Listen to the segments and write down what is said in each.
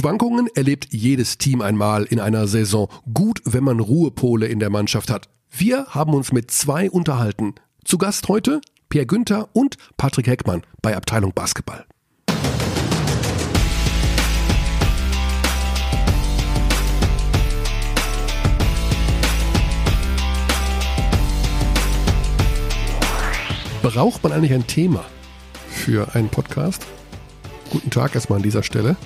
Schwankungen erlebt jedes Team einmal in einer Saison. Gut, wenn man Ruhepole in der Mannschaft hat. Wir haben uns mit zwei unterhalten. Zu Gast heute Pierre Günther und Patrick Heckmann bei Abteilung Basketball. Braucht man eigentlich ein Thema für einen Podcast? Guten Tag erstmal an dieser Stelle.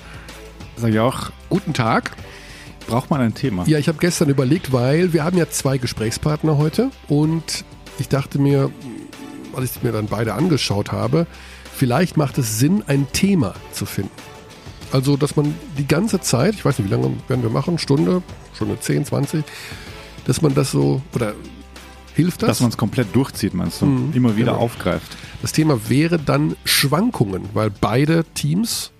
Sag ich auch, guten Tag. Braucht man ein Thema? Ja, ich habe gestern überlegt, weil wir haben ja zwei Gesprächspartner heute und ich dachte mir, als ich mir dann beide angeschaut habe, vielleicht macht es Sinn, ein Thema zu finden. Also, dass man die ganze Zeit, ich weiß nicht, wie lange werden wir machen, Stunde, Stunde 10, 20, dass man das so, oder hilft das? Dass man es komplett durchzieht, meinst du? Mhm, Immer wieder genau. aufgreift. Das Thema wäre dann Schwankungen, weil beide Teams,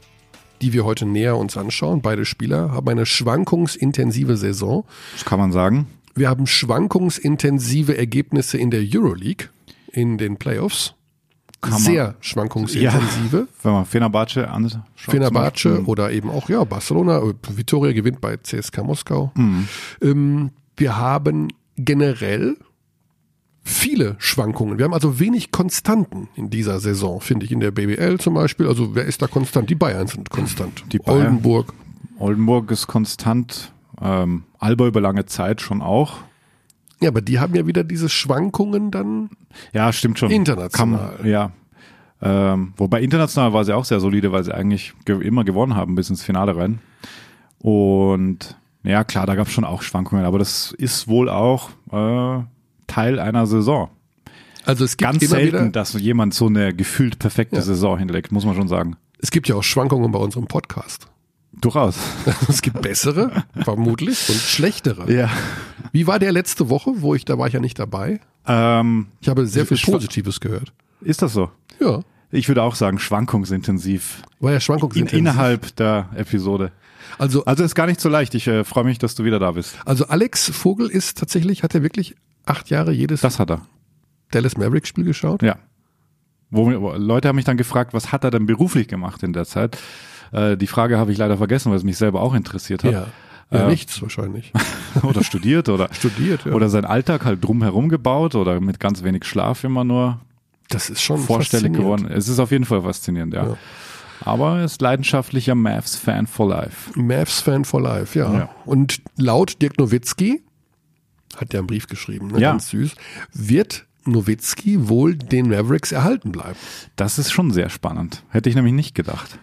die wir heute näher uns anschauen, beide Spieler, haben eine schwankungsintensive Saison. Das kann man sagen. Wir haben schwankungsintensive Ergebnisse in der Euroleague, in den Playoffs. Kann Sehr man, schwankungsintensive. Ja, wenn man Fenerbahce anschaut. Fenerbahce oder eben auch, ja, Barcelona. Vitoria gewinnt bei CSK Moskau. Mhm. Ähm, wir haben generell viele Schwankungen. Wir haben also wenig Konstanten in dieser Saison, finde ich, in der BBL zum Beispiel. Also wer ist da konstant? Die Bayern sind konstant. Die Bayern. Oldenburg. Oldenburg ist konstant. Ähm, Alba über lange Zeit schon auch. Ja, aber die haben ja wieder diese Schwankungen dann. Ja, stimmt schon. International. Kann, ja. Ähm, wobei international war sie auch sehr solide, weil sie eigentlich ge immer gewonnen haben bis ins Finale rein. Und ja, klar, da gab es schon auch Schwankungen, aber das ist wohl auch äh, Teil einer Saison. Also es gibt ganz selten, wieder, dass jemand so eine gefühlt perfekte ja. Saison hinlegt, muss man schon sagen. Es gibt ja auch Schwankungen bei unserem Podcast. Durchaus. es gibt bessere, vermutlich, und schlechtere. Ja. Wie war der letzte Woche, wo ich, da war ich ja nicht dabei? Ähm, ich habe sehr viel Positives gehört. Ist das so? Ja. Ich würde auch sagen, schwankungsintensiv. War ja schwankungsintensiv. In, innerhalb der Episode. Also, also ist gar nicht so leicht. Ich äh, freue mich, dass du wieder da bist. Also Alex Vogel ist tatsächlich, hat er wirklich acht Jahre jedes das hat er. Dallas Mavericks Spiel geschaut? Ja. Wo, Leute haben mich dann gefragt, was hat er denn beruflich gemacht in der Zeit? Äh, die Frage habe ich leider vergessen, weil es mich selber auch interessiert hat. Ja. Ja, äh, nichts wahrscheinlich. oder studiert oder studiert, ja. oder sein Alltag halt drumherum gebaut oder mit ganz wenig Schlaf immer nur. Das ist schon vorstellig geworden. Es ist auf jeden Fall faszinierend, ja. ja. Aber er ist leidenschaftlicher Mavs-Fan for life. Mavs-Fan for life, ja. ja. Und laut Dirk Nowitzki, hat der einen Brief geschrieben, ne, ja. ganz süß, wird Nowitzki wohl den Mavericks erhalten bleiben. Das ist schon sehr spannend. Hätte ich nämlich nicht gedacht.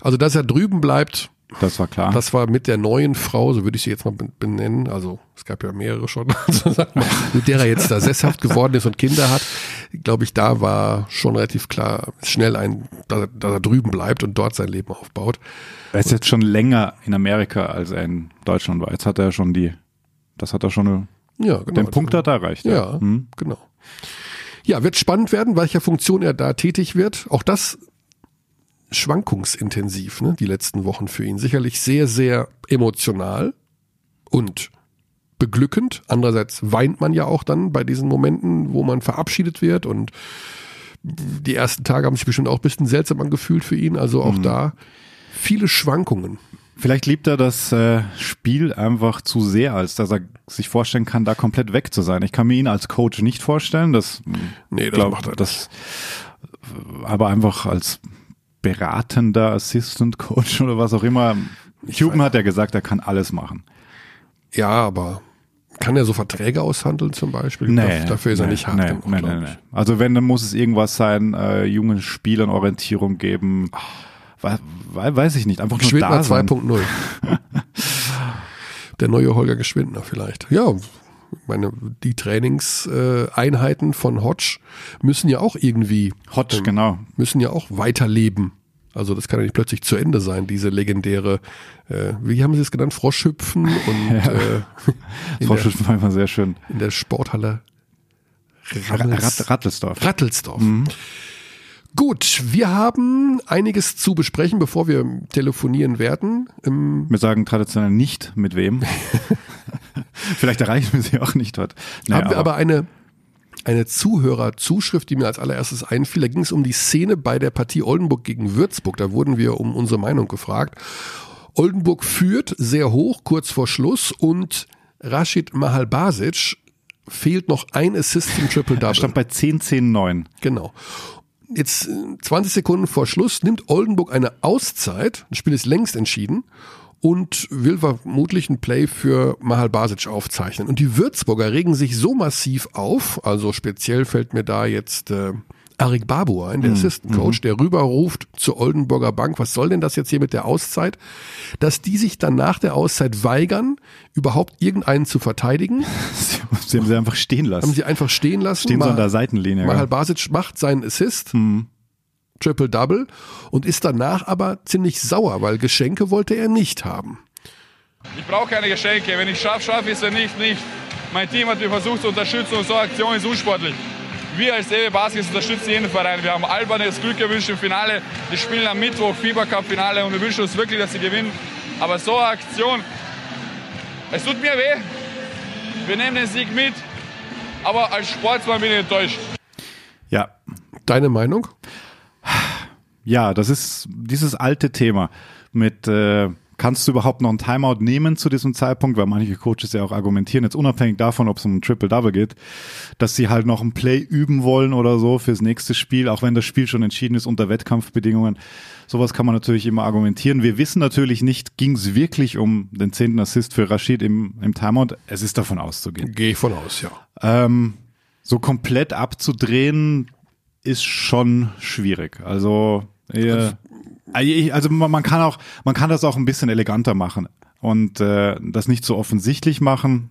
Also, dass er drüben bleibt, das war klar. Das war mit der neuen Frau, so würde ich sie jetzt mal benennen. Also es gab ja mehrere schon, also mal, mit der er jetzt da sesshaft geworden ist und Kinder hat. Glaube ich, da war schon relativ klar, schnell ein, dass, dass er drüben bleibt und dort sein Leben aufbaut. Er ist jetzt schon länger in Amerika, als er in Deutschland war. Jetzt hat er schon die, das hat er schon ja, genau, den Punkt hat er erreicht. Ja, ja hm? genau. Ja, wird spannend werden, welcher Funktion er da tätig wird. Auch das schwankungsintensiv, ne, die letzten Wochen für ihn. Sicherlich sehr, sehr emotional und beglückend. Andererseits weint man ja auch dann bei diesen Momenten, wo man verabschiedet wird und die ersten Tage haben sich bestimmt auch ein bisschen seltsam angefühlt für ihn. Also auch mhm. da viele Schwankungen. Vielleicht liebt er das äh, Spiel einfach zu sehr, als dass er sich vorstellen kann, da komplett weg zu sein. Ich kann mir ihn als Coach nicht vorstellen. Das, nee, das glaub, macht er das, aber einfach als beratender Assistant Coach oder was auch immer. Huben hat ja gesagt, er kann alles machen. Ja, aber kann er so Verträge aushandeln zum Beispiel? Nee, dafür ist nee, er nicht hart nee, genug, nee, nee, nee. Also wenn, dann muss es irgendwas sein, äh, jungen Spielern Orientierung geben. We weiß ich nicht, einfach nur Geschwindner 2.0. Der neue Holger Geschwindner vielleicht. Ja, meine, die Trainingseinheiten von Hodge müssen ja auch irgendwie. Hodge, ähm, genau. Müssen ja auch weiterleben. Also das kann ja nicht plötzlich zu Ende sein, diese legendäre, äh, wie haben Sie es genannt, Froschhüpfen und ja. äh, Froschhüpfen war immer sehr schön. In der Sporthalle Rattels, Rattelsdorf. Rattelsdorf. Mhm. Gut, wir haben einiges zu besprechen, bevor wir telefonieren werden. Ähm, wir sagen traditionell nicht mit wem. Vielleicht erreichen wir sie auch nicht dort. Naja, haben wir aber, aber eine eine Zuhörerzuschrift, die mir als allererstes einfiel. Da ging es um die Szene bei der Partie Oldenburg gegen Würzburg. Da wurden wir um unsere Meinung gefragt. Oldenburg führt sehr hoch, kurz vor Schluss und Rashid Mahalbasic fehlt noch ein Assist zum Triple-Double. Er stand bei 10, 10, 9. Genau. Jetzt 20 Sekunden vor Schluss nimmt Oldenburg eine Auszeit, das Spiel ist längst entschieden und will vermutlich ein Play für Mahal Basic aufzeichnen. Und die Würzburger regen sich so massiv auf, also speziell fällt mir da jetzt äh, Arik Babu ein, der Assistant Coach, der rüberruft zur Oldenburger Bank, was soll denn das jetzt hier mit der Auszeit, dass die sich dann nach der Auszeit weigern, überhaupt irgendeinen zu verteidigen. Sie haben sie einfach stehen lassen. Haben sie einfach stehen lassen. Stehen so an der Seitenlinie. Mahal Basic macht seinen Assist. Triple-Double und ist danach aber ziemlich sauer, weil Geschenke wollte er nicht haben. Ich brauche keine Geschenke. Wenn ich schaffe, schaffe ich es. Nicht, nicht. Mein Team hat mich versucht zu unterstützen und so eine Aktion ist unsportlich. Wir als EW Baskets unterstützen jeden Verein. Wir haben Alban das Glück gewünscht im Finale. Wir spielen am Mittwoch Fieber Cup Finale und wir wünschen uns wirklich, dass sie gewinnen. Aber so eine Aktion, es tut mir weh. Wir nehmen den Sieg mit. Aber als Sportsmann bin ich enttäuscht. Ja, Deine Meinung? Ja, das ist dieses alte Thema mit, äh, kannst du überhaupt noch ein Timeout nehmen zu diesem Zeitpunkt, weil manche Coaches ja auch argumentieren, jetzt unabhängig davon, ob es um ein Triple-Double geht, dass sie halt noch ein Play üben wollen oder so fürs nächste Spiel, auch wenn das Spiel schon entschieden ist unter Wettkampfbedingungen. Sowas kann man natürlich immer argumentieren. Wir wissen natürlich nicht, ging es wirklich um den zehnten Assist für Rashid im, im Timeout? Es ist davon auszugehen. Gehe ich von aus, ja. Ähm, so komplett abzudrehen ist schon schwierig. Also, äh, also man, kann auch, man kann das auch ein bisschen eleganter machen und äh, das nicht so offensichtlich machen.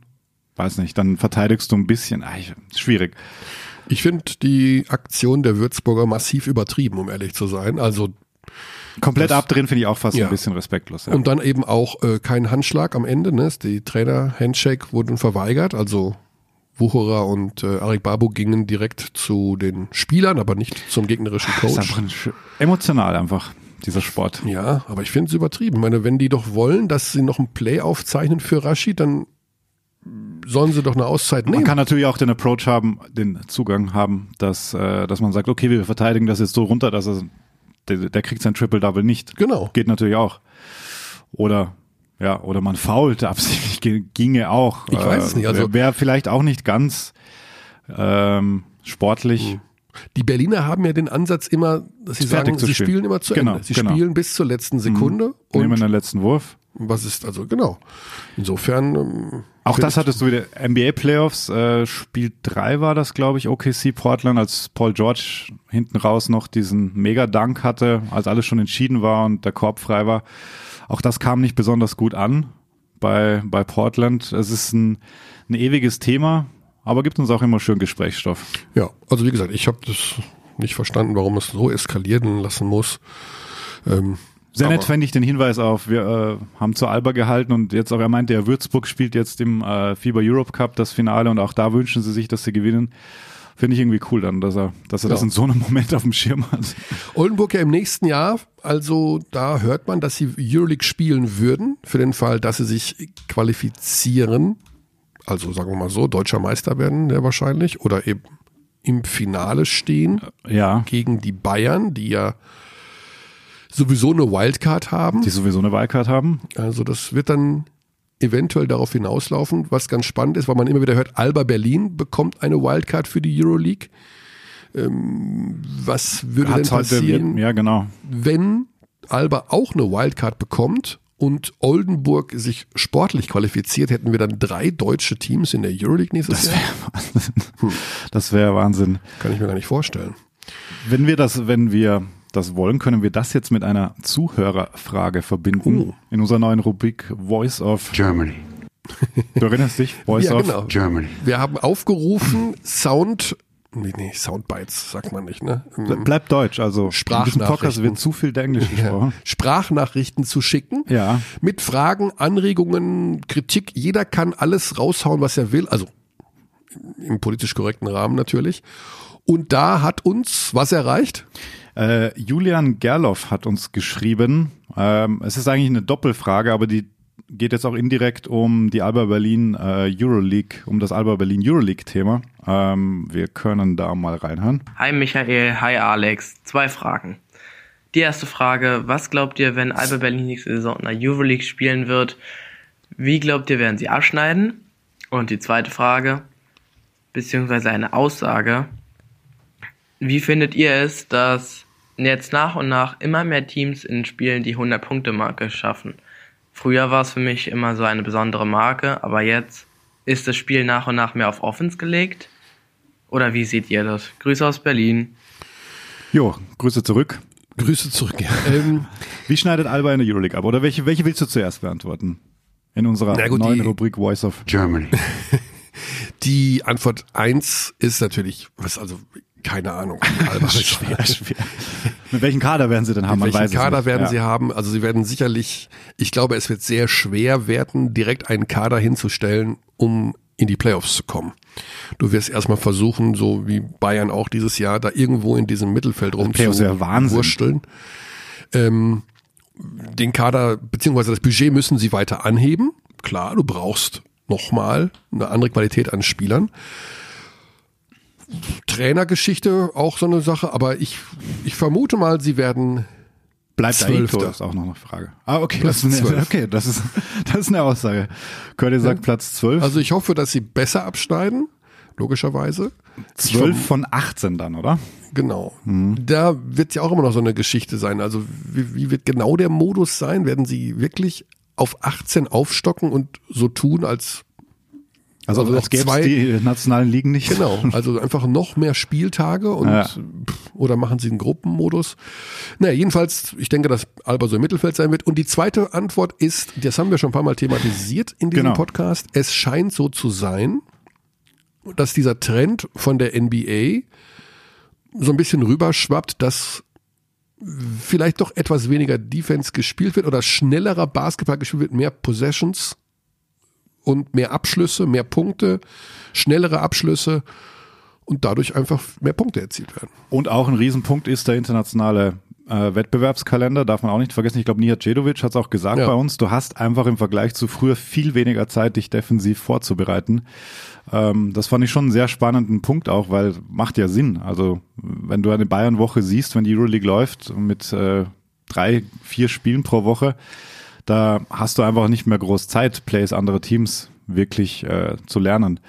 Weiß nicht, dann verteidigst du ein bisschen. Ah, ich- schwierig. Ich finde die Aktion der Würzburger massiv übertrieben, um ehrlich zu sein. Also Komplett Das- abdrehen finde ich auch fast Ja. ein bisschen respektlos. Ja. und dann eben auch äh, kein Handschlag am Ende. Ne? Die Trainer-Handshake wurden verweigert. Also Wucherer und äh, Arik Babu gingen direkt zu den Spielern, aber nicht zum gegnerischen das ist Coach. einfach ein, emotional einfach, dieser Sport. Ja, aber ich finde es übertrieben. Ich meine, wenn die doch wollen, dass sie noch ein Play aufzeichnen für Rashid, dann sollen sie doch eine Auszeit Man nehmen. kann natürlich auch den Approach haben, den Zugang haben, dass, äh, dass man sagt, okay, wir verteidigen das jetzt so runter, dass er, der, der kriegt sein Triple-Double nicht. Genau. Geht natürlich auch. Oder ja, oder man fault absichtlich, ge- ginge auch. Ich weiß es nicht, also- wäre wär vielleicht auch nicht ganz ähm, sportlich. Die Berliner haben ja den Ansatz immer, dass sie sagen, sie spielen. spielen immer zu Genau, Ende. Sie genau. spielen bis zur letzten Sekunde. Nehmen Und den letzten Wurf. was ist also genau? Insofern. ähm, Auch das hattest du wieder NBA Playoffs, äh, Spiel 3 war das, glaube ich, OKC Portland, als Paul George hinten raus noch diesen Mega-Dunk hatte, als alles schon entschieden war und der Korb frei war. Auch das kam nicht besonders gut an bei, bei Portland. Es ist ein, ein ewiges Thema, aber gibt uns auch immer schön Gesprächsstoff. Ja, also wie gesagt, ich habe das nicht verstanden, warum es so eskalieren lassen muss. Ähm, Sehr nett fände ich den Hinweis auf, wir äh, haben zu Alba gehalten und jetzt auch, er meinte, ja, Würzburg spielt jetzt im äh, FIBA Europe Cup das Finale und auch da wünschen sie sich, dass sie gewinnen. Finde ich irgendwie cool dann, dass er, dass er das Ja. in so einem Moment auf dem Schirm hat. Oldenburg ja im nächsten Jahr, also da hört man, dass sie Euroleague spielen würden, für den Fall, dass sie sich qualifizieren. Also sagen wir mal so, deutscher Meister werden sehr wahrscheinlich oder eben im Finale stehen Ja, gegen die Bayern, die ja sowieso eine Wildcard haben. die sowieso eine Wildcard haben. Also das wird dann eventuell darauf hinauslaufen, was ganz spannend ist, weil man immer wieder hört, Alba Berlin bekommt eine Wildcard für die Euroleague. Ähm, was würde denn Hat's heute, passieren, ja genau. wenn Alba auch eine Wildcard bekommt und Oldenburg sich sportlich qualifiziert, hätten wir dann drei deutsche Teams in der Euroleague nächstes Das Jahr? wäre Wahnsinn. Das wäre Wahnsinn. Kann ich mir gar nicht vorstellen. Wenn wir das, wenn wir das wollen, können wir das jetzt mit einer Zuhörerfrage verbinden. Oh. In unserer neuen Rubrik Voice of. Germany. Du erinnerst dich? Voice ja, of. genau. Germany. Wir haben aufgerufen, Sound, nee, Soundbites sagt man nicht, ne? Ble- Bleibt deutsch, also in Sprachnachrichten. Podcast wird zu viel Englisch Ja, gesprochen. Sprachnachrichten zu schicken. Ja. Mit Fragen, Anregungen, Kritik. Jeder kann alles raushauen, was er will. Also im politisch korrekten Rahmen natürlich. Und da hat uns was erreicht? Äh, Julian Gerloff hat uns geschrieben. Ähm, es ist eigentlich eine Doppelfrage, aber die geht jetzt auch indirekt um die Alba Berlin äh, Euroleague, um das Alba Berlin Euroleague Thema. Ähm, wir können da mal reinhören. Hi Michael, hi Alex. Zwei Fragen. Die erste Frage, was glaubt ihr, wenn Alba Berlin nächste Saison in der Euroleague spielen wird? Wie glaubt ihr, werden sie abschneiden? Und die zweite Frage, beziehungsweise eine Aussage, wie findet ihr es, dass jetzt nach und nach immer mehr Teams in Spielen die 100-Punkte-Marke schaffen? Früher war es für mich immer so eine besondere Marke, aber jetzt ist das Spiel nach und nach mehr auf Offense gelegt? Oder wie seht ihr das? Grüße aus Berlin. Jo, Grüße zurück. Grüße zurück. Ja. Ähm, Wie schneidet Alba in der Euroleague ab? Oder welche, welche willst du zuerst beantworten? In unserer gut, neuen Rubrik Voice of Germany. die Antwort eins ist natürlich, was also, keine Ahnung. Alba ist schwer. Schwer. Mit welchem Kader werden sie denn haben? Weiß es Kader werden ja. sie haben? Also sie werden sicherlich, ich glaube, es wird sehr schwer werden, direkt einen Kader hinzustellen, um in die Playoffs zu kommen. Du wirst erstmal versuchen, so wie Bayern auch dieses Jahr, da irgendwo in diesem Mittelfeld Wahnsinn. rumzuwursteln. Ähm, den Kader, beziehungsweise das Budget müssen sie weiter anheben. Klar, du brauchst nochmal eine andere Qualität an Spielern. Trainergeschichte auch so eine Sache, aber ich, ich vermute mal, sie werden Bleibt Aito Zwölfter. ist auch noch eine Frage. Ah, okay, Platz das ist eine, okay, das ist, das ist eine Aussage. Curly sagt Platz 12. Also ich hoffe, dass sie besser abschneiden, logischerweise. 12 von 18 dann, oder? Genau. Mhm. Da wird ja auch immer noch so eine Geschichte sein. Also wie, wie wird genau der Modus sein? Werden sie wirklich auf 18 aufstocken und so tun, als Also, Also als gäbe es die nationalen Ligen nicht. genau, also einfach noch mehr Spieltage und Ja. oder machen sie einen Gruppenmodus? Naja, jedenfalls, ich denke, dass Alba so im Mittelfeld sein wird. Und die zweite Antwort ist, das haben wir schon ein paar Mal thematisiert in diesem Genau. Podcast. Es scheint so zu sein, dass dieser Trend von der NBA so ein bisschen rüberschwappt, dass vielleicht doch etwas weniger Defense gespielt wird oder schnellerer Basketball gespielt wird, mehr Possessions und mehr Abschlüsse, mehr Punkte, schnellere Abschlüsse und dadurch einfach mehr Punkte erzielt werden. Und auch ein Riesenpunkt ist der internationale äh, Wettbewerbskalender, darf man auch nicht vergessen. Ich glaube, Nihat Cedovic hat es auch gesagt Ja. bei uns, du hast einfach im Vergleich zu früher viel weniger Zeit, dich defensiv vorzubereiten. Ähm, das fand ich schon einen sehr spannenden Punkt auch, weil macht ja Sinn. Also wenn du eine Bayern-Woche siehst, wenn die Euroleague läuft mit äh, drei, vier Spielen pro Woche, da hast du einfach nicht mehr groß Zeit, Plays anderer Teams wirklich äh, zu lernen.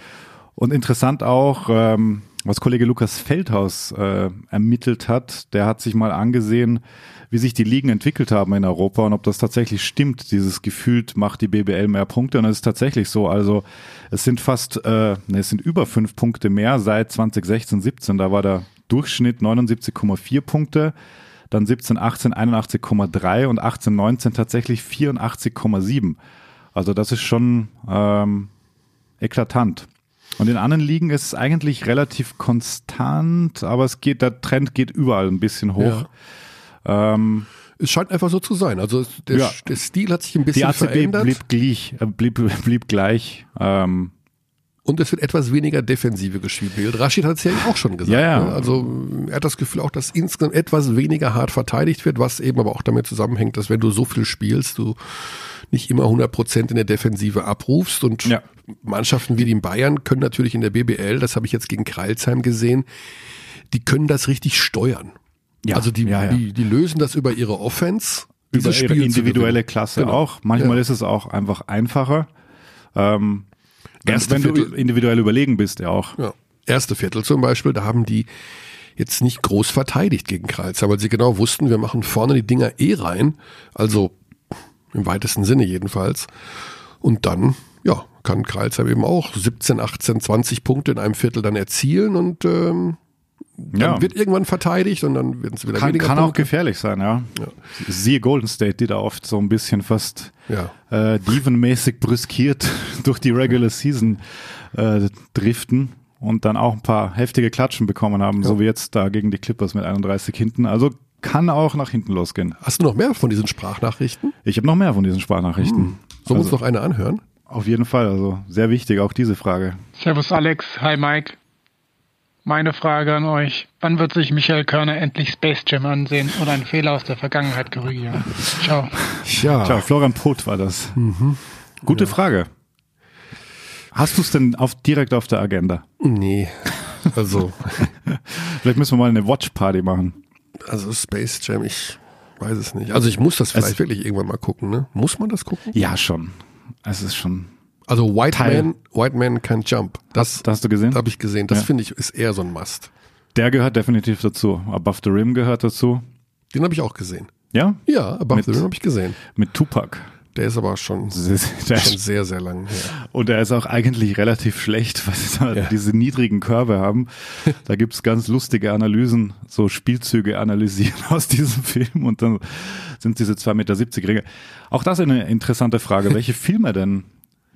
Und interessant auch, ähm, was Kollege Lukas Feldhaus äh, ermittelt hat, der hat sich mal angesehen, wie sich die Ligen entwickelt haben in Europa und ob das tatsächlich stimmt, dieses gefühlt macht die BBL mehr Punkte und es ist tatsächlich so. Also es sind fast, äh, ne, es sind über fünf Punkte mehr seit 2016, 17. Da war der Durchschnitt 79,4 Punkte, dann 17, 18 81,3 und 18, 19 tatsächlich 84,7. Also das ist schon ähm, eklatant. Und in anderen Ligen ist es eigentlich relativ konstant, aber es geht, der Trend geht überall ein bisschen hoch. Ähm, Es scheint einfach so zu sein. Also der, Ja. der Stil hat sich ein die bisschen ACB verändert blieb gleich, äh, blieb, blieb gleich. Ähm, und es wird etwas weniger Defensive gespielt. Rashid hat es ja auch schon gesagt. Ja, ja. ne? Also er hat das Gefühl auch, dass insgesamt etwas weniger hart verteidigt wird, was eben aber auch damit zusammenhängt, dass wenn du so viel spielst, du nicht immer 100 Prozent in der Defensive abrufst und Ja. Mannschaften wie die in Bayern können natürlich in der BBL, das habe ich jetzt gegen Kreilsheim gesehen, die können das richtig steuern. Ja, also die, ja. Die, die lösen das über ihre Offense. über ihre Spiel individuelle. Klasse Genau. auch. Manchmal ist es auch einfach einfacher. Ähm, Erste wenn du Viertel- individuell überlegen bist, ja auch. Ja. Erste Viertel zum Beispiel, da haben die jetzt nicht groß verteidigt gegen Kreilsheim, weil sie genau wussten, wir machen vorne die Dinger eh rein. Also im weitesten Sinne jedenfalls. Und dann, ja, kann Kreilsheim eben auch 17, 18, 20 Punkte in einem Viertel dann erzielen und ähm, dann Ja. wird irgendwann verteidigt und dann werden es wieder Kann, weniger kann auch Punkte. gefährlich sein, ja. Siehe Golden State, die da oft so ein bisschen fast Ja. äh, dievenmäßig brüskiert durch die Regular Season äh, driften und dann auch ein paar heftige Klatschen bekommen haben, so wie jetzt da gegen die Clippers mit 31 hinten. Also kann auch nach hinten losgehen. Hast du noch mehr von diesen Sprachnachrichten? Ich habe noch mehr von diesen Sprachnachrichten. Sollen wir Also- uns noch eine anhören? Auf jeden Fall, also sehr wichtig, auch diese Frage. Servus Alex, hi Mike. Meine Frage an euch. Wann wird sich Michael Körner endlich Space Jam ansehen oder einen Fehler aus der Vergangenheit korrigieren? Ciao. Ja. Tja, Florian Poth war das. Gute Frage. Hast du es denn auf, direkt auf der Agenda? Nee. Also, Vielleicht müssen wir mal eine Watch Party machen. also Space Jam, ich weiß es nicht. Also ich muss das vielleicht wirklich irgendwann mal gucken, ne? Muss man das gucken? Ja, schon. Es ist schon. Also White Teil. Man, White Man Can't Jump. Das, Das hast du gesehen? habe ich gesehen. Das Ja. finde ich ist eher so ein Must. Der gehört definitiv dazu. Above the Rim gehört dazu. Den habe ich auch gesehen. Ja? Ja, Above Mit- the Rim habe ich gesehen. Mit Tupac. Der ist aber schon, der schon sehr, sehr lang her. Und er ist auch eigentlich relativ schlecht, weil sie da diese niedrigen Körbe haben. Da gibt's ganz lustige Analysen, so Spielzüge analysieren aus diesem Film und dann sind diese 2,70 Meter Ringe. Auch das eine interessante Frage, welche Filme denn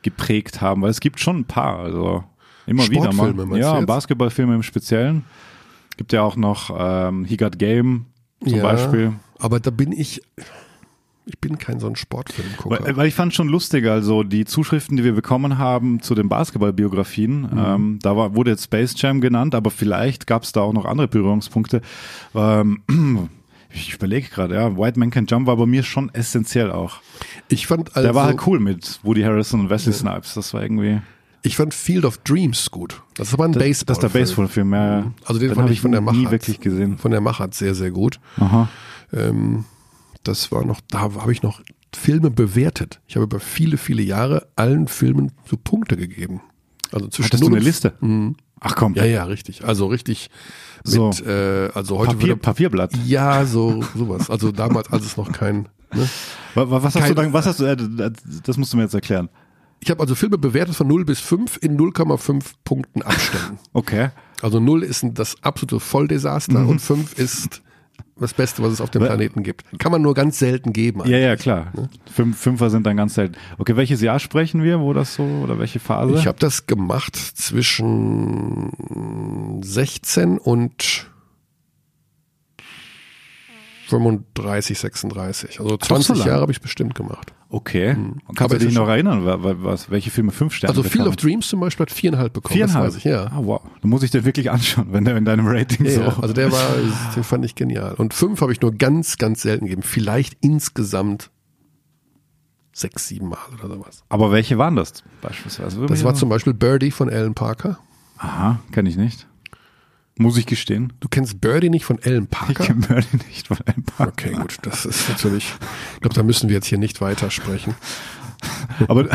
geprägt haben, weil es gibt schon ein paar, also immer wieder mal. Ja? Basketballfilme im Speziellen. Gibt ja auch noch ähm, He Got Game zum Beispiel. Aber da bin ich, ich bin kein so ein Sportfilmgucker. Weil, weil ich fand schon lustig, also die Zuschriften, die wir bekommen haben zu den Basketballbiografien, ähm, da war, wurde jetzt Space Jam genannt, aber vielleicht gab es da auch noch andere Berührungspunkte. Ähm, ich überlege gerade, ja, White Man Can Jump war bei mir schon essentiell auch. Ich fand also, Der war halt cool mit Woody Harrison und Wesley Snipes. Das war irgendwie. ich fand Field of Dreams gut. Das ist aber ein Das, Baseball. das ist der Baseballfilm, ja. ja. Also den Den fand ich von der nie Machart. wirklich gesehen. Von der Machart sehr, sehr gut. Aha. Ähm, das war noch, da habe ich noch Filme bewertet. Ich habe über viele, viele Jahre allen Filmen so Punkte gegeben. Also zwischen Hattest du eine Liste? Mhm. Ach komm, Ja, ja, richtig. Also richtig So. mit, äh, also heute Papier, würde, Papierblatt. ja, so sowas. Also damals, als es noch kein, ne? Wa- wa- Was hast Kein- du dann, was hast du, äh, das musst du mir jetzt erklären. Ich habe also Filme bewertet von 0 bis 5 in 0,5 Punkten Abständen. Okay. Also 0 ist das absolute Volldesaster Mhm. und 5 ist das Beste, was es auf dem Planeten gibt. Kann man nur ganz selten geben. Ja, ja, klar. Fünf, Fünfer sind dann ganz selten. Okay, welches Jahr sprechen wir, wo das so, oder welche Phase? Ich habe das gemacht zwischen 16 und 35, 36. Also 20 lang. Jahre habe ich bestimmt gemacht. Okay. Aber Kannst du dich noch erinnern, wa- wa- was, welche Filme fünf Sterne Also Field of? Dreams zum Beispiel hat viereinhalb bekommen. Viereinhalb? Das weiß ich, ja. Ah, wow. Da muss ich dir wirklich anschauen, wenn der in deinem Rating Ja, so. ja. Also der war, den fand ich genial. Und fünf habe ich nur ganz, ganz selten gegeben. Vielleicht insgesamt sechs, sieben Mal oder sowas. Aber welche waren das beispielsweise? Das war zum Beispiel Birdie von Alan Parker. Aha, kenne ich nicht. Muss ich gestehen. Du kennst Birdie nicht von Ich Parker? kenne Birdie nicht von ein paar. Okay, gut. Das ist natürlich, ich glaube, da müssen wir jetzt hier nicht weitersprechen. Aber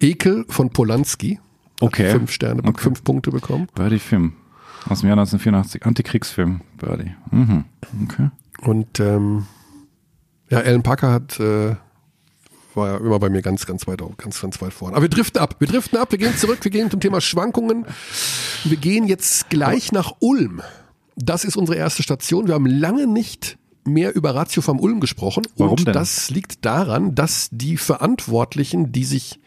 Ekel von Polanski. Okay. Fünf Sterne, Okay. fünf Punkte bekommen. Birdie-Film. Aus dem Jahr 1984. Antikriegsfilm. Birdie. Mhm. Okay. Und ähm, ja, Alan Parker hat äh, war ja immer bei mir ganz, ganz weit ganz, ganz weit vorne. Aber wir driften ab. Wir driften ab. Wir gehen zurück. Wir gehen zum Thema Schwankungen. Wir gehen jetzt gleich nach Ulm. Das ist unsere erste Station. Wir haben lange nicht mehr über Ratio vom Ulm gesprochen. Warum Und denn? das liegt daran, dass die Verantwortlichen, die sich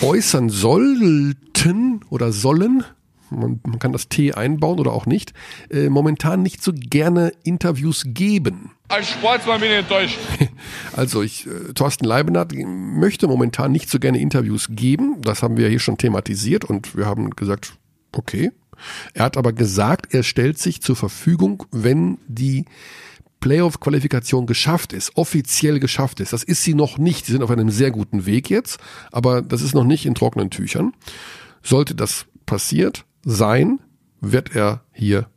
äußern sollten oder sollen, man, man kann das T einbauen oder auch nicht, äh, momentan nicht so gerne Interviews geben. Als Sportsmann bin ich enttäuscht. Also ich, äh, Thorsten Leibenhardt möchte momentan nicht so gerne Interviews geben. Das haben wir hier schon thematisiert und wir haben gesagt, okay. Er hat aber gesagt, er stellt sich zur Verfügung, wenn die Playoff-Qualifikation geschafft ist, offiziell geschafft ist. Das ist sie noch nicht. Sie sind auf einem sehr guten Weg jetzt, aber das ist noch nicht in trockenen Tüchern. Sollte das passiert sein, wird er hier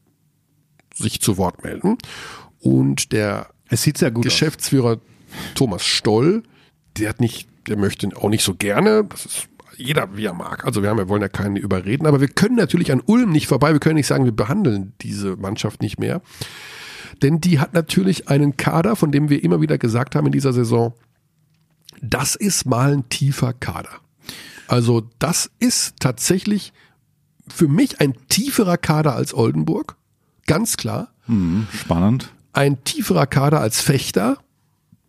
sich zu Wort melden. Und der Es sieht sehr gut Geschäftsführer Thomas Stoll, der hat nicht, der möchte auch nicht so gerne, das ist jeder wie er mag. Also wir haben, wir wollen ja keinen überreden, aber wir können natürlich an Ulm nicht vorbei. Wir können nicht sagen, wir behandeln diese Mannschaft nicht mehr. Denn die hat natürlich einen Kader, von dem wir immer wieder gesagt haben in dieser Saison, das ist mal ein tiefer Kader. Also das ist tatsächlich für mich ein tieferer Kader als Oldenburg. Ganz klar aus. Mhm. Spannend. Ein tieferer Kader als Fechter,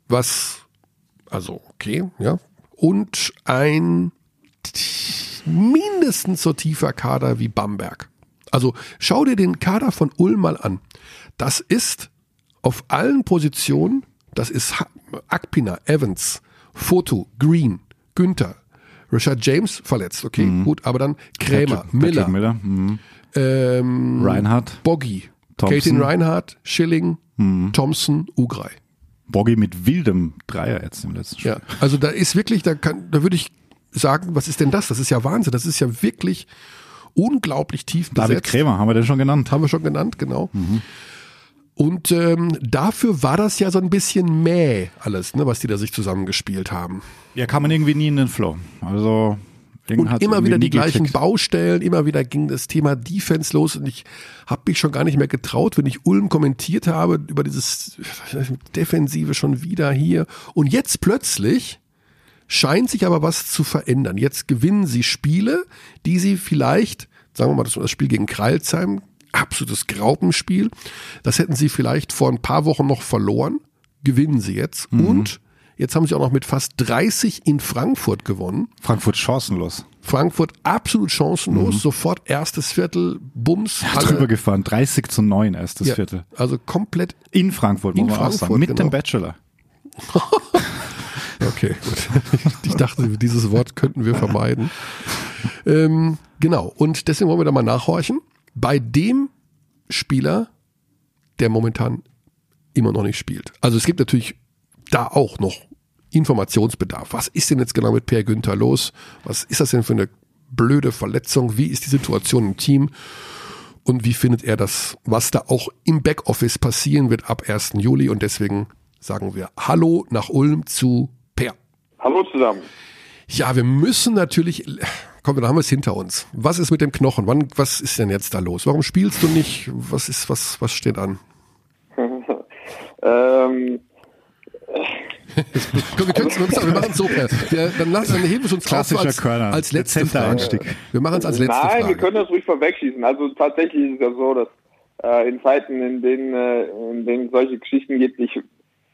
was, also okay, ja, und ein mindestens so tiefer Kader wie Bamberg. Also schau dir den Kader von Ulm mal an. Das ist auf allen Positionen, das ist Akpina, Evans, Foto, Green, Günther, Richard James verletzt, okay, gut, aber dann Krämer, Patrick- Miller, Patrick Miller. Mhm. ähm, Reinhardt. Boggy, Thompson. Katin Reinhardt, Schilling, Thompson, Ugrei. Boggy mit wildem Dreier jetzt im letzten Spiel. Ja, also da ist wirklich, da kann, da würde ich sagen, was ist denn das? Das ist ja Wahnsinn. Das ist ja wirklich unglaublich tief David besetzt. Krämer, haben wir den schon genannt. Haben wir schon genannt, genau. Und ähm, dafür war das ja so ein bisschen mäh alles, ne, was die da sich zusammengespielt haben. Ja, kam man irgendwie nie in den Flow. Also und immer wieder die gleichen geklickt. Baustellen, immer wieder ging das Thema Defense los und ich habe mich schon gar nicht mehr getraut, wenn ich Ulm kommentiert habe über dieses Defensive schon wieder hier. Und jetzt plötzlich scheint sich aber was zu verändern. Jetzt gewinnen sie Spiele, die sie vielleicht, sagen wir mal, das Spiel gegen Kreilsheim, absolutes Graupenspiel. Das hätten sie vielleicht vor ein paar Wochen noch verloren. Gewinnen sie jetzt. Mhm. Und jetzt haben sie auch noch mit fast 30 in Frankfurt gewonnen. Frankfurt chancenlos. Frankfurt absolut chancenlos. Mhm. Sofort erstes Viertel, Bums. Ja, drüber gefahren. 30 zu 9 erstes ja, Viertel. Also komplett. In Frankfurt, muss man Frankfurt, auch sagen. Mit genau. dem Bachelor. okay, gut. Ich dachte, dieses Wort könnten wir vermeiden. Ähm, genau. Und deswegen wollen wir da mal nachhorchen bei dem Spieler, der momentan immer noch nicht spielt. Also es gibt natürlich da auch noch Informationsbedarf. Was ist denn jetzt genau mit Per Günther los? Was ist das denn für eine blöde Verletzung? Wie ist die Situation im Team? Und wie findet er das, was da auch im Backoffice passieren wird ab 1. Juli? Und deswegen sagen wir Hallo nach Ulm zu Per. Hallo zusammen. Ja, wir müssen natürlich, komm, dann haben wir es hinter uns. Was ist mit dem Knochen? Wann, was ist denn jetzt da los? Warum spielst du nicht? Was ist, was, was steht an? ähm, Komm, wir, wir, wir machen es so, wir, dann, lass, dann heben wir uns Klassischer als, Körner. als letzte Frage. Einstieg. Wir machen es als letzte Nein, Frage. wir können das ruhig vorwegschießen. Also tatsächlich ist es ja so, dass äh, in Zeiten, in denen, äh, in denen solche Geschichten gibt, ich,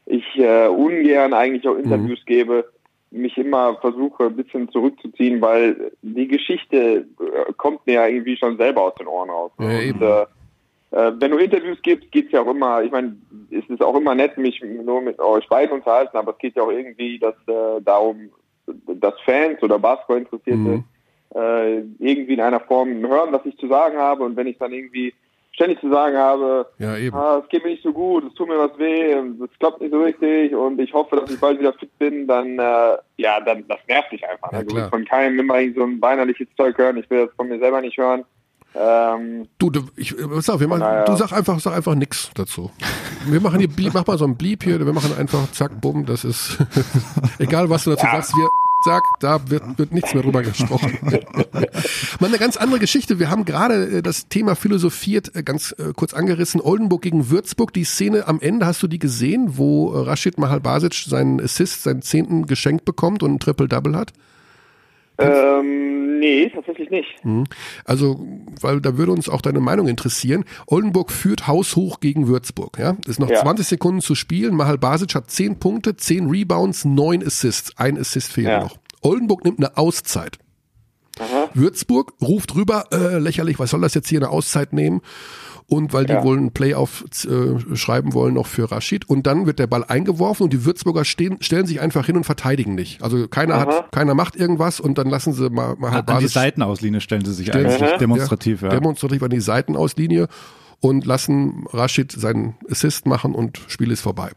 ich äh, ungern eigentlich auch Interviews mhm. gebe, mich immer versuche ein bisschen zurückzuziehen, weil die Geschichte äh, kommt mir ja irgendwie schon selber aus den Ohren raus. Ja, und, äh, wenn du Interviews gibst, geht's ja auch immer, ich meine, es ist auch immer nett, mich nur mit euch beiden unterhalten, aber es geht ja auch irgendwie dass, äh, darum, dass Fans oder Basketball-Interessierte mhm. äh, irgendwie in einer Form hören, was ich zu sagen habe und wenn ich dann irgendwie ständig zu sagen habe, ja, eben. Ah, es geht mir nicht so gut, es tut mir was weh, es klappt nicht so richtig und ich hoffe, dass ich bald wieder fit bin, dann äh, ja, dann das nervt dich einfach. Ja, also von keinem immer so ein weinerliches Zeug hören, ich will das von mir selber nicht hören. Ähm, du, du, ich, sag, wir machen, naja. du sag einfach, sag einfach nix dazu. Wir machen hier, Bleep, mach mal so ein Bleep hier, wir machen einfach zack, bumm, das ist, egal was du dazu ja. sagst, wir, zack, da wird, wird nichts mehr drüber gesprochen. mal eine ganz andere Geschichte. Wir haben gerade äh, das Thema philosophiert, äh, ganz äh, kurz angerissen. Oldenburg gegen Würzburg. Die Szene am Ende, hast du die gesehen, wo Rashid Mahalbasic seinen Assist, seinen zehnten geschenkt bekommt und ein Triple-Double hat? Ähm, nee, tatsächlich nicht. Mhm. Also, weil da würde uns auch deine Meinung interessieren. Oldenburg führt haushoch gegen Würzburg. Ja, ist noch ja. 20 Sekunden zu spielen. Mahal Basic hat 10 Punkte, 10 Rebounds, 9 Assists. Ein Assist fehlt ja. noch. Oldenburg nimmt eine Auszeit. Aha. Würzburg ruft rüber, äh, lächerlich, was soll das jetzt hier eine Auszeit nehmen? Und weil die ja. wohl ein Playoff äh, schreiben wollen noch für Rashid. Und dann wird der Ball eingeworfen und die Würzburger stehen, stellen sich einfach hin und verteidigen nicht. Also keiner Aha. hat, keiner macht irgendwas und dann lassen sie mal, mal halt An die Seitenauslinie stellen sie sich eigentlich Aha. demonstrativ. Ja, ja. Demonstrativ an die Seitenauslinie und lassen Rashid seinen Assist machen und Spiel ist vorbei.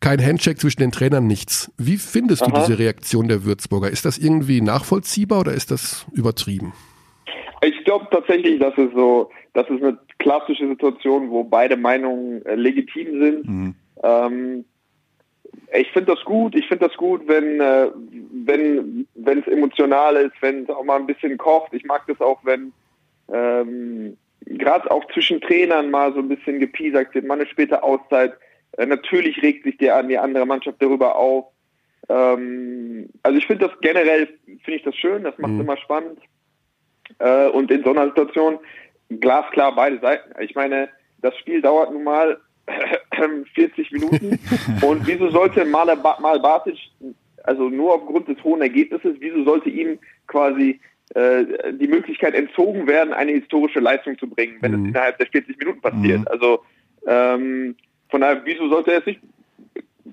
Kein Handshake zwischen den Trainern, nichts. Wie findest Aha. du diese Reaktion der Würzburger? Ist das irgendwie nachvollziehbar oder ist das übertrieben? Ich glaube tatsächlich, dass es so, das ist eine klassische Situation, wo beide Meinungen äh, legitim sind. Mhm. Ähm, ich finde das gut. Ich finde das gut, wenn äh, wenn wenn es emotional ist, wenn es auch mal ein bisschen kocht. Ich mag das auch, wenn ähm, gerade auch zwischen Trainern mal so ein bisschen gepiesackt wird, mal eine späte Auszeit. Äh, natürlich regt sich der an die andere Mannschaft darüber auf. Ähm, also ich finde das generell finde ich das schön. Das macht mhm. immer spannend. Äh, und in so einer Situation glasklar beide Seiten. Ich meine, das Spiel dauert nun mal 40 Minuten und wieso sollte Mal, Mal Batic, also nur aufgrund des hohen Ergebnisses, wieso sollte ihm quasi äh, die Möglichkeit entzogen werden, eine historische Leistung zu bringen, wenn mhm. es innerhalb der 40 Minuten passiert? Mhm. Also ähm, von daher, wieso sollte er es nicht?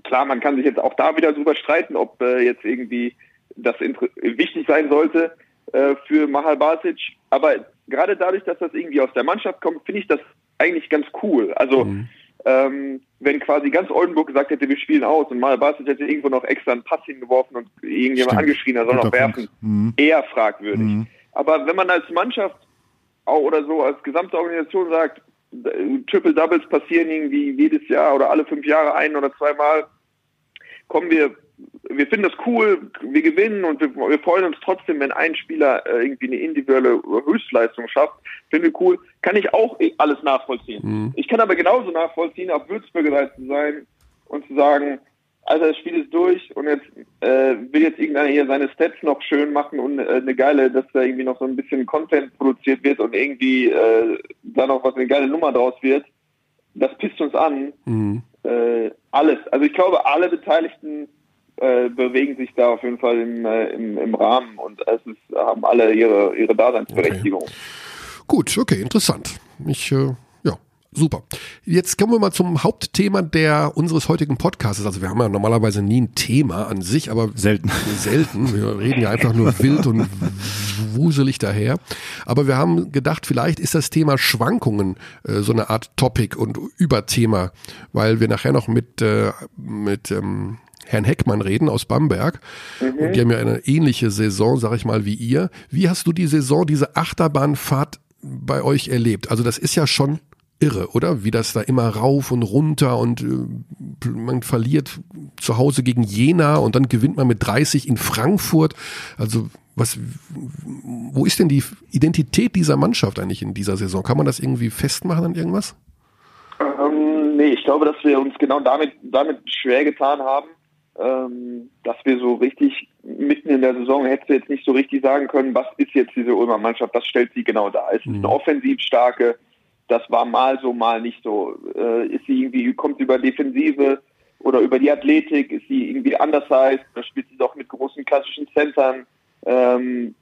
Klar, man kann sich jetzt auch da wieder drüber streiten, ob äh, jetzt irgendwie das wichtig sein sollte äh, für Mahal Basic, aber gerade dadurch, dass das irgendwie aus der Mannschaft kommt, finde ich das eigentlich ganz cool. Also mhm. ähm, wenn quasi ganz Oldenburg gesagt hätte, wir spielen aus und mal Basic hätte irgendwo noch extra einen Pass hingeworfen und irgendjemand Stimmt. angeschrien, er soll noch werfen, mhm. eher fragwürdig. Mhm. Aber wenn man als Mannschaft auch oder so als gesamte Organisation sagt, Triple Doubles passieren irgendwie jedes Jahr oder alle fünf Jahre ein oder zweimal. Kommen wir, wir finden das cool, wir gewinnen und wir, wir freuen uns trotzdem, wenn ein Spieler äh, irgendwie eine individuelle Höchstleistung schafft. Finden wir cool. Kann ich auch alles nachvollziehen. Mhm. Ich kann aber genauso nachvollziehen, auf Würzburger zu sein und zu sagen, also das Spiel ist durch und jetzt äh, will jetzt irgendeiner hier seine Stats noch schön machen und äh, eine geile, dass da irgendwie noch so ein bisschen Content produziert wird und irgendwie äh, da noch was eine geile Nummer draus wird. Das pisst uns an. Mhm. Äh, alles. Also ich glaube, alle Beteiligten äh, bewegen sich da auf jeden Fall im, äh, im, im Rahmen und es ist, haben alle ihre, ihre Daseinsberechtigung. Okay. Gut, okay, interessant. Ich äh, Super. Jetzt kommen wir mal zum Hauptthema der unseres heutigen Podcasts. Also wir haben ja normalerweise nie ein Thema an sich, aber selten. Selten. Wir reden ja einfach nur wild und wuselig daher. Aber wir haben gedacht, vielleicht ist das Thema Schwankungen äh, so eine Art Topic und Überthema, weil wir nachher noch mit äh, mit ähm, Herrn Heckmann reden aus Bamberg. Mhm. Und die haben ja eine ähnliche Saison, sag ich mal, wie ihr. Wie hast du die Saison, diese Achterbahnfahrt bei euch erlebt? Also das ist ja schon irre, oder? Wie das da immer rauf und runter und äh, man verliert zu Hause gegen Jena und dann gewinnt man mit 30 in Frankfurt. Also was, wo ist denn die Identität dieser Mannschaft eigentlich in dieser Saison? Kann man das irgendwie festmachen an irgendwas? Ähm, nee, ich glaube, dass wir uns genau damit, damit schwer getan haben, dass wir so richtig mitten in der Saison hätte jetzt nicht so richtig sagen können, was ist jetzt diese Ulmer Mannschaft, was stellt sie genau da? Es ist eine mhm. offensiv starke, das war mal so, mal nicht so. Äh, ist sie irgendwie, kommt sie über Defensive oder über die Athletik, ist sie irgendwie anders heißt, da spielt sie doch mit großen klassischen Centern. Ähm,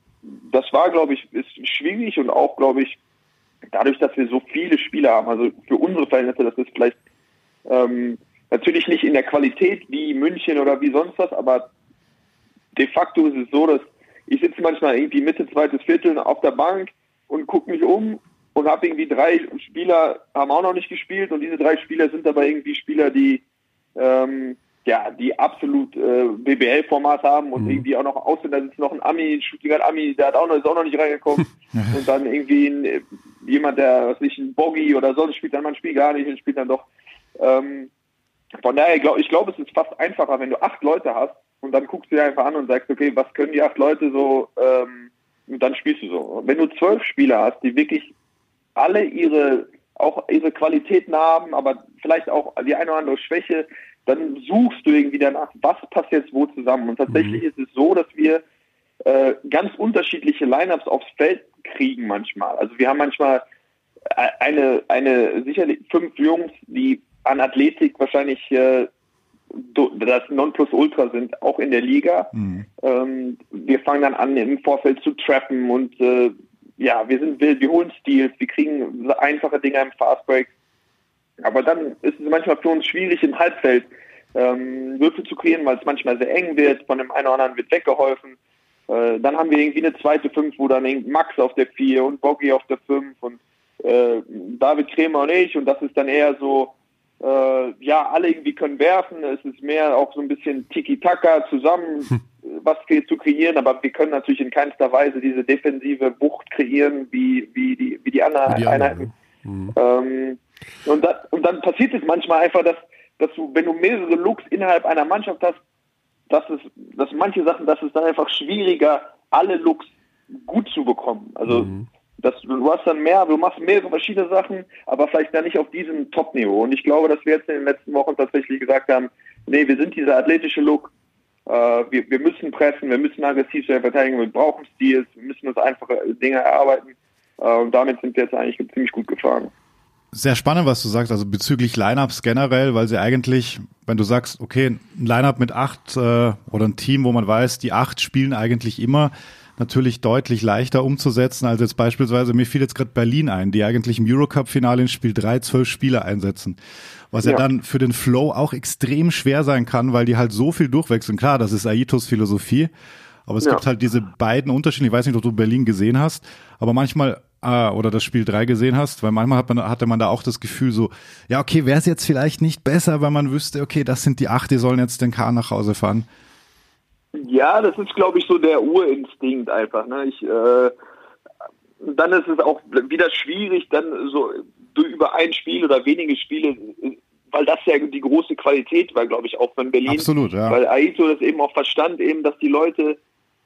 das war, glaube ich, ist schwierig und auch, glaube ich, dadurch, dass wir so viele Spieler haben, also für unsere Verhältnisse, das ist vielleicht ähm, natürlich nicht in der Qualität wie München oder wie sonst was, aber de facto ist es so, dass ich sitze manchmal irgendwie Mitte, zweites Viertel auf der Bank und gucke mich um und habe irgendwie drei Spieler, haben auch noch nicht gespielt und diese drei Spieler sind aber irgendwie Spieler, die ähm, ja, die absolut äh, BBL-Format haben und mhm. irgendwie auch noch aussehen, da sitzt noch ein Ami, ein Stuttgart Ami, der hat auch noch, ist auch noch nicht reingekommen und dann irgendwie ein, jemand, der, was nicht, ein Boggy oder sonst spielt dann mal ein Spiel gar nicht und spielt dann doch. Ähm, von daher, ich glaube, ich glaub, es ist fast einfacher, wenn du acht Leute hast und dann guckst du dir einfach an und sagst, okay, was können die acht Leute so, ähm, und dann spielst du so. Wenn du zwölf Spieler hast, die wirklich alle ihre auch ihre Qualitäten haben, aber vielleicht auch die eine oder andere Schwäche, dann suchst du irgendwie danach, was passt jetzt wo zusammen. Und tatsächlich mhm. ist es so, dass wir äh, ganz unterschiedliche Lineups aufs Feld kriegen manchmal. Also wir haben manchmal äh, eine, eine sicherlich fünf Jungs, die an Athletik wahrscheinlich äh, das Nonplusultra sind, auch in der Liga. Mhm. Ähm, wir fangen dann an, im Vorfeld zu trappen und äh, ja, wir sind wild, wir holen Steals, wir kriegen einfache Dinge im Fastbreak. Aber dann ist es manchmal für uns schwierig, im Halbfeld ähm, Würfel zu kreieren, weil es manchmal sehr eng wird, von dem einen oder anderen wird weggeholfen. Äh, dann haben wir irgendwie eine zweite Fünf, wo dann Max auf der Vier und Boggy auf der Fünf und äh, David Krämer und ich und das ist dann eher so, äh, ja, alle irgendwie können werfen, es ist mehr auch so ein bisschen Tiki-Taka zusammen. Hm was zu kreieren, aber wir können natürlich in keinster Weise diese defensive Wucht kreieren, wie, wie, die, wie die anderen wie die Einheiten. Mhm. Ähm, und, das, und dann passiert es manchmal einfach, dass, dass du, wenn du mehrere Looks innerhalb einer Mannschaft hast, dass es, dass manche Sachen, dass es dann einfach schwieriger, alle Looks gut zu bekommen. Also mhm. Das, du hast dann mehr, du machst mehrere verschiedene Sachen, aber vielleicht dann nicht auf diesem Top-Niveau. Und ich glaube, dass wir jetzt in den letzten Wochen tatsächlich gesagt haben, nee, wir sind dieser athletische Look, äh, wir, wir müssen pressen, wir müssen aggressiv sein verteidigen, wir brauchen Stils, wir müssen uns einfache Dinge erarbeiten. Äh, und damit sind wir jetzt eigentlich ziemlich gut gefahren. Sehr spannend, was du sagst, also bezüglich Lineups generell, weil sie eigentlich, wenn du sagst, okay, ein Lineup mit acht äh, oder ein Team, wo man weiß, die acht spielen eigentlich immer, natürlich deutlich leichter umzusetzen als jetzt beispielsweise, mir fiel jetzt gerade Berlin ein, die eigentlich im Eurocup-Finale in Spiel drei zwölf Spieler einsetzen was ja. ja. dann für den Flow auch extrem schwer sein kann, weil die halt so viel durchwechseln. Klar, das ist Aitos Philosophie, aber es ja. gibt halt diese beiden Unterschiede. Ich weiß nicht, ob du Berlin gesehen hast, aber manchmal äh, oder das Spiel 3 gesehen hast, weil manchmal hat man, hatte man da auch das Gefühl so, ja, okay, wäre es jetzt vielleicht nicht besser, wenn man wüsste, okay, das sind die acht, die sollen jetzt den Kahn nach Hause fahren. Ja, das ist, glaube ich, so der Urinstinkt einfach. Ne? Ich, äh, dann ist es auch wieder schwierig, dann so über ein Spiel oder wenige Spiele, weil das ja die große Qualität war, glaube ich, auch von Berlin. Absolut, ja. Weil Aito das eben auch verstand, eben, dass die Leute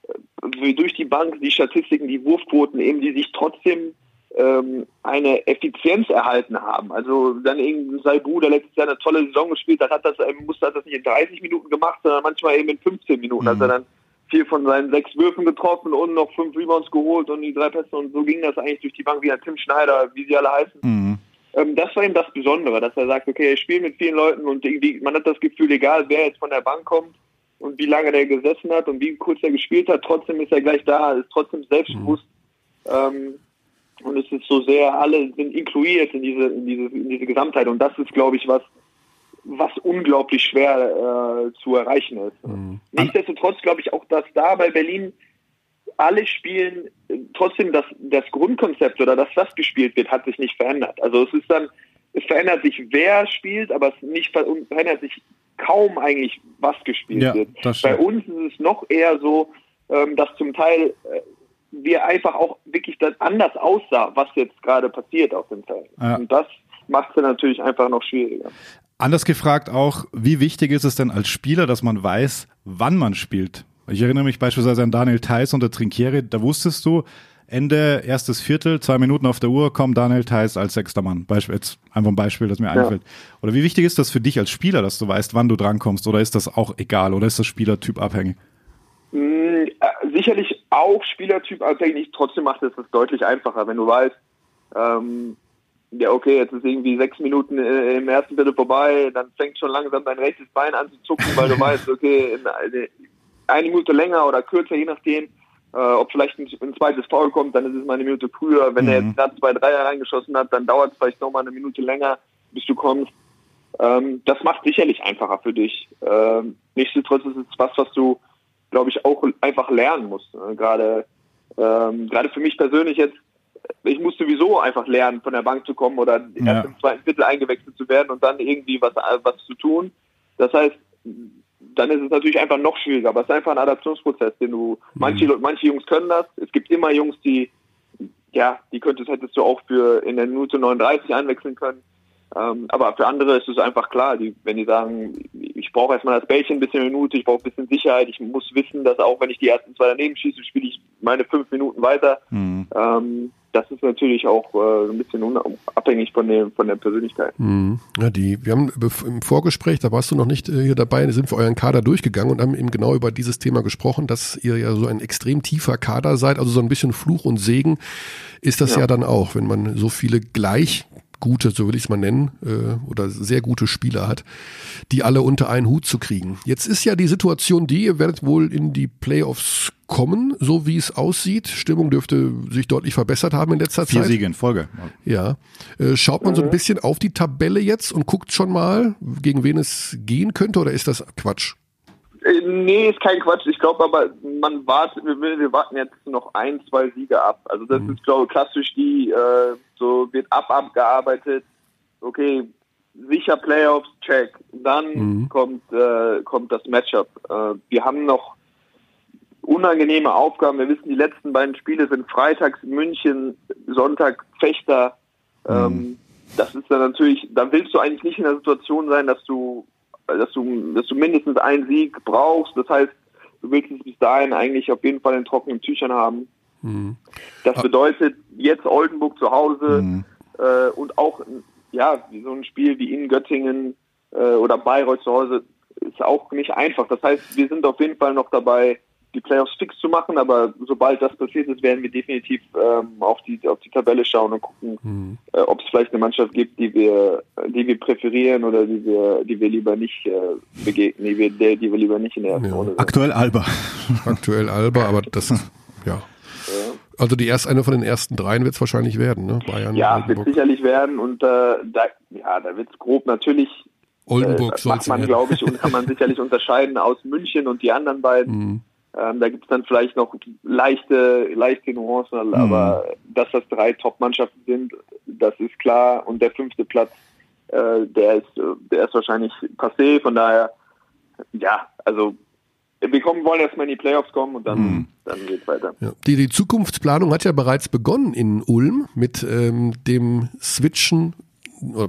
äh, durch die Bank, die Statistiken, die Wurfquoten eben, die sich trotzdem ähm, eine Effizienz erhalten haben. Also dann irgendwie Saibu, der letztes Jahr eine tolle Saison gespielt hat, hat das, ähm, musste das nicht in 30 Minuten gemacht, sondern manchmal eben in 15 Minuten. Mhm. Hat er dann vier von seinen sechs Würfen getroffen und noch fünf Rebounds geholt und die drei Pässe und so ging das eigentlich durch die Bank wie ein Tim Schneider, wie sie alle heißen. Mhm. Ähm, das war eben das Besondere, dass er sagt, okay, er spielt mit vielen Leuten und irgendwie, man hat das Gefühl, egal wer jetzt von der Bank kommt und wie lange der gesessen hat und wie kurz er gespielt hat, trotzdem ist er gleich da, ist trotzdem selbstbewusst. Mhm. Ähm, und es ist so sehr, alle sind inkludiert in diese, in diese, in diese Gesamtheit. Und das ist, glaube ich, was, was unglaublich schwer äh, zu erreichen ist. Mhm. Nichtsdestotrotz glaube ich auch, dass da bei Berlin alle spielen, trotzdem das, das Grundkonzept oder das, was gespielt wird, hat sich nicht verändert. Also es ist dann, es verändert sich, wer spielt, aber es nicht verändert sich kaum eigentlich, was gespielt ja, wird. Bei uns ist es noch eher so, ähm, dass zum Teil äh, wir einfach auch wirklich dann anders aussah, was jetzt gerade passiert auf dem Feld. Ja. Und das macht es natürlich einfach noch schwieriger. Anders gefragt auch, wie wichtig ist es denn als Spieler, dass man weiß, wann man spielt? Ich erinnere mich beispielsweise an Daniel Theiss unter Trinkieri, da wusstest du, Ende erstes Viertel, zwei Minuten auf der Uhr, kommt Daniel Theiss als sechster Mann. Beispiel, jetzt einfach ein Beispiel, das mir ja. einfällt. Oder wie wichtig ist das für dich als Spieler, dass du weißt, wann du drankommst? Oder ist das auch egal? Oder ist das Spielertyp abhängig? Hm, äh, sicherlich auch Spielertyp abhängig. Trotzdem macht es das deutlich einfacher, wenn du weißt, ähm, ja, okay, jetzt ist irgendwie sechs Minuten äh, im ersten Viertel vorbei, dann fängt schon langsam dein rechtes Bein an zu zucken, weil du weißt, okay, eine, eine Minute länger oder kürzer, je nachdem, äh, ob vielleicht ein, ein, zweites Foul kommt, dann ist es mal eine Minute früher. Wenn mhm. er jetzt gerade zwei Dreier reingeschossen hat, dann dauert es vielleicht noch mal eine Minute länger, bis du kommst. Ähm, das macht sicherlich einfacher für dich. Ähm, nichtsdestotrotz ist es was, was du glaube ich, auch einfach lernen muss. Ne? Gerade, ähm, gerade für mich persönlich jetzt, ich muss sowieso einfach lernen, von der Bank zu kommen oder ja. erst im zweiten Viertel eingewechselt zu werden und dann irgendwie was, was zu tun. Das heißt, dann ist es natürlich einfach noch schwieriger, aber es ist einfach ein Adaptionsprozess, den du, mhm. manche, manche Jungs können das. Es gibt immer Jungs, die, ja, die könntest, hättest du auch für in der Minute 39 einwechseln können. Ähm, aber für andere ist es einfach klar, die, wenn die sagen, ich brauche erstmal das Bällchen ein bisschen Minute, ich brauche ein bisschen Sicherheit, ich muss wissen, dass auch wenn ich die ersten zwei daneben schieße, spiele ich meine fünf Minuten weiter. Mhm. Ähm, das ist natürlich auch äh, ein bisschen abhängig von, dem, von der Persönlichkeit. Mhm. Ja, die, wir haben im Vorgespräch, da warst du noch nicht äh, hier dabei, sind wir euren Kader durchgegangen und haben eben genau über dieses Thema gesprochen, dass ihr ja so ein extrem tiefer Kader seid, also so ein bisschen Fluch und Segen ist das ja, ja dann auch, wenn man so viele gleich gute, so will ich es mal nennen, äh, oder sehr gute Spieler hat, die alle unter einen Hut zu kriegen. Jetzt ist ja die Situation die, ihr werdet wohl in die Playoffs kommen, so wie es aussieht. Stimmung dürfte sich deutlich verbessert haben in letzter Vier Zeit. Vier Siege in Folge. Ja. Äh, schaut man so ein bisschen auf die Tabelle jetzt und guckt schon mal, gegen wen es gehen könnte, oder ist das Quatsch? Äh, nee, ist kein Quatsch. Ich glaube aber, man wartet, wir, wir, warten jetzt noch ein, zwei Siege ab. Also das mhm. ist, glaube ich, klassisch die, äh, so wird ab abgearbeitet. Okay, sicher Playoffs, check. Dann mhm. kommt, äh, kommt das Matchup. Äh, wir haben noch unangenehme Aufgaben. Wir wissen, die letzten beiden Spiele sind freitags München, Sonntag Fechter. Mhm. Ähm, das ist dann natürlich, da willst du eigentlich nicht in der Situation sein, dass du dass du, dass du mindestens einen Sieg brauchst. Das heißt, du willst es bis dahin eigentlich auf jeden Fall in trockenen Tüchern haben. Mhm. Das bedeutet jetzt Oldenburg zu Hause mhm. äh, und auch ja so ein Spiel wie in Göttingen äh, oder Bayreuth zu Hause ist auch nicht einfach. Das heißt, wir sind auf jeden Fall noch dabei, die Playoffs fix zu machen, aber sobald das passiert ist, werden wir definitiv ähm, auf die auf die Tabelle schauen und gucken, mhm. äh, ob es vielleicht eine Mannschaft gibt, die wir die wir präferieren oder die wir die wir lieber nicht äh, begegnen, die wir der, die wir lieber nicht in der ersten ja. Runde. Sind. Aktuell Alba. Aktuell Alba, aber das ja. Also die erst eine von den ersten dreien wird es wahrscheinlich werden, ne? Bayern. Ja, wird sicherlich werden und äh, da ja, da wird es grob natürlich Oldenburg äh, macht man, glaube ich, und kann man sicherlich unterscheiden aus München und die anderen beiden. Mhm. Ähm, da gibt es dann vielleicht noch leichte, leichte Nuancen, mhm. aber dass das drei Top-Mannschaften sind, das ist klar. Und der fünfte Platz, äh, der ist, der ist wahrscheinlich passé. Von daher, ja, also wir kommen, wollen erstmal in die Playoffs kommen und dann, mhm. dann geht's weiter. Ja. Die, die Zukunftsplanung hat ja bereits begonnen in Ulm mit ähm, dem Switchen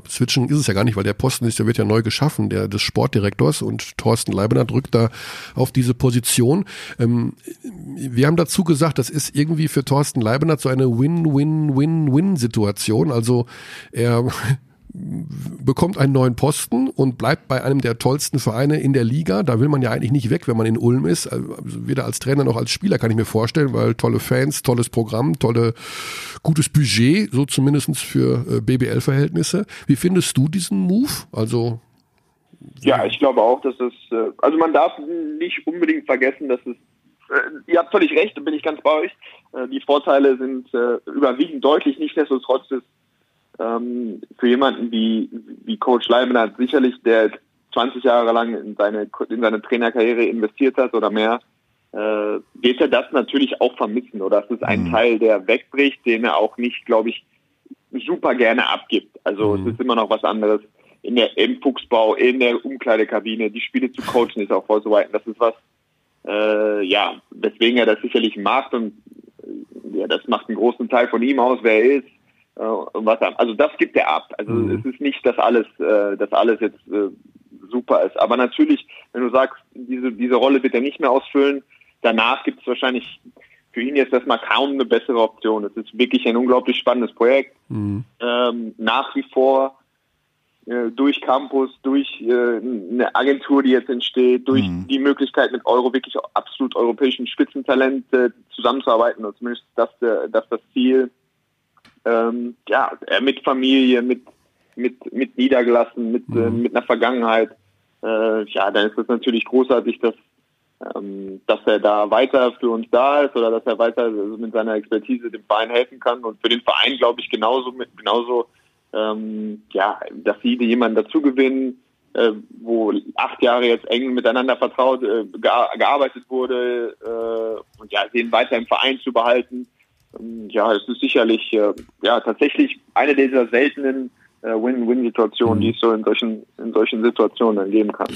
Switchen ist es ja gar nicht, weil der Posten ist, der wird ja neu geschaffen, der des Sportdirektors und Thorsten Leibener drückt da auf diese Position. Ähm, wir haben dazu gesagt, das ist irgendwie für Thorsten Leibener so eine Win-Win-Win-Win-Situation. Also er bekommt einen neuen Posten und bleibt bei einem der tollsten Vereine in der Liga. Da will man ja eigentlich nicht weg, wenn man in Ulm ist. Also weder als Trainer noch als Spieler kann ich mir vorstellen, weil tolle Fans, tolles Programm, tolle, gutes Budget, so zumindestens für äh, BBL-Verhältnisse. Wie findest du diesen Move? Also ja, ich glaube auch, dass es, äh, also man darf nicht unbedingt vergessen, dass es, äh, ihr habt völlig recht, da bin ich ganz bei euch. Die Vorteile sind überwiegend deutlich, nichtsdestotrotz ist ähm, für jemanden wie, wie Coach Leibniz sicherlich, der 20 Jahre lang in seine, in seine Trainerkarriere investiert hat oder mehr, äh, wird er das natürlich auch vermissen. Oder es ist ein mhm. Teil, der wegbricht, den er auch nicht, glaube ich, super gerne abgibt. Also mhm. es ist immer noch was anderes in der, im Fuchsbau, in der Umkleidekabine, die Spiele zu coachen ist auch vorzubereiten. Das ist was, äh, ja, weswegen er das sicherlich macht und ja, das macht einen großen Teil von ihm aus, wer er ist. Äh, was, also das gibt er ab. Also mhm. es ist nicht, dass alles, äh, dass alles jetzt äh, super ist. Aber natürlich, wenn du sagst, diese, diese Rolle wird er nicht mehr ausfüllen, danach gibt es wahrscheinlich für ihn jetzt erstmal kaum eine bessere Option. Es ist wirklich ein unglaublich spannendes Projekt. Mhm. Ähm, nach wie vor äh, durch Campus, durch äh, eine Agentur, die jetzt entsteht, durch mhm. die Möglichkeit mit Euro wirklich absolut europäischen Spitzentalent äh, zusammenzuarbeiten. Und zumindest das, äh, das das Ziel ähm, ja, mit Familie, mit, mit, mit Niedergelassen, mit, mhm. äh, mit einer Vergangenheit, äh, ja, dann ist es natürlich großartig, dass, ähm, dass er da weiter für uns da ist oder dass er weiter mit seiner Expertise dem Verein helfen kann und für den Verein glaube ich genauso mit genauso ähm, ja, dass sie jemanden dazu gewinnen, äh, wo acht Jahre jetzt eng miteinander vertraut, äh, gearbeitet wurde äh, und ja, den weiter im Verein zu behalten, ja, es ist sicherlich äh, ja tatsächlich eine dieser seltenen äh, Win-Win-Situationen, mhm. die es so in solchen, in solchen Situationen dann geben kann.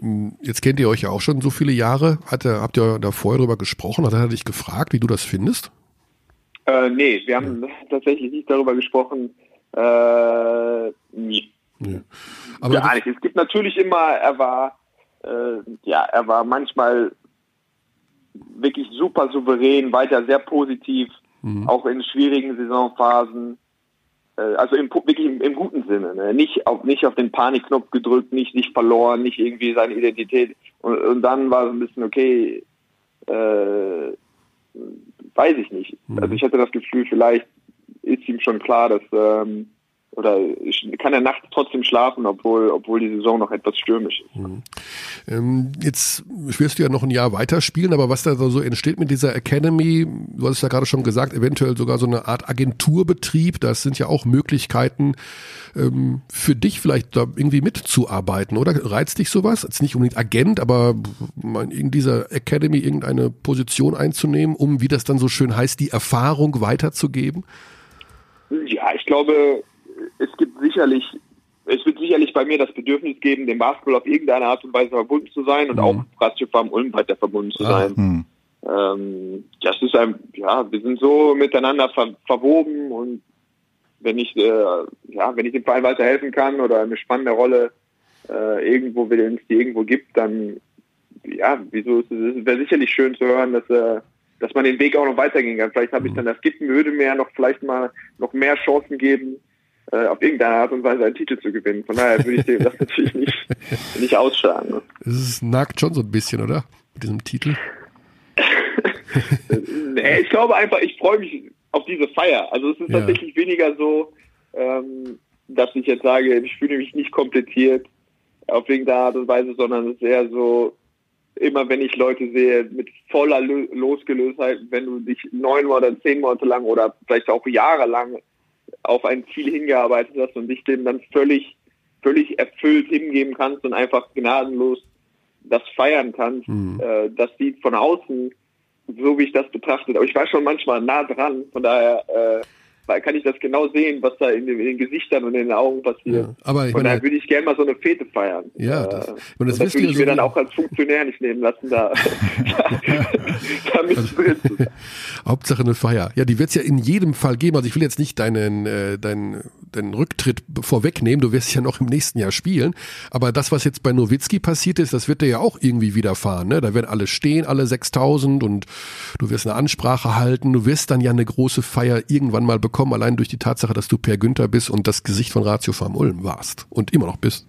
Mm, jetzt kennt ihr euch ja auch schon so viele Jahre. Hat er, habt ihr da vorher drüber gesprochen? Hat er dich gefragt, wie du das findest? Äh, nee, wir haben ja. tatsächlich nicht darüber gesprochen. Äh, nie. Ja. Aber nicht. Es gibt natürlich immer, er war, äh, ja, er war manchmal wirklich super souverän, weiter sehr positiv mhm. auch in schwierigen Saisonphasen. Äh, also im, wirklich im, im guten Sinne. Ne? Nicht, auf, nicht auf den Panikknopf gedrückt, nicht, nicht verloren, nicht irgendwie seine Identität. Und, und dann war es ein bisschen, okay, äh, weiß ich nicht. Mhm. Also ich hatte das Gefühl, vielleicht ist ihm schon klar, dass ähm, oder kann er nachts trotzdem schlafen, obwohl, obwohl die Saison noch etwas stürmisch ist. Mhm. Ähm, jetzt wirst du ja noch ein Jahr weiterspielen, aber was da so entsteht mit dieser Academy, du hast es ja gerade schon gesagt, eventuell sogar so eine Art Agenturbetrieb, das sind ja auch Möglichkeiten ähm, für dich vielleicht da irgendwie mitzuarbeiten, oder? Reizt dich sowas? Jetzt nicht unbedingt Agent, aber in dieser Academy irgendeine Position einzunehmen, um, wie das dann so schön heißt, die Erfahrung weiterzugeben? Ja, ich glaube, es gibt sicherlich, es wird sicherlich bei mir das Bedürfnis geben, dem Basketball auf irgendeine Art und Weise verbunden zu sein und mhm. auch Ratio Farm Ulm weiter verbunden zu ah, sein. Mhm. Ähm, das ist ein, ja, wir sind so miteinander ver verwoben und wenn ich, äh, ja, wenn ich dem Verein weiterhelfen kann oder eine spannende Rolle äh, irgendwo, wenn es die irgendwo gibt, dann, ja, wieso ist es, wäre sicherlich schön zu hören, dass, äh, dass man den Weg auch noch weitergehen kann. Vielleicht habe ich mhm. dann das Gitten, würde mir ja noch vielleicht mal noch mehr Chancen geben, auf irgendeine Art und Weise einen Titel zu gewinnen. Von daher würde ich dem das natürlich nicht, nicht ausschlagen. Ne? Es nagt schon so ein bisschen, oder? Mit diesem Titel. nee, ich glaube einfach, ich freue mich auf diese Feier. Also es ist ja. tatsächlich weniger so, ähm, dass ich jetzt sage, ich fühle mich nicht komplettiert auf irgendeine Art und Weise, sondern es ist eher so, immer wenn ich Leute sehe mit voller Losgelöstheit, wenn du dich neun oder zehn Monate lang oder vielleicht auch jahrelang auf ein Ziel hingearbeitet hast und dich dem dann völlig, völlig erfüllt hingeben kannst und einfach gnadenlos das feiern kannst, mhm. äh, das sieht von außen, so wie ich das betrachtet, aber ich war schon manchmal nah dran, von daher, äh, kann ich das genau sehen, was da in den, in den Gesichtern und in den Augen passiert. Ja, aber ich und meine, da würde ich gerne mal so eine Fete feiern. Ja, Äh, das- und und das das, wisst ihr würde ich so mir dann auch als Funktionär nicht nehmen lassen, da, da mit drin zu sein. Hauptsache eine Feier. Ja, die wird es ja in jedem Fall geben. Also ich will jetzt nicht deinen, äh, deinen, deinen Rücktritt vorwegnehmen. Du wirst ja noch im nächsten Jahr spielen. Aber das, was jetzt bei Nowitzki passiert ist, das wird dir ja auch irgendwie widerfahren. Ne? Da werden alle stehen, alle 6000 und du wirst eine Ansprache halten. Du wirst dann ja eine große Feier irgendwann mal bekommen, allein durch die Tatsache, dass du Per Günther bist und das Gesicht von Ratio Farm Ulm warst und immer noch bist.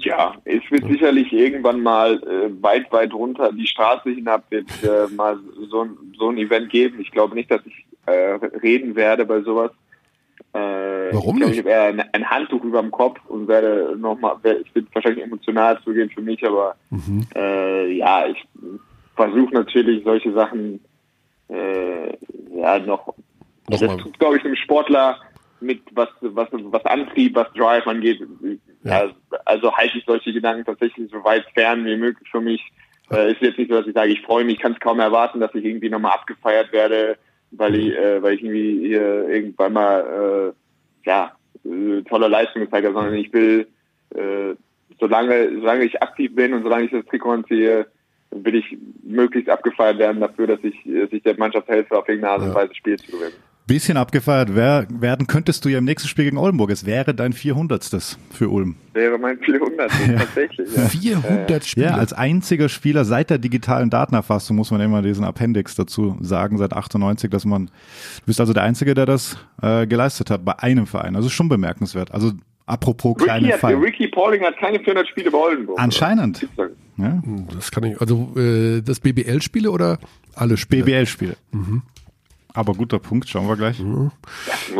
Ja, es wird sicherlich irgendwann mal äh, weit, weit runter die Straße hinab wird äh, mal so, ein- so ein Event geben. Ich glaube nicht, dass ich äh, reden werde bei sowas. Äh, Warum ich glaub, nicht? Ich habe eher ein, ein Handtuch über dem Kopf und werde nochmal, es wird wahrscheinlich emotional zugehen für mich, aber Mhm. äh, ja, ich versuche natürlich solche Sachen äh, ja noch das tut, glaube ich, einem Sportler mit was, was, was Antrieb, was Drive angeht. Ja. Ja. Also halte ich solche Gedanken tatsächlich so weit fern wie möglich für mich. Äh, ist jetzt nicht so, dass ich sage, ich freue mich, kann es kaum erwarten, dass ich irgendwie nochmal abgefeiert werde, weil ich, äh, weil ich irgendwie hier irgendwann mal, äh, ja, äh, tolle Leistung gezeigt habe, sondern ich will, äh, solange, solange ich aktiv bin und solange ich das Trikot anziehe, will ich möglichst abgefeiert werden dafür, dass ich, dass ich der Mannschaft helfe, auf irgendeine Art und Ja. Weise Spiel zu gewinnen. Bisschen abgefeiert wer, werden könntest du ja im nächsten Spiel gegen Oldenburg. Es wäre dein 400. für Ulm. Wäre mein 400. tatsächlich. Ja. 400 Spiele. Ja, als einziger Spieler seit der digitalen Datenerfassung muss man immer diesen Appendix dazu sagen, seit 98, dass man, du bist also der Einzige, der das äh, geleistet hat bei einem Verein. Also schon bemerkenswert. Also apropos Ricky, kleine hat. Ricky Pauling hat keine 400 Spiele bei Oldenburg. Anscheinend. Ja? Das kann ich, also äh, das BBL-Spiele oder alle Spiele? BBL-Spiele. Aber guter Punkt, schauen wir gleich.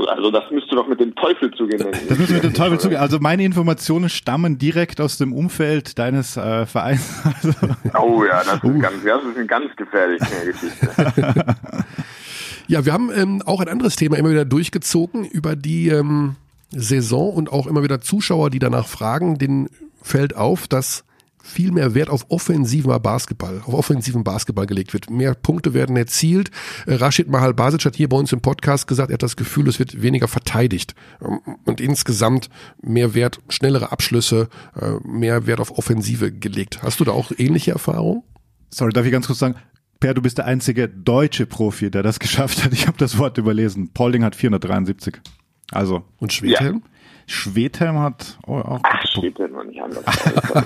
Also das müsste doch mit dem Teufel zugehen. Das wir mit dem Teufel zugehen. Also meine Informationen stammen direkt aus dem Umfeld deines äh, Vereins. Also, Oh ja, das Uh. ist, ganz, das ist eine ganz gefährliche Geschichte. Ja, wir haben ähm, auch ein anderes Thema immer wieder durchgezogen über die ähm, Saison und auch immer wieder Zuschauer, die danach fragen. Den fällt auf, dass viel mehr Wert auf offensiven Basketball, auf offensiven Basketball gelegt wird. Mehr Punkte werden erzielt. Äh, Rashid Mahal Basic hat hier bei uns im Podcast gesagt, er hat das Gefühl, es wird weniger verteidigt. Ähm, Und insgesamt mehr Wert, schnellere Abschlüsse, äh, mehr Wert auf Offensive gelegt. Hast du da auch ähnliche Erfahrungen? sorry, darf ich ganz kurz sagen? Per, du bist der einzige deutsche Profi, der das geschafft hat. Ich habe das Wort überlesen. Paulding hat 473. Also Und Schwedhelm? Schwedhelm hat oh, auch Ach, ja noch nicht anders.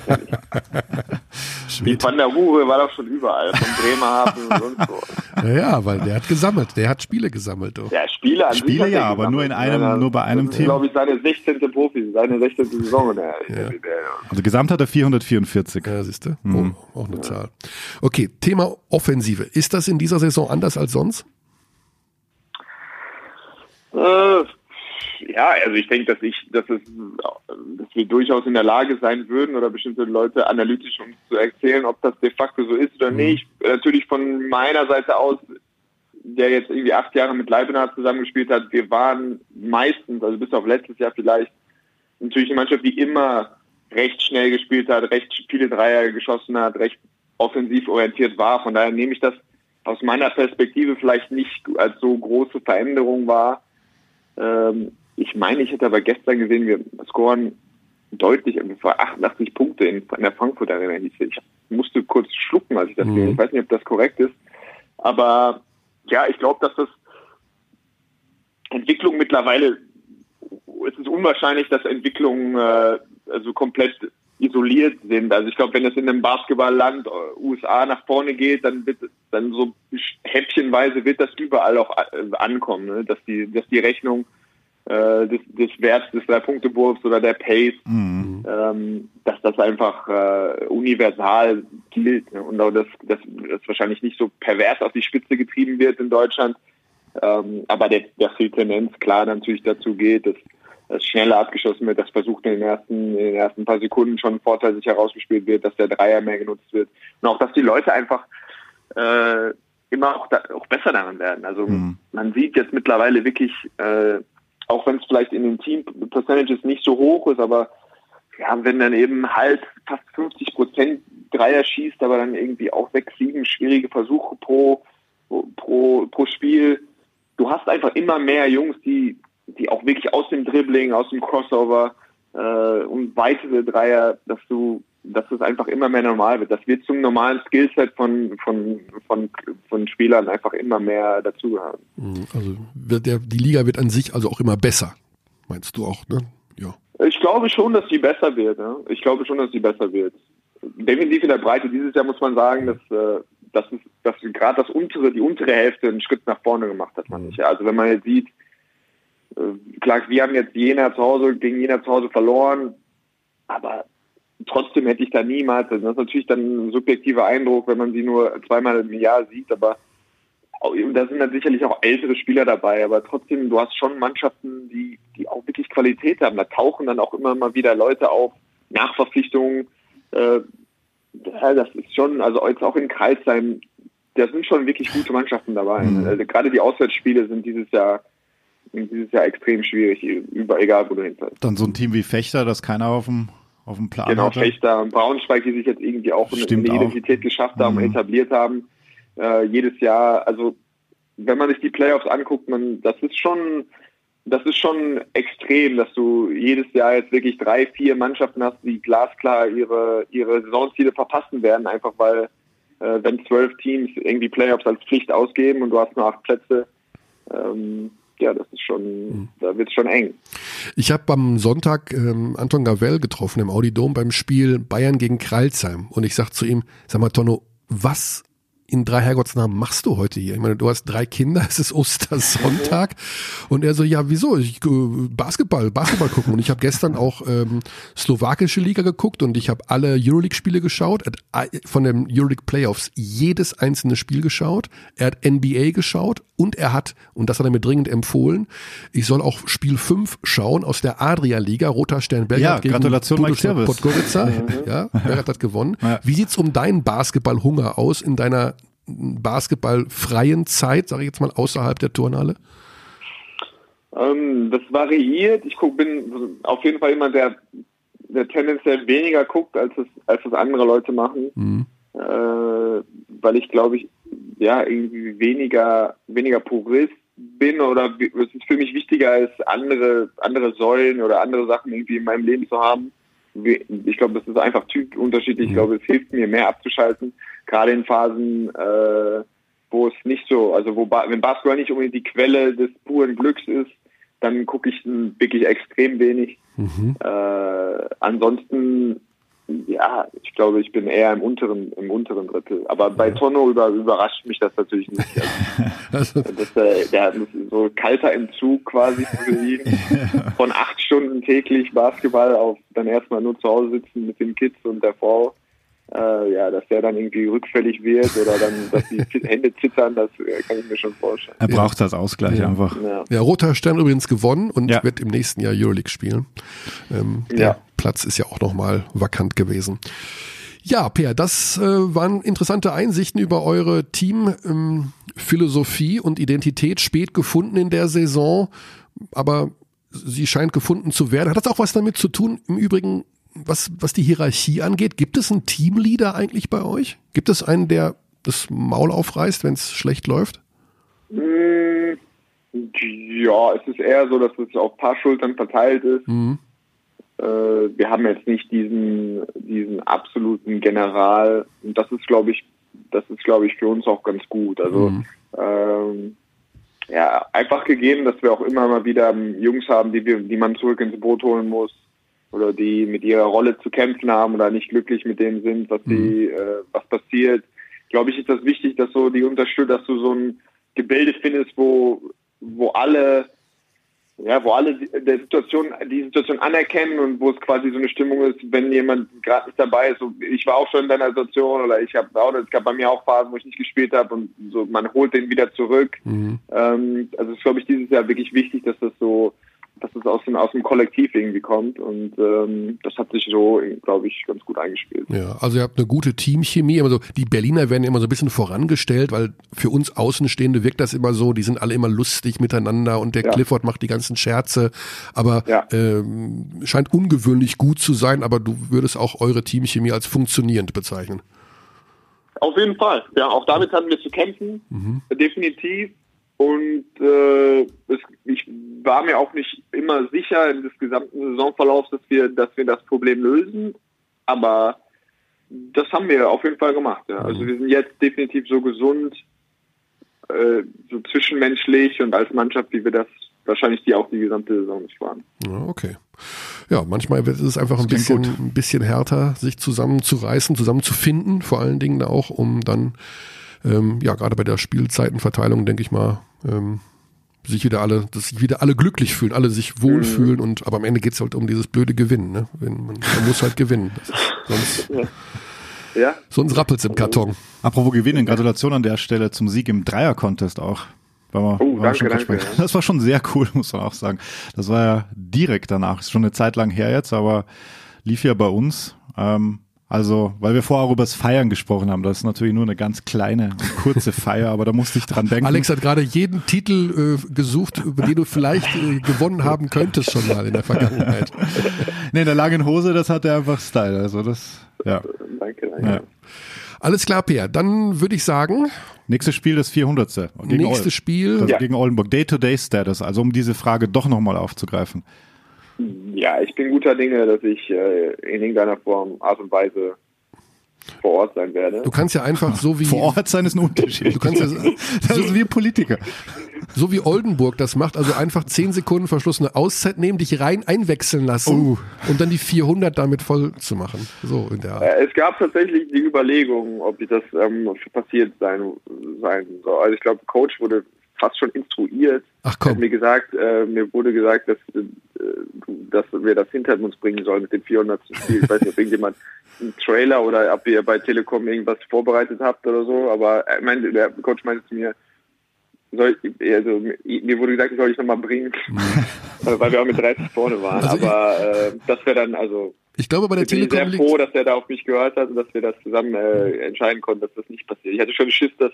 Die Van der Hure war doch schon überall, von Bremerhaven und sonst wo. Ja, ja, weil der hat gesammelt, der hat Spiele gesammelt. Doch. Ja, Spiele an Spiele ja, aber nur in einem- Ja, nur bei einem das Team. ist, glaube ich, seine 16. Profi, seine 16. Saison. Der, Ja. der, der, Also gesamt hat er 444. Ja, siehst du? Oh, auch eine Zahl. Okay, Thema Offensive. Ist das in dieser Saison anders als sonst? Äh, ja, also ich denke, dass ich, dass es, dass wir durchaus in der Lage sein würden oder bestimmte Leute analytisch uns zu erzählen, ob das de facto so ist oder nicht. Natürlich von meiner Seite aus, der jetzt irgendwie acht Jahre mit Leibniz zusammengespielt hat, wir waren meistens, also bis auf letztes Jahr vielleicht, natürlich eine Mannschaft, die immer recht schnell gespielt hat, recht viele Dreier geschossen hat, recht offensiv orientiert war. Von daher nehme ich das aus meiner Perspektive vielleicht nicht als so große Veränderung wahr. Ähm, ich meine, ich hätte aber gestern gesehen, wir scoren deutlich, ungefähr 88 Punkte in, in der Frankfurt Arena. hieß es. Ich musste kurz schlucken, als ich das Mhm. habe. Ich weiß nicht, ob das korrekt ist. Aber ja, ich glaube, dass das Entwicklung mittlerweile, es ist unwahrscheinlich, dass Entwicklungen äh, also komplett isoliert sind. Also ich glaube, wenn es in einem Basketballland äh, USA nach vorne geht, dann wird dann so häppchenweise wird das überall auch äh, ankommen, ne? dass die dass die Rechnung äh, des, des Werts des Drei-Punkte-Wurfs oder der Pace, Mhm. ähm, dass das einfach äh, universal gilt ne? und auch das, das, das wahrscheinlich nicht so pervers auf die Spitze getrieben wird in Deutschland, ähm, aber der, dass die Tendenz klar natürlich dazu geht, dass dass schneller abgeschossen wird, dass versucht in den ersten, in den ersten paar Sekunden schon ein Vorteil sich herausgespielt wird, dass der Dreier mehr genutzt wird und auch, dass die Leute einfach äh, immer auch, da, auch besser daran werden. Also Mhm. man sieht jetzt mittlerweile wirklich, äh, auch wenn es vielleicht in den Team-Percentages nicht so hoch ist, aber ja, wenn dann eben halt fast 50 Prozent Dreier schießt, aber dann irgendwie auch sechs, sieben schwierige Versuche pro, pro, pro Spiel, du hast einfach immer mehr Jungs, die, die auch wirklich aus dem Dribbling, aus dem Crossover äh, und weitere Dreier, dass du, dass es einfach immer mehr normal wird. Das wird zum normalen Skillset von, von, von, von Spielern einfach immer mehr dazugehören. Mhm, also wird der, die Liga wird an sich also auch immer besser, meinst du auch, ne? Ja. Ich glaube schon, dass sie besser wird. Ne? Ich glaube schon, dass sie besser wird. Definitiv in der Breite. Dieses Jahr muss man sagen, dass, äh, dass, dass gerade das untere, die untere Hälfte einen Schritt nach vorne gemacht hat, man nicht. Also wenn man jetzt sieht, äh, klar, wir haben jetzt Jena zu Hause gegen Jena zu Hause verloren, aber trotzdem hätte ich da niemals, also das ist natürlich dann ein subjektiver Eindruck, wenn man sie nur zweimal im Jahr sieht, aber da sind dann sicherlich auch ältere Spieler dabei, aber trotzdem, du hast schon Mannschaften, die, die auch wirklich Qualität haben. Da tauchen dann auch immer mal wieder Leute auf, Nachverpflichtungen. Äh, ja, das ist schon, also jetzt auch in Kreisheim, da sind schon wirklich gute Mannschaften dabei. Mhm. Also gerade die Auswärtsspiele sind dieses Jahr dieses Jahr extrem schwierig, über, egal wo du hinfällst. Dann so ein Team wie Fechter, das keiner auf dem, auf dem Plan genau, hatte. Genau, Fechter und Braunschweig, die sich jetzt irgendwie auch Stimmt eine, Identität auch. geschafft haben, mhm. etabliert haben äh, jedes Jahr. Also wenn man sich die Playoffs anguckt, man, das ist schon, das ist schon extrem, dass du jedes Jahr jetzt wirklich drei, vier Mannschaften hast, die glasklar ihre ihre Saisonziele verpassen werden, einfach weil äh, wenn zwölf Teams irgendwie Playoffs als Pflicht ausgeben und du hast nur acht Plätze, ähm, ja, das ist schon, mhm. da wird es schon eng. Ich habe am Sonntag ähm, Anton Gavell getroffen im Audi Dom beim Spiel Bayern gegen Kralsheim und ich sag zu ihm, sag mal Tonno, was in drei Herrgottsnamen machst du heute hier? Ich meine, du hast drei Kinder, es ist Ostersonntag. Und er so, ja, wieso? Ich, äh, Basketball, Basketball gucken. Und ich habe gestern auch ähm, slowakische Liga geguckt und ich habe alle Euroleague-Spiele geschaut, von den Euroleague Playoffs jedes einzelne Spiel geschaut. Er hat NBA geschaut und er hat, und das hat er mir dringend empfohlen, ich soll auch Spiel 5 schauen aus der Adria-Liga, Roter Stern Belgrad ja, gegen Podgorica. ja, Belgrad hat gewonnen. Ja. Wie sieht's um deinen Basketballhunger aus in deiner basketballfreien Zeit, sage ich jetzt mal, außerhalb der Turnhalle? Ähm, das variiert. Ich guck, bin auf jeden Fall jemand, der, der tendenziell weniger guckt, als es, als es andere Leute machen. Mhm. Äh, weil ich glaube ich, ja, irgendwie weniger, weniger Purist bin oder es ist für mich wichtiger als andere, andere Säulen oder andere Sachen irgendwie in meinem Leben zu haben. Ich glaube, das ist einfach typunterschiedlich. Ich mhm. glaube, es hilft mir mehr abzuschalten gerade in Phasen, äh, wo es nicht so, also wo wenn Basketball nicht unbedingt die Quelle des puren Glücks ist, dann gucke ich wirklich extrem wenig. Mhm. Äh, ansonsten, ja, ich glaube, ich bin eher im unteren, im unteren Drittel. Aber bei Tono über, überrascht mich das natürlich nicht. Also, das, äh, der so kalter Entzug quasi für ihn. Von acht Stunden täglich Basketball auf dann erstmal nur zu Hause sitzen mit den Kids und der Frau äh, ja, dass der dann irgendwie rückfällig wird oder dann, dass die Hände zittern, das äh, kann ich mir schon vorstellen. Er braucht das Ausgleich ja. einfach. Ja. ja, Roter Stern übrigens gewonnen und ja. wird im nächsten Jahr Euroleague spielen. Ähm, der ja. Platz ist ja auch nochmal vakant gewesen. Ja, Per, das äh, waren interessante Einsichten über eure Teamphilosophie ähm, und Identität spät gefunden in der Saison, aber sie scheint gefunden zu werden. Hat das auch was damit zu tun, im Übrigen, was, was die Hierarchie angeht, gibt es einen Teamleader eigentlich bei euch? Gibt es einen, der das Maul aufreißt, wenn es schlecht läuft? Mm, ja, es ist eher so, dass es auf ein paar Schultern verteilt ist. Mhm. Äh, wir haben jetzt nicht diesen, diesen absoluten General. Und das ist, glaube ich, das ist, glaube ich, für uns auch ganz gut. Also, mhm. ähm, ja, einfach gegeben, dass wir auch immer mal wieder Jungs haben, die wir, die man zurück ins Boot holen muss oder die mit ihrer Rolle zu kämpfen haben oder nicht glücklich mit dem sind, was sie, mhm. äh, was passiert. Glaube ich, ist das wichtig, dass so die unterstützt, dass du so ein Gebilde findest, wo, wo alle, ja, wo alle der Situation, die Situation anerkennen und wo es quasi so eine Stimmung ist, wenn jemand gerade nicht dabei ist. So, ich war auch schon in deiner Situation oder ich habe auch, es gab bei mir auch Phasen, wo ich nicht gespielt habe und so, man holt den wieder zurück. Mhm. Ähm, also ist, glaube ich, dieses Jahr wirklich wichtig, dass das so dass es aus dem, aus dem Kollektiv irgendwie kommt und ähm, das hat sich so, glaube ich, ganz gut eingespielt. Ja, also ihr habt eine gute Teamchemie. Also die Berliner werden immer so ein bisschen vorangestellt, weil für uns Außenstehende wirkt das immer so, die sind alle immer lustig miteinander und der ja. Clifford macht die ganzen Scherze, aber ja. ähm, scheint ungewöhnlich gut zu sein, aber du würdest auch eure Teamchemie als funktionierend bezeichnen. Auf jeden Fall. Ja, auch damit hatten wir zu kämpfen, mhm. definitiv. Und äh, es, ich war mir auch nicht immer sicher in des gesamten Saisonverlaufs, dass wir, dass wir das Problem lösen. Aber das haben wir auf jeden Fall gemacht. Ja. Also wir sind jetzt definitiv so gesund, äh, so zwischenmenschlich und als Mannschaft, wie wir das wahrscheinlich die auch die gesamte Saison nicht waren. Ja, okay. Ja, manchmal ist es einfach ein bisschen, ein bisschen härter, sich zusammenzureißen, zusammenzufinden, vor allen Dingen auch, um dann, ähm, ja, gerade bei der Spielzeitenverteilung, denke ich mal, ähm, sich wieder alle, dass sich wieder alle glücklich fühlen, alle sich wohlfühlen mhm. und aber am Ende geht es halt um dieses blöde Gewinnen, ne? Wenn, man, man muss halt gewinnen. sonst, ja. ja. sonst rappelt's im Karton. Apropos Gewinnen, Gratulation an der Stelle zum Sieg im Dreier-Contest auch. War mal, oh, war danke, danke, ja. Das war schon sehr cool, muss man auch sagen. Das war ja direkt danach. Ist schon eine Zeit lang her jetzt, aber lief ja bei uns. Ähm, also, weil wir vorher auch über das Feiern gesprochen haben, das ist natürlich nur eine ganz kleine, kurze Feier, aber da musste ich dran denken. Alex hat gerade jeden Titel äh, gesucht, über den du vielleicht äh, gewonnen haben könntest schon mal in der Vergangenheit. nee, in der langen Hose, das hat er einfach Style. Also das, ja. Danke, danke. Ja. Alles klar, Peer. Dann würde ich sagen. Nächstes Spiel das 400. Gegen Nächstes Ol Spiel. Also ja. Gegen Oldenburg. Day-to-Day-Status. Also um diese Frage doch nochmal aufzugreifen. Ja, ich bin guter Dinge, dass ich äh, in irgendeiner Form, Art und Weise vor Ort sein werde. Du kannst ja einfach so wie. Vor Ort sein ist ein Unterschied. Du kannst ja, das ist wie Politiker. So wie Oldenburg das macht, also einfach 10 Sekunden verschlossene Auszeit nehmen, dich rein einwechseln lassen uh. und dann die 400 damit voll zu machen. So in der Art. Äh, es gab tatsächlich die Überlegung, ob das ähm, passiert sein, sein soll. Also ich glaube, Coach wurde fast schon instruiert. Ach komm. Er hat mir gesagt, äh, mir wurde gesagt, dass, äh, dass wir das hinter uns bringen sollen mit dem 400. Spiel. Ich weiß nicht, ob irgendjemand einen Trailer oder ob ihr bei Telekom irgendwas vorbereitet habt oder so, aber er meinte, der Coach meinte zu mir, soll ich, also mir wurde gesagt, ich soll ich nochmal bringen, mhm. weil wir auch mit 30 vorne waren. Also aber äh, das wäre dann also. Ich glaube, bei der ich bin Telekom sehr froh, dass er da auf mich gehört hat und dass wir das zusammen äh, entscheiden konnten, dass das nicht passiert. Ich hatte schon Schiss, dass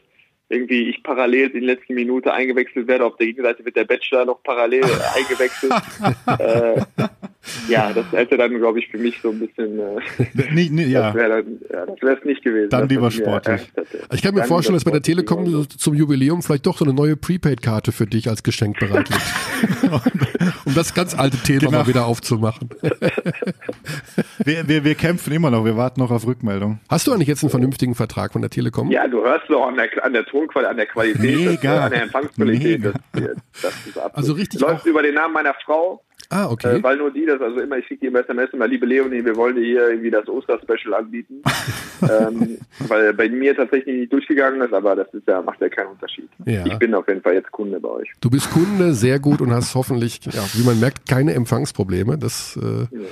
irgendwie ich parallel in der letzten Minute eingewechselt werde. Auf der Gegenseite wird der Bachelor noch parallel eingewechselt. äh, ja, das hätte dann, glaube ich, für mich so ein bisschen. Äh, nicht, nicht, ja. Das wäre ja, es nicht gewesen. Dann lieber sportlich. Ich kann mir vorstellen, dass bei der Telekom zum Jubiläum vielleicht doch so eine neue Prepaid-Karte für dich als Geschenk bereit liegt. um das ganz alte Thema genau. mal wieder aufzumachen. wir, wir, wir kämpfen immer noch, wir warten noch auf Rückmeldung. Hast du eigentlich jetzt einen vernünftigen Vertrag von der Telekom? Ja, du hörst doch an der, an der Tonqualität, an der Qualität, Mega. an der Empfangsqualität. Das, das, ist absolut. Also richtig. Läuft über den Namen meiner Frau. Ah, okay. Äh, weil nur die das, also immer, ich schicke die im SMS immer, liebe Leonie, wir wollen dir hier irgendwie das Osterspecial anbieten. ähm, weil bei mir tatsächlich nicht durchgegangen ist, aber das ist ja, macht ja keinen Unterschied. Ja. Ich bin auf jeden Fall jetzt Kunde bei euch. Du bist Kunde, sehr gut und hast hoffentlich, ja, wie man merkt, keine Empfangsprobleme. Das, äh, ja.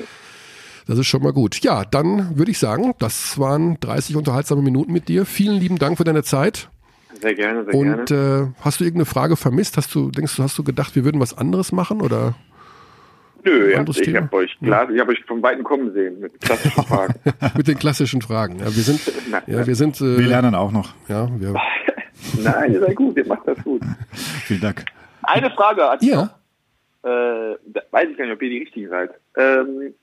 das ist schon mal gut. Ja, dann würde ich sagen, das waren 30 unterhaltsame Minuten mit dir. Vielen lieben Dank für deine Zeit. Sehr gerne, sehr und, gerne. Und äh, hast du irgendeine Frage vermisst? Hast du, denkst du, hast du gedacht, wir würden was anderes machen oder? Nö, ja, ich habe euch, klar, ich hab euch vom Weiten kommen sehen mit klassischen Fragen. mit den klassischen Fragen. Ja, wir sind, ja, wir sind. Äh, wir lernen auch noch. Ja, wir. Nein, ihr seid gut, ihr macht das gut. Vielen Dank. Eine Frage. Ja. Äh, weiß ich gar nicht, ob ihr die richtigen seid. Ähm,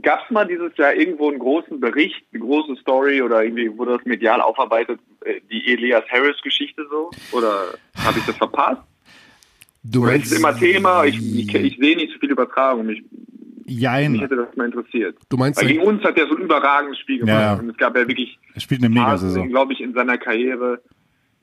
Gab es mal dieses Jahr irgendwo einen großen Bericht, eine große Story oder irgendwie wurde das medial aufarbeitet, äh, die Elias Harris-Geschichte so? Oder habe ich das verpasst? Du meinst, ist immer Thema, ich, ich, ich sehe nicht so viel Übertragung. Mich, Jein. Mich hätte das mal interessiert. Du meinst, Weil gegen uns hat er so ein überragendes Spiel gemacht. Ja. Und es gab ja wirklich er spielt eine Mega-Saison. glaube ich, in seiner Karriere,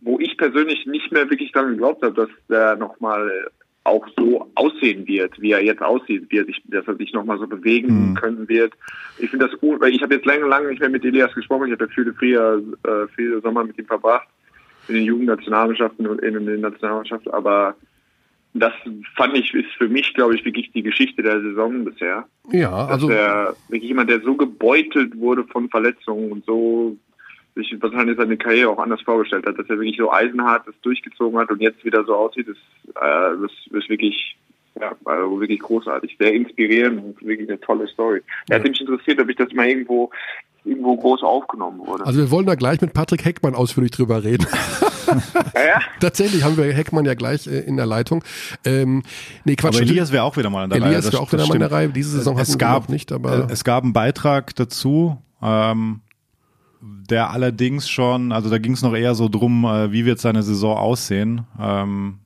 wo ich persönlich nicht mehr wirklich daran geglaubt habe, dass er nochmal auch so aussehen wird, wie er jetzt aussieht, wird, ich, dass er sich nochmal so bewegen mhm. können wird. Ich finde das, weil ich habe jetzt lange, lange nicht mehr mit Elias gesprochen. Ich habe ja viele äh, viele Sommer mit ihm verbracht in den Jugendnationalmannschaften und in den Nationalmannschaften, aber das fand ich, ist für mich, glaube ich, wirklich die Geschichte der Saison bisher. Ja, also. Dass er wirklich jemand, der so gebeutelt wurde von Verletzungen und so sich wahrscheinlich seine Karriere auch anders vorgestellt hat, dass er wirklich so eisenhart das durchgezogen hat und jetzt wieder so aussieht, ist, äh, das ist wirklich, ja, also wirklich großartig, sehr inspirierend und wirklich eine tolle Story. Er ja. hat mich interessiert, ob ich das mal irgendwo irgendwo groß aufgenommen wurde. Also wir wollen da gleich mit Patrick Heckmann ausführlich drüber reden. ja, ja. Tatsächlich haben wir Heckmann ja gleich äh, in der Leitung. Ähm, nee, Quatsch. Aber Elias wäre auch wieder mal in der Elias Reihe. Elias wäre auch wieder mal in der Reihe. Diese Saison es hatten gab, wir noch nicht, aber... Es gab einen Beitrag dazu, ähm, der allerdings schon, also da ging es noch eher so drum, äh, wie wird seine Saison aussehen. Ähm,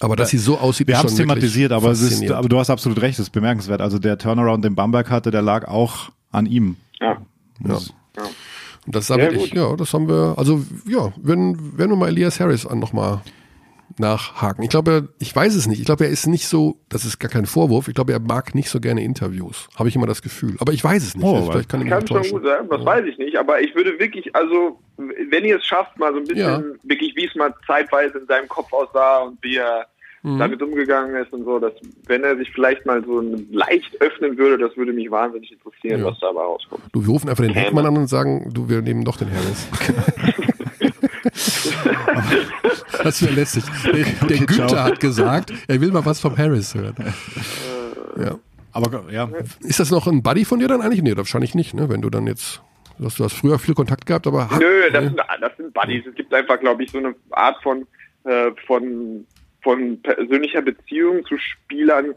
Aber dass sie so aussieht, wir haben es thematisiert, aber es ist, aber du hast absolut recht, es ist bemerkenswert. Also der Turnaround, den Bamberg hatte, der lag auch an ihm. Ja. Ja. Und das ist Ja, wirklich, gut. ja, das haben wir, also ja, wenn, wenn wir mal Elias Harris an nochmal nachhaken. Ich glaube, ich weiß es nicht. Ich glaube, er ist nicht so, das ist gar kein Vorwurf, ich glaube, er mag nicht so gerne Interviews. Habe ich immer das Gefühl. Aber ich weiß es nicht. Oh, Also Vielleicht kann ich Kann schon gut sein, das weiß ich nicht. Aber ich würde wirklich, also, wenn ihr es schafft, mal so ein bisschen, Ja. wirklich, wie es mal zeitweise in seinem Kopf aussah und wie er Mhm. damit umgegangen ist und so, dass, wenn er sich vielleicht mal so leicht öffnen würde, das würde mich wahnsinnig interessieren, Ja. was dabei rauskommt. Du, wir rufen einfach den Käme. Heckmann an und sagen, du, wir nehmen doch den Harris. das wäre lästig. Der, der Okay, Günther ciao. hat gesagt, er will mal was vom Harris hören. Ja. Aber ja, Ist das noch ein Buddy von dir dann eigentlich? Nee, wahrscheinlich nicht, ne? Wenn du dann jetzt, du hast, du hast früher viel Kontakt gehabt, aber Nö, das sind, das sind Buddies. Es gibt einfach, glaube ich, so eine Art von, äh, von, von persönlicher Beziehung zu Spielern,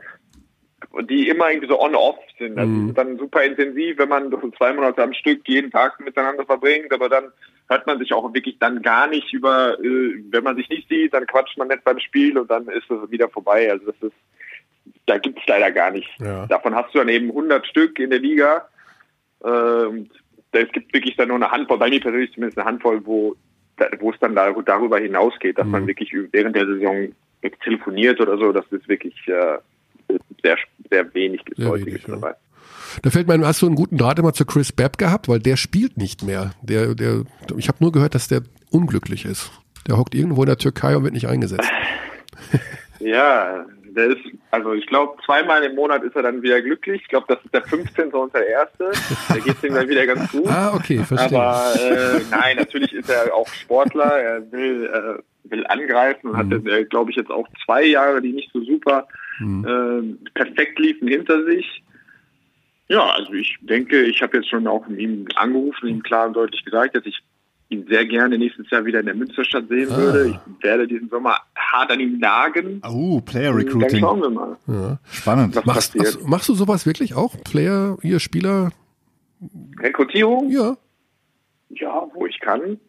die immer irgendwie so on-off sind. Das Mhm. ist dann super intensiv, wenn man so zwei Monate am Stück jeden Tag miteinander verbringt, aber dann hört man sich auch wirklich dann gar nicht über, äh, wenn man sich nicht sieht, dann quatscht man nicht beim Spiel und dann ist es wieder vorbei. Also das ist, da gibt's leider gar nicht. Ja. Davon hast du dann eben 100 Stück in der Liga. Äh, und es gibt wirklich dann nur eine Handvoll, bei mir persönlich zumindest eine Handvoll, wo, wo es dann da, darüber hinausgeht, dass Mhm. man wirklich während der Saison telefoniert oder so. Das ist wirklich äh, sehr, sehr wenig Sehr wenig, ja. dabei. Da fällt mir, ein, hast du einen guten Draht immer zu Chris Babb gehabt, weil der spielt nicht mehr. Der, der, ich habe nur gehört, dass der unglücklich ist. Der hockt irgendwo in der Türkei und wird nicht eingesetzt. Ja, der ist, also ich glaube, zweimal im Monat ist er dann wieder glücklich. Ich glaube, das ist der 15. und der erste. Da geht es ihm dann wieder ganz gut. Ah, okay, verstehe. Aber äh, nein, natürlich ist er auch Sportler. Er will, äh, will angreifen und hat, äh, glaube ich, jetzt auch zwei Jahre, die nicht so super äh, perfekt liefen, hinter sich. Ja, also ich denke, ich habe jetzt schon auch ihm angerufen, ihm klar und deutlich gesagt, dass ich ihn sehr gerne nächstes Jahr wieder in der Münsterstadt sehen Ah. würde. Ich werde diesen Sommer hart an ihm nagen. oh, Player Dann Recruiting. schauen wir mal. ja. Spannend. Was machst, passiert. machst, du sowas wirklich auch? Player, hier Spieler? Rekrutierung? Ja. Ja, wo ich kann und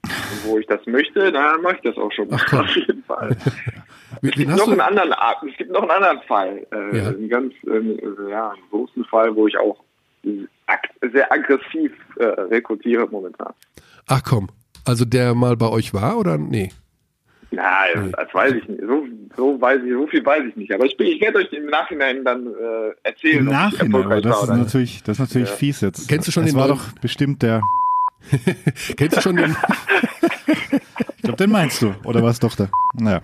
wo ich das möchte, da mache ich das auch schon. Ach. Auf jeden Fall. Es gibt, hast noch du? einen anderen, es gibt noch einen anderen Fall. Äh, Ja. Einen ganz äh, ja, einen großen Fall, wo ich auch sehr aggressiv äh, rekrutiere momentan. Ach komm. Also der mal bei euch war oder nee? Na, das weiß ich nicht. So, so weiß ich, so viel weiß ich nicht. Aber ich, bin- ich werde euch im Nachhinein dann äh, erzählen, Im Nachhinein, aber das war ist natürlich, das ist natürlich Ja. fies jetzt. Kennst du schon das den war neuen- doch bestimmt der, Kennst du schon den, ich glaube, den meinst du, oder was doch der? Naja.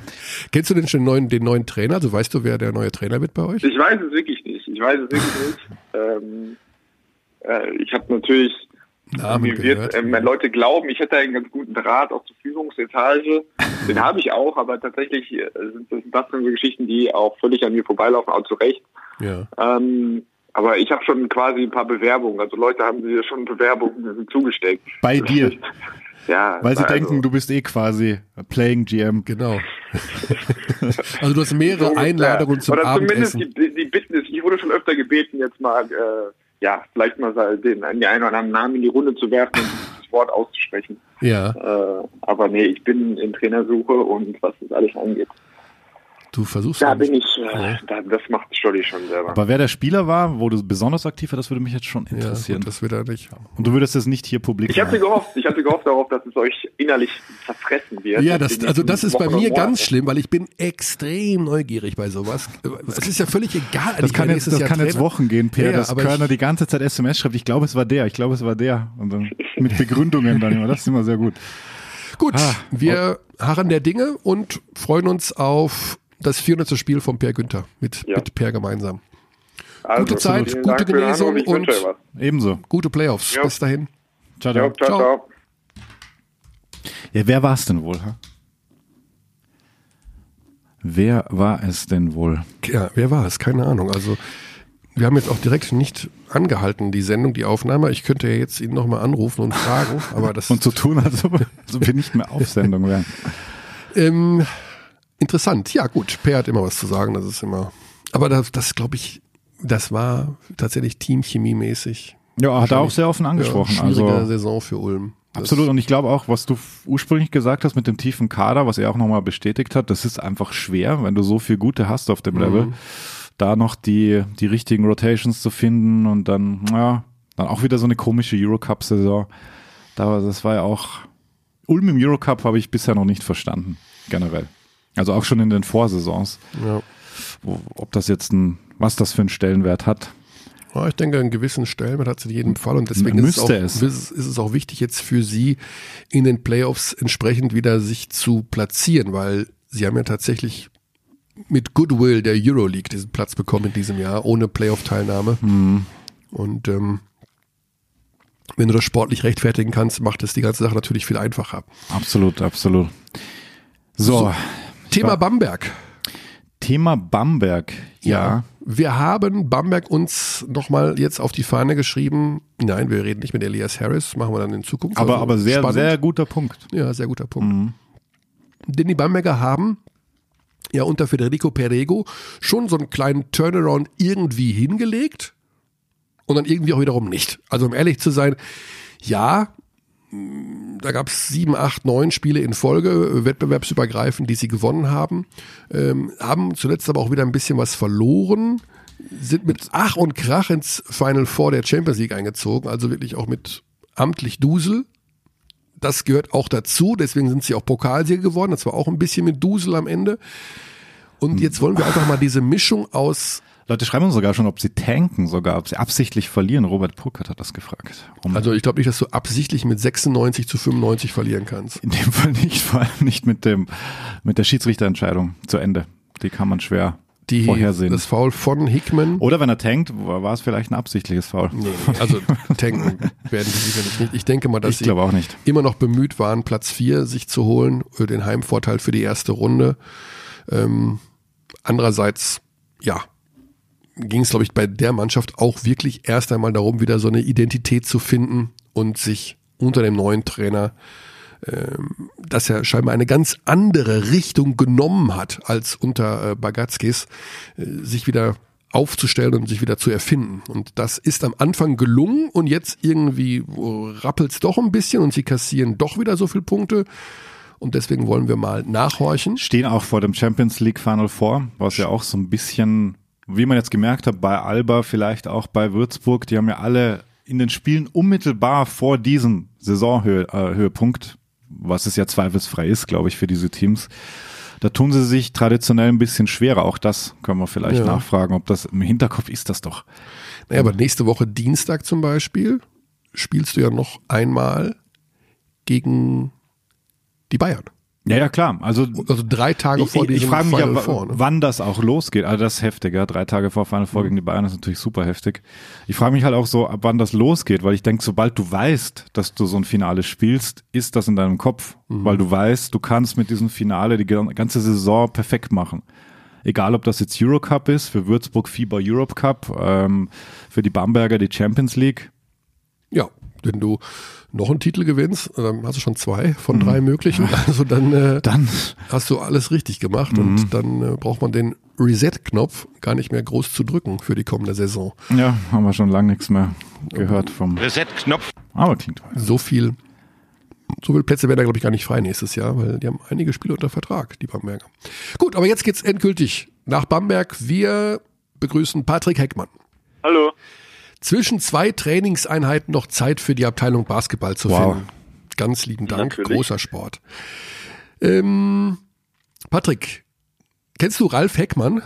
kennst du denn schon den neuen, den neuen Trainer? Also weißt du, wer der neue Trainer wird bei euch? Ich weiß es wirklich nicht. Ich weiß es wirklich nicht. Ähm, äh, ich habe natürlich Namen wird, wenn Leute glauben, ich hätte einen ganz guten Draht auch zur Führungsetage. Den habe ich auch, aber tatsächlich äh, sind das, das sind so Geschichten, die auch völlig an mir vorbeilaufen, auch zu Recht. Ja. Ähm, aber ich habe schon quasi ein paar Bewerbungen. Also Leute haben mir schon Bewerbungen zugesteckt. Bei dir, Ja, weil sie also, denken, du bist eh quasi Playing GM. Genau. also du hast mehrere so, Einladungen zum Oder Abendessen. zumindest die, die Bitten ich wurde schon öfter gebeten, jetzt mal, äh, ja, vielleicht mal den, den einen oder anderen Namen in die Runde zu werfen und das Wort auszusprechen. Ja, Äh, aber nee, ich bin in Trainersuche und was das alles angeht. Du versuchst Da ja bin ich, äh, Ja. da, das macht Stolli schon selber. Aber wer der Spieler war, wo du besonders aktiv war, das würde mich jetzt schon Ja, interessieren. gut, das wird er nicht haben. Und du würdest es nicht hier publik ich hatte gehofft, ich hatte gehofft darauf, dass es euch innerlich zerfressen wird. Ja, das, also das ist bei Wochen und mir ganz schlimm, weil ich bin extrem neugierig bei sowas. Es ist ja völlig egal. Das kann jetzt, das kann jetzt Wochen gehen, Peter, Ja, ja, dass aber Körner ich- die ganze Zeit SMS schreibt. Ich glaube, es war der. Ich glaube, es war der. Und dann mit Begründungen dann immer. Das ist immer sehr gut. Gut, Ah, wir harren der Dinge und freuen uns auf das 400. Spiel von Per Günther mit, Ja. mit Per gemeinsam. Also, Gute Zeit, gute Dank Genesung und-. Ebenso. Gute Playoffs. Ja. Bis dahin. Ciao, ciao. ciao, Ciao. ciao. Ja, wer war es denn wohl? ha? Wer war es denn wohl? Ja, wer war es? Keine Ahnung. Also wir haben jetzt auch direkt nicht angehalten, die Sendung, die Aufnahme. Ich könnte ja jetzt ihn nochmal anrufen und fragen, aber das Und zu tun, als ob, als ob wir nicht mehr auf Sendung wären. Ähm, interessant. Ja, gut. Per hat immer was zu sagen. Das ist immer. Aber das, das glaube ich, das war tatsächlich Teamchemie-mäßig. Ja, hat er auch sehr offen angesprochen. Ja, schwierige also Saison für Ulm. Absolut. Und ich glaube auch, was du ursprünglich gesagt hast mit dem tiefen Kader, was er auch nochmal bestätigt hat, das ist einfach schwer, wenn du so viel Gute hast auf dem Level, da noch die, die richtigen Rotations zu finden und dann, ja, dann auch wieder so eine komische Eurocup-Saison. Da, das war ja auch, Ulm im Eurocup habe ich bisher noch nicht verstanden, generell. Also auch schon in den Vorsaisons. Ja. Ob das jetzt ein, was das für einen Stellenwert hat. Ja, ich denke, einen gewissen Stellenwert hat es in jedem Fall und deswegen ist es, auch, es. ist es auch wichtig jetzt für sie in den Playoffs entsprechend wieder sich zu platzieren, weil sie haben ja tatsächlich mit Goodwill der Euroleague diesen Platz bekommen in diesem Jahr, ohne Playoff-Teilnahme. Mhm. Und ähm, wenn du das sportlich rechtfertigen kannst, macht es die ganze Sache natürlich viel einfacher. Absolut, absolut. So, So, Thema Bamberg. Thema Bamberg. Ja. Wir haben Bamberg uns nochmal jetzt auf die Fahne geschrieben. Nein, wir reden nicht mit Elias Harris, machen wir dann in Zukunft. Aber, Also aber sehr, spannend. sehr guter Punkt. Ja, sehr guter Punkt. Denn die Bamberger haben ja unter Federico Perego schon so einen kleinen Turnaround irgendwie hingelegt und dann irgendwie auch wiederum nicht. Also um ehrlich zu sein, ja, da gab es sieben, acht, neun Spiele in Folge, äh, wettbewerbsübergreifend, die sie gewonnen haben, ähm, haben zuletzt aber auch wieder ein bisschen was verloren, sind mit Ach und Krach ins Final Four der Champions League eingezogen, also wirklich auch mit amtlich Dusel. Das gehört auch dazu, deswegen sind sie auch Pokalsieger geworden. Das war auch ein bisschen mit Dusel am Ende. Und jetzt wollen wir einfach mal diese Mischung aus Leute schreiben uns sogar schon, ob sie tanken sogar, ob sie absichtlich verlieren. Robert Purkert hat das gefragt. Um, Also ich glaube nicht, dass du absichtlich mit 96 zu 95 verlieren kannst. in dem Fall nicht, vor allem nicht mit dem, mit der Schiedsrichterentscheidung zu Ende. Die kann man schwer Die, vorhersehen. das Foul von Hickman. Oder wenn er tankt, war es vielleicht ein absichtliches Foul. Nee, also tanken werden die sicherlich nicht. Ich denke mal, dass ich sie auch nicht. immer noch bemüht waren, Platz 4 sich zu holen, den Heimvorteil für die erste Runde. Ähm, andererseits, ja, ging es, glaube ich, bei der Mannschaft auch wirklich erst einmal darum, wieder so eine Identität zu finden und sich unter dem neuen Trainer, ähm, dass er scheinbar eine ganz andere Richtung genommen hat als unter äh, Bagatskis, äh, sich wieder aufzustellen und sich wieder zu erfinden. Und das ist am Anfang gelungen und jetzt irgendwie rappelt es doch ein bisschen und sie kassieren doch wieder so viele Punkte. Und deswegen wollen wir mal nachhorchen. Stehen auch vor dem Champions League Final Four, was ja auch so ein bisschen, wie man jetzt gemerkt hat, bei Alba, vielleicht auch bei Würzburg, die haben ja alle in den Spielen unmittelbar vor diesem Saisonhöhepunkt, was es ja zweifelsfrei ist, glaube ich, für diese Teams, da tun sie sich traditionell ein bisschen schwerer. Auch das können wir vielleicht Ja. nachfragen, ob das im Hinterkopf ist das doch. Naja, aber nächste Woche Dienstag zum Beispiel spielst du ja noch einmal gegen die Bayern. Ja, ja, klar. Also Also drei Tage vor ich, ich diesem frage mich ja, Final wa- Four, ne? wann das auch losgeht. Also das ist heftig, ja. Drei Tage vor Final Mhm. Four gegen die Bayern ist natürlich super heftig. Ich frage mich halt auch so, ab wann das losgeht, weil ich denke, sobald du weißt, dass du so ein Finale spielst, ist das in deinem Kopf, Mhm. weil du weißt, du kannst mit diesem Finale die gan- ganze Saison perfekt machen. Egal, ob das jetzt Eurocup ist, für Würzburg FIBA Europe Cup, ähm, für die Bamberger die Champions League. Ja, wenn du noch einen Titel gewinnst, dann hast du schon zwei Mhm. von drei möglichen. Also dann, äh, Dann, hast du alles richtig gemacht Mhm. und dann äh, braucht man den Reset-Knopf gar nicht mehr groß zu drücken für die kommende Saison. ja, haben wir schon lange nichts mehr gehört vom. Reset-Knopf. Aber klingt toll. So viel, so viele Plätze werden da, glaube ich, gar nicht frei nächstes Jahr, weil die haben einige Spiele unter Vertrag, die Bamberger. Gut, aber jetzt geht's endgültig nach Bamberg. Wir begrüßen Patrick Heckmann. Hallo. Zwischen zwei Trainingseinheiten noch Zeit für die Abteilung Basketball zu Wow. finden. Ganz lieben Dank, Natürlich. großer Sport. Ähm, Patrick, kennst du Ralf Heckmann?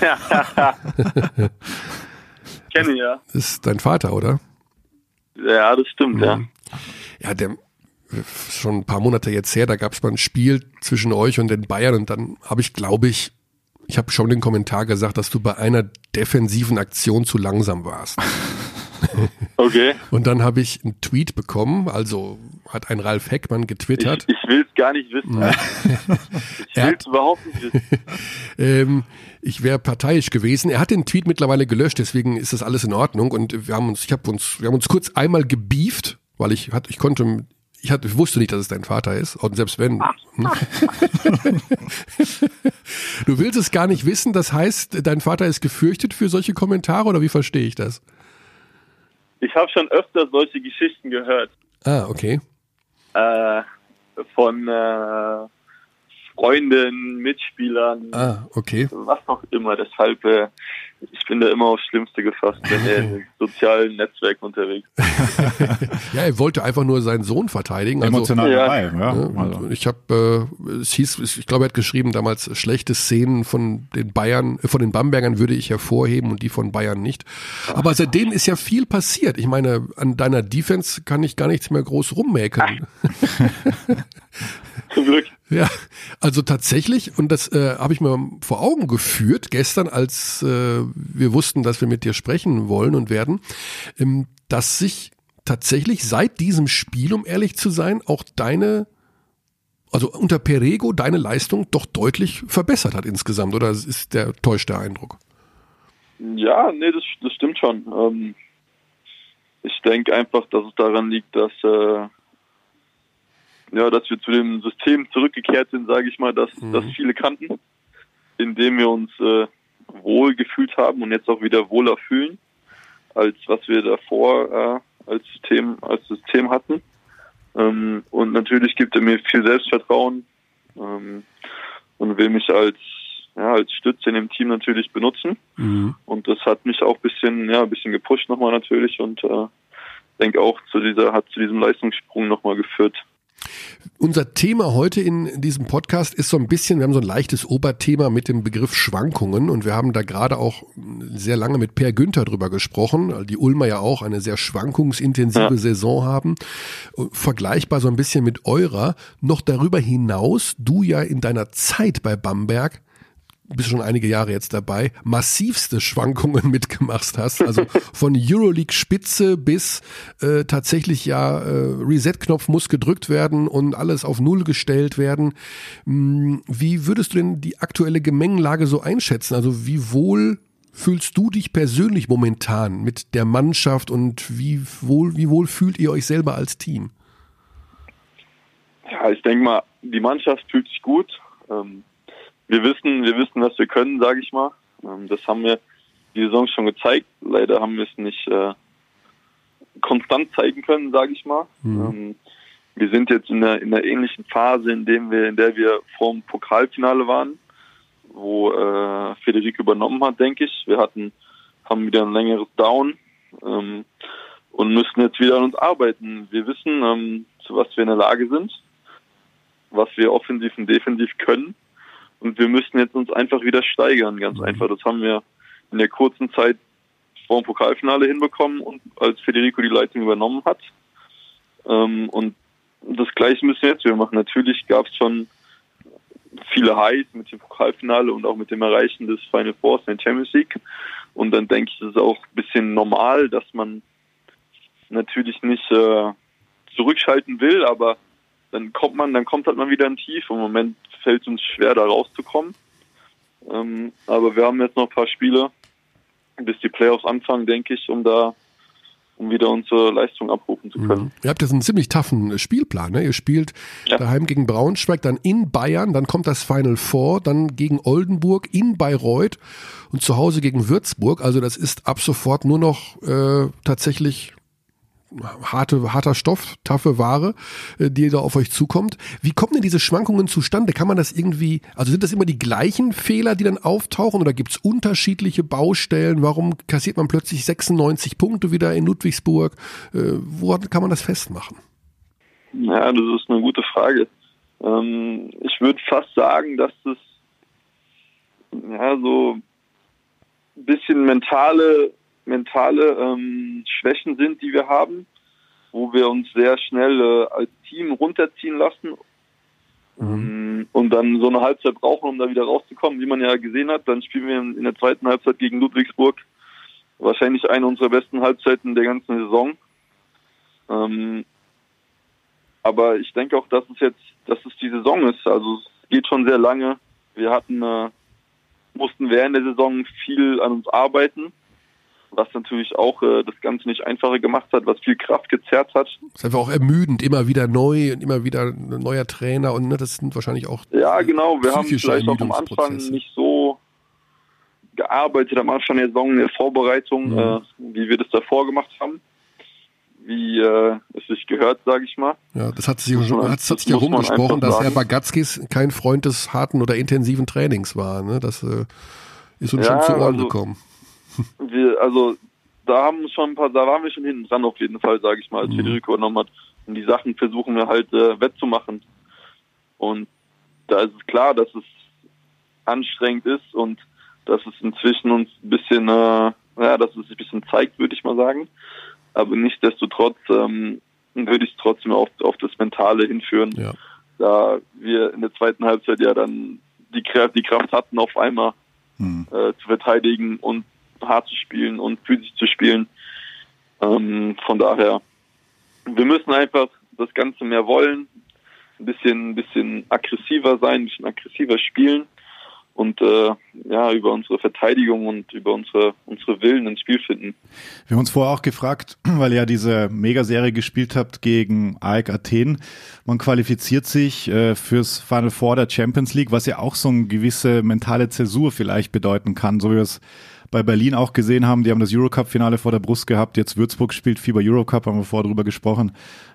Kenne ja. Das ist dein Vater, oder? Ja, das stimmt, ja. Ja, der schon ein paar Monate jetzt her, da gab es mal ein Spiel zwischen euch und den Bayern und dann habe ich, glaube ich, ich habe schon den Kommentar gesagt, dass du bei einer defensiven Aktion zu langsam warst. Okay. Und dann habe ich einen Tweet bekommen, also hat ein Ralf Heckmann Ich, getwittert. ich will es gar nicht wissen. Ich will hat- es überhaupt nicht wissen. Ähm, ich wäre parteiisch gewesen. Er hat den Tweet mittlerweile gelöscht, deswegen ist das alles in Ordnung. Und wir haben uns, ich habe uns, wir haben uns kurz einmal gebieft, weil ich hatte, ich konnte, ich hatte, ich wusste nicht, dass es dein Vater ist. Und selbst wenn. hm. du willst es gar nicht wissen. Das heißt, dein Vater ist gefürchtet für solche Kommentare oder wie verstehe ich das? Ich habe schon öfter solche Geschichten gehört. Ah, okay. Äh, von äh, Freunden, Mitspielern, Ah, okay. was auch immer. Deshalb, äh, ich bin da immer aufs Schlimmste gefasst, wenn er in sozialen Netzwerken unterwegs ist. Ja, er wollte einfach nur seinen Sohn verteidigen. Also, Emotional Ja. dabei, ja. Also. Und Ich habe, äh, es hieß, ich glaube, er hat geschrieben damals, schlechte Szenen von den Bayern, äh, von den Bambergern würde ich hervorheben und die von Bayern nicht. Aber seitdem ist ja viel passiert. Ich meine, an deiner Defense kann ich gar nichts mehr groß rummäkeln. Zum Glück. Ja, also tatsächlich, und das äh, habe ich mir vor Augen geführt gestern, als äh, wir wussten, dass wir mit dir sprechen wollen und werden, ähm, dass sich tatsächlich seit diesem Spiel, um ehrlich zu sein, auch deine, also unter Perego deine Leistung doch deutlich verbessert hat insgesamt, oder ist der täuscht der Eindruck? Ja, nee, das, das stimmt schon. Ähm, ich denke einfach, dass es daran liegt, dass äh, ja, dass wir zu dem System zurückgekehrt sind, sage ich mal, dass das viele kannten, in dem wir uns äh, wohl gefühlt haben und jetzt auch wieder wohler fühlen, als was wir davor äh, als System als System hatten. Ähm, und natürlich gibt er mir viel Selbstvertrauen ähm, und will mich als ja, als Stütze in dem Team natürlich benutzen. Und das hat mich auch ein bisschen, ja, ein bisschen gepusht nochmal natürlich und äh, denke auch zu dieser, hat zu diesem Leistungssprung nochmal geführt. Unser Thema heute in diesem Podcast ist so ein bisschen, wir haben so ein leichtes Oberthema mit dem Begriff Schwankungen und wir haben da gerade auch sehr lange mit Per Günther drüber gesprochen, weil die Ulmer ja auch eine sehr schwankungsintensive Ja. Saison haben. Vergleichbar so ein bisschen mit eurer. Noch darüber hinaus, du ja in deiner Zeit bei Bamberg bist schon einige Jahre jetzt dabei, massivste Schwankungen mitgemacht hast. Also von Euroleague-Spitze bis äh, tatsächlich ja äh, Reset-Knopf muss gedrückt werden und alles auf Null gestellt werden. Hm, Wie würdest du denn die aktuelle Gemengelage so einschätzen? Also wie wohl fühlst du dich persönlich momentan mit der Mannschaft und wie wohl, wie wohl fühlt ihr euch selber als Team? Ja, ich denke mal, die Mannschaft fühlt sich gut. Ähm, wir wissen, wir wissen, was wir können, sage ich mal. Ähm, das haben wir die Saison schon gezeigt. Leider haben wir es nicht äh, konstant zeigen können, sage ich mal. Ähm, wir sind jetzt in der in der ähnlichen Phase, in dem wir, in der wir vor dem Pokalfinale waren, wo äh, Federico übernommen hat, denke ich. Wir hatten haben wieder ein längeres Down ähm, und müssen jetzt wieder an uns arbeiten. Wir wissen, ähm, zu was wir in der Lage sind, was wir offensiv und defensiv können. Und wir müssen jetzt uns einfach wieder steigern, ganz einfach. Das haben wir in der kurzen Zeit vor dem Pokalfinale hinbekommen und als Federico die Leitung übernommen hat. Ähm, und das Gleiche müssen wir jetzt wieder machen. Natürlich gab es schon viele Highs mit dem Pokalfinale und auch mit dem Erreichen des Final Fours in der Champions League. Und dann denke ich, ist es auch ein bisschen normal, dass man natürlich nicht äh, zurückschalten will, aber dann kommt man, dann kommt halt mal wieder ein Tief. Im Moment fällt es uns schwer, da rauszukommen. Ähm, aber wir haben jetzt noch ein paar Spiele, bis die Playoffs anfangen, denke ich, um da, um wieder unsere Leistung abrufen zu können. Ihr habt jetzt einen ziemlich taffen Spielplan. Ne? Ihr spielt Ja. daheim gegen Braunschweig, dann in Bayern, dann kommt das Final Four, dann gegen Oldenburg, in Bayreuth und zu Hause gegen Würzburg. Also das ist ab sofort nur noch äh, tatsächlich harte, harter Stoff, taffe Ware, äh, die da auf euch zukommt. Wie kommen denn diese Schwankungen zustande? Kann man das irgendwie, also sind das immer die gleichen Fehler, die dann auftauchen oder gibt es unterschiedliche Baustellen? Warum kassiert man plötzlich 96 Punkte wieder in Ludwigsburg? Äh, woran kann man das festmachen? Ja, das ist eine gute Frage. Ähm, ich würde fast sagen, dass das ja so ein bisschen mentale, mentale ähm, Schwächen sind, die wir haben, wo wir uns sehr schnell äh, als Team runterziehen lassen ähm, und dann so eine Halbzeit brauchen, um da wieder rauszukommen, wie man ja gesehen hat. Dann spielen wir in, in der zweiten Halbzeit gegen Ludwigsburg wahrscheinlich eine unserer besten Halbzeiten der ganzen Saison. Ähm, aber ich denke auch, dass es jetzt, dass es die Saison ist. Also es geht schon sehr lange. Wir hatten, äh, mussten während der Saison viel an uns arbeiten, was natürlich auch äh, das Ganze nicht einfacher gemacht hat, was viel Kraft gezerrt hat. Das ist einfach auch ermüdend, immer wieder neu und immer wieder ein neuer Trainer und ne, das sind wahrscheinlich auch Ja, genau. Wir haben vielleicht auch am Anfang nicht so gearbeitet am Anfang der Saison in der Vorbereitung, Mhm. äh, wie wir das davor gemacht haben. wie äh, es sich gehört, sage ich mal. Ja, das hat sich, man, hat, hat sich ja rumgesprochen, dass Herr Bagatskis kein Freund des harten oder intensiven Trainings war. Ne? Das äh, ist uns ja, schon zu Ohren also, gekommen. Wir, also da haben schon ein paar, da waren wir schon hinten dran auf jeden Fall, sage ich mal, als mhm. Federico übernommen hat. Und die Sachen versuchen wir halt äh, wettzumachen. Und da ist es klar, dass es anstrengend ist und dass es inzwischen uns ein bisschen, äh, ja, dass es sich ein bisschen zeigt, würde ich mal sagen. Aber nichtsdestotrotz ähm, würde ich es trotzdem auf, auf das Mentale hinführen. Ja. Da wir in der zweiten Halbzeit ja dann die Kraft, die Kraft hatten, auf einmal mhm. äh, zu verteidigen und hart zu spielen und physisch zu spielen. Ähm, von daher, wir müssen einfach das Ganze mehr wollen, ein bisschen, ein bisschen aggressiver sein, ein bisschen aggressiver spielen und äh, ja über unsere Verteidigung und über unsere unsere Willen ins Spiel finden. Wir haben uns vorher auch gefragt, weil ihr ja diese Megaserie gespielt habt gegen AEK Athen. Man qualifiziert sich äh, fürs Final Four der Champions League, was ja auch so eine gewisse mentale Zäsur vielleicht bedeuten kann, so wie wir es bei Berlin auch gesehen haben. Die haben das Eurocup-Finale vor der Brust gehabt. Jetzt Würzburg spielt FIBA Eurocup, haben wir vorher drüber gesprochen.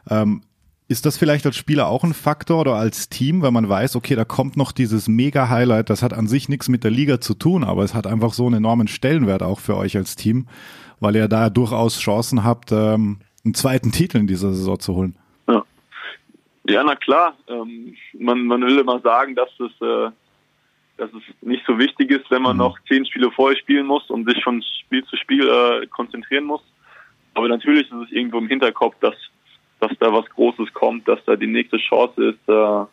Ähm, ist das vielleicht als Spieler auch ein Faktor oder als Team, weil man weiß, okay, da kommt noch dieses Mega-Highlight, das hat an sich nichts mit der Liga zu tun, aber es hat einfach so einen enormen Stellenwert auch für euch als Team, weil ihr da durchaus Chancen habt, ähm, einen zweiten Titel in dieser Saison zu holen. Ja, ja na klar. Ähm, man, man will immer sagen, dass es, äh, dass es nicht so wichtig ist, wenn man mhm. noch zehn Spiele vorher spielen muss und sich von Spiel zu Spiel äh, konzentrieren muss. Aber natürlich ist es irgendwo im Hinterkopf, dass dass da was Großes kommt, dass da die nächste Chance ist, äh,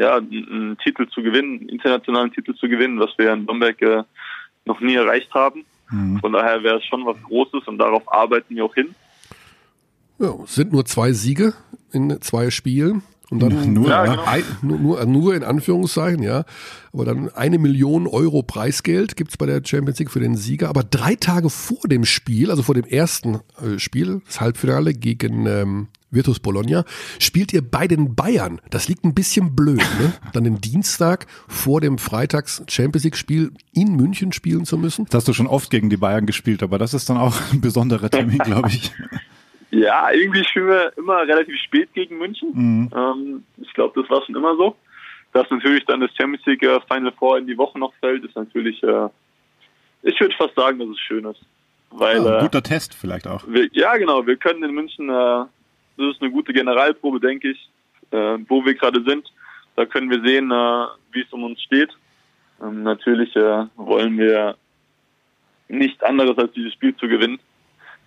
ja, einen Titel zu gewinnen, einen internationalen Titel zu gewinnen, was wir in Bamberg äh, noch nie erreicht haben. Mhm. Von daher wäre es schon was Großes und darauf arbeiten wir auch hin. Ja, sind nur zwei Siege in zwei Spielen. Und dann nur, ja, genau. ein, nur, nur, nur, in Anführungszeichen, ja. Aber dann eine Million Euro Preisgeld gibt's bei der Champions League für den Sieger. Aber drei Tage vor dem Spiel, also vor dem ersten äh, Spiel, das Halbfinale gegen ähm, Virtus Bologna, spielt ihr bei den Bayern. Das liegt ein bisschen blöd, ne? Dann den Dienstag vor dem Freitags Champions League Spiel in München spielen zu müssen. Das hast du schon oft gegen die Bayern gespielt, aber das ist dann auch ein besonderer Termin, glaube ich. Ja, irgendwie spielen wir immer relativ spät gegen München. Mhm. Ähm, ich glaube, das war schon immer so. Dass natürlich dann das Champions League äh, Final Four in die Woche noch fällt, ist natürlich, äh, ich würde fast sagen, dass es schön ist. Weil, ja, ein guter äh, Test vielleicht auch. Wir, ja, genau. Wir können in München, äh, das ist eine gute Generalprobe, denke ich, äh, wo wir gerade sind. Da können wir sehen, äh, wie es um uns steht. Ähm, natürlich äh, wollen wir nichts anderes als dieses Spiel zu gewinnen.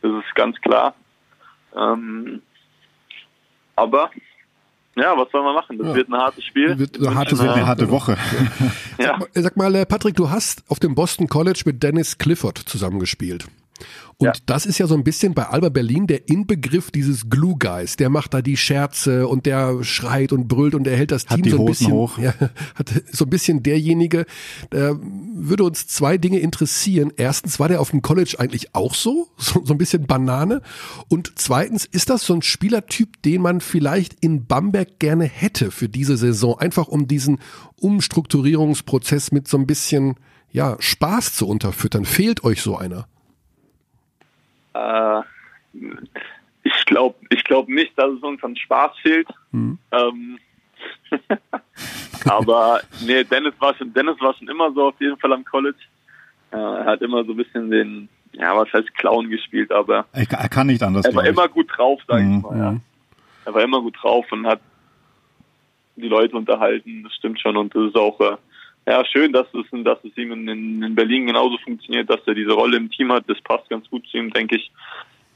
Das ist ganz klar. Ähm, aber ja, was soll man machen? Das ja. wird ein hartes Spiel. Wird eine harte, wird eine harte Woche. ja. Sag, sag mal, äh, Patrick, du hast auf dem Boston College mit Dennis Clifford zusammengespielt. Und ja. das ist ja so ein bisschen bei Alba Berlin der Inbegriff dieses Glue Guys. Der macht da die Scherze und der schreit und brüllt und er hält das Team so ein bisschen hoch. Ja, hat so ein bisschen derjenige. Da würde uns zwei Dinge interessieren. Erstens, war der auf dem College eigentlich auch so? So, so ein bisschen Banane? Und zweitens, ist das so ein Spielertyp, den man vielleicht in Bamberg gerne hätte für diese Saison? Einfach um diesen Umstrukturierungsprozess mit so ein bisschen, ja, Spaß zu unterfüttern. Fehlt euch so einer? Äh, ich glaube ich glaub nicht, dass es uns an Spaß fehlt. Mhm. Ähm, aber nee, Dennis war schon, Dennis war schon immer so auf jeden Fall am College. Äh, er hat immer so ein bisschen den, ja, was heißt Clown gespielt, aber er kann nicht anders. Er war immer gut drauf, sag mhm. ich mal. Ja. Mhm. Er war immer gut drauf und hat die Leute unterhalten, das stimmt schon und das ist auch äh, ja, schön, dass es, dass es ihm in, in Berlin genauso funktioniert, dass er diese Rolle im Team hat. Das passt ganz gut zu ihm, denke ich.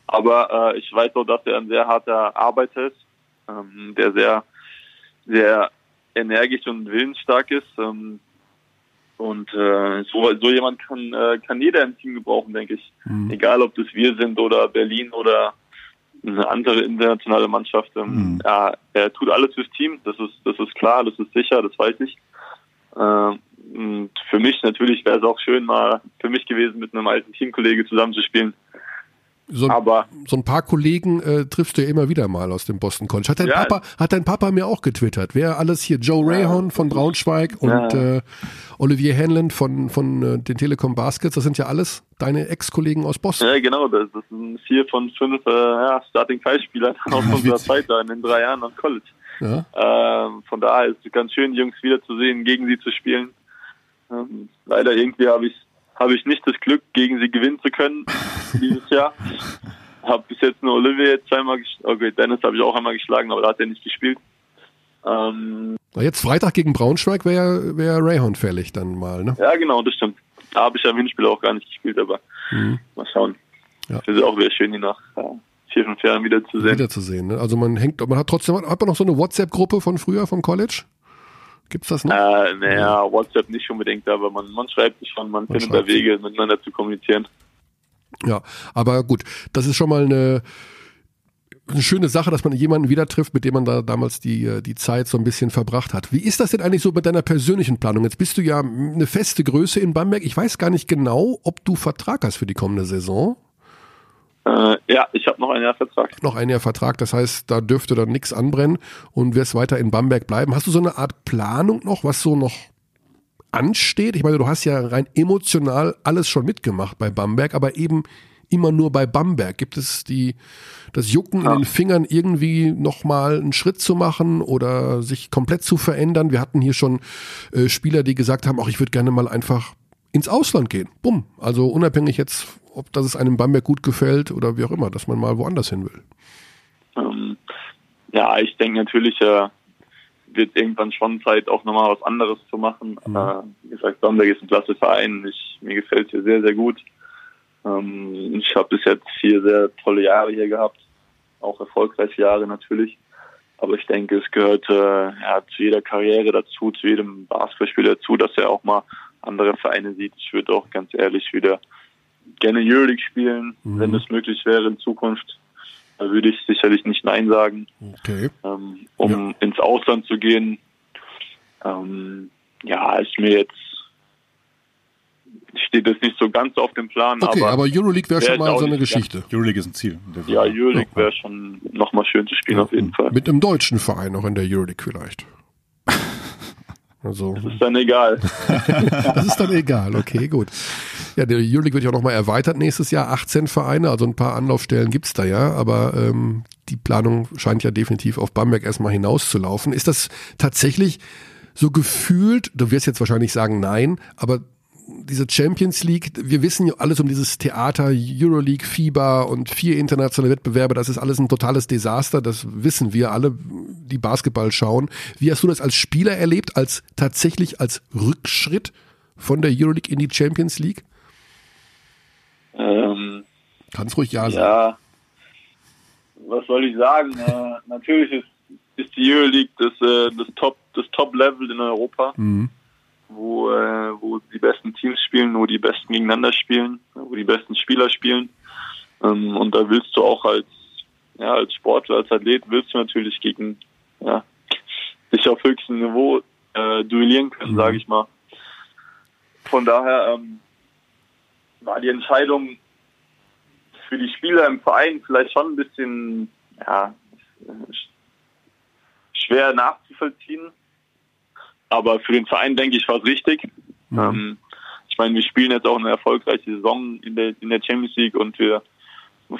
Aber äh, ich weiß auch, dass er ein sehr harter Arbeiter ist, ähm, der sehr, sehr energisch und willensstark ist. Ähm, und äh, so, so jemand kann, äh, kann jeder im Team gebrauchen, denke ich. Mhm. Egal, ob das wir sind oder Berlin oder eine andere internationale Mannschaft. Ähm, mhm. Ja, er tut alles fürs Team. Das ist, das ist klar, das ist sicher, das weiß ich. Ähm, und für mich natürlich wäre es auch schön, mal für mich gewesen, mit einem alten Teamkollege zusammenzuspielen. so, Aber so ein paar Kollegen äh, triffst du ja immer wieder mal aus dem Boston College. Hat dein, Ja. Papa, hat dein Papa mir auch getwittert. Wer alles hier? Joe Rayhon von Braunschweig und Ja. äh, Olivier Hanlon von, von äh, den Telekom Baskets. Das sind ja alles deine Ex-Kollegen aus Boston. ja, genau, das, das sind vier von fünf äh, ja, Starting Five Spielern aus unserer. Zeit da in den drei Jahren am College. Ja. Ähm, von daher ist es ganz schön, die Jungs wiederzusehen, gegen sie zu spielen. Ähm, leider irgendwie habe ich habe ich nicht das Glück, gegen sie gewinnen zu können dieses Jahr. Habe bis jetzt nur Olivier jetzt zweimal geschlagen. Okay, Dennis habe ich auch einmal geschlagen, aber da hat er nicht gespielt. Ähm, Jetzt Freitag gegen Braunschweig wäre wär Rayhon fällig dann mal, ne? ja, genau, das stimmt. Da habe ich ja im Hinspiel auch gar nicht gespielt, aber Mhm. mal schauen. Ja. Das ist auch wieder schön, die nach äh, vier, fünf Jahren wieder zu sehen. Wiederzusehen. Ne? Also man hängt, man hat trotzdem, hat man noch so eine WhatsApp-Gruppe von früher vom College? Gibt's das noch? Äh, naja, WhatsApp nicht unbedingt, aber man, man schreibt sich schon, man, Man findet da. Wege, miteinander zu kommunizieren. Ja, aber gut, das ist schon mal eine, eine schöne Sache, dass man jemanden wieder trifft, mit dem man da damals die, äh, die Zeit so ein bisschen verbracht hat. Wie ist das denn eigentlich so mit deiner persönlichen Planung? Jetzt bist du ja eine feste Größe in Bamberg. Ich weiß gar nicht genau, ob du Vertrag hast für die kommende Saison. Äh, ja, ich habe noch ein Jahr Vertrag. Noch ein Jahr Vertrag, das heißt, da dürfte dann nichts anbrennen und wirst weiter in Bamberg bleiben. Hast du so eine Art Planung noch, was so noch ansteht? Ich meine, du hast ja rein emotional alles schon mitgemacht bei Bamberg, aber eben immer nur bei Bamberg. Gibt es die, das Jucken Ja. in den Fingern irgendwie nochmal einen Schritt zu machen oder sich komplett zu verändern? Wir hatten hier schon äh, Spieler, die gesagt haben, auch ich würde gerne mal einfach ins Ausland gehen. Bumm. Also unabhängig jetzt, ob das es einem Bamberg gut gefällt oder wie auch immer, dass man mal woanders hin will. Ähm, ja, ich denke natürlich, äh, wird irgendwann schon Zeit, auch nochmal was anderes zu machen. Mhm. Äh, wie gesagt, Bamberg ist ein klasse Verein. Ich, mir gefällt hier sehr, sehr gut. Ähm, ich habe bis jetzt vier sehr tolle Jahre hier gehabt. Auch erfolgreiche Jahre natürlich. Aber ich denke, es gehört äh, ja, zu jeder Karriere dazu, zu jedem Basketballspieler dazu, dass er auch mal andere Vereine sieht. Ich würde auch ganz ehrlich wieder gerne Euroleague spielen, Mhm. wenn es möglich wäre in Zukunft. Da würde ich sicherlich nicht Nein sagen, Okay. ähm, um ins Ausland zu gehen. Ähm, ja, ist mir jetzt steht das nicht so ganz auf dem Plan, Okay, aber, aber Euroleague wäre wär schon mal so eine Geschichte. Euroleague ist ein Ziel. ja, Euroleague wäre schon nochmal schön zu spielen auf jeden Fall. Mit einem deutschen Verein auch in der Euroleague vielleicht. Also, Ist dann egal. das ist dann egal. Okay, gut. Ja, der Euroleague wird ja auch nochmal erweitert nächstes Jahr. 18 Vereine, also ein paar Anlaufstellen gibt's da ja, aber ähm, die Planung scheint ja definitiv auf Bamberg erstmal hinauszulaufen. Ist das tatsächlich so gefühlt, du wirst jetzt wahrscheinlich sagen nein, aber diese Champions League, wir wissen ja alles um dieses Theater, Euroleague, FIBA und vier internationale Wettbewerbe, das ist alles ein totales Desaster, das wissen wir alle, die Basketball schauen. Wie hast du das als Spieler erlebt, als tatsächlich als Rückschritt von der Euroleague in die Champions League? ähm, Kannst ruhig ja sagen. ja, was soll ich sagen? äh, natürlich ist, ist die Euroleague das, äh, das Top das Top Level in Europa. Mhm. Wo, äh, wo die besten Teams spielen, wo die besten gegeneinander spielen, wo die besten Spieler spielen. Ähm, und da willst du auch als, ja, als Sportler, als Athlet, willst du natürlich gegen, ja, dich auf höchstem Niveau äh, duellieren können, Mhm. sage ich mal. Von daher ähm, war die Entscheidung für die Spieler im Verein vielleicht schon ein bisschen, ja, schwer nachzuvollziehen. Aber für den Verein, denke ich, war es richtig. Mhm. Ähm, ich meine, wir spielen jetzt auch eine erfolgreiche Saison in der, in der Champions League und wir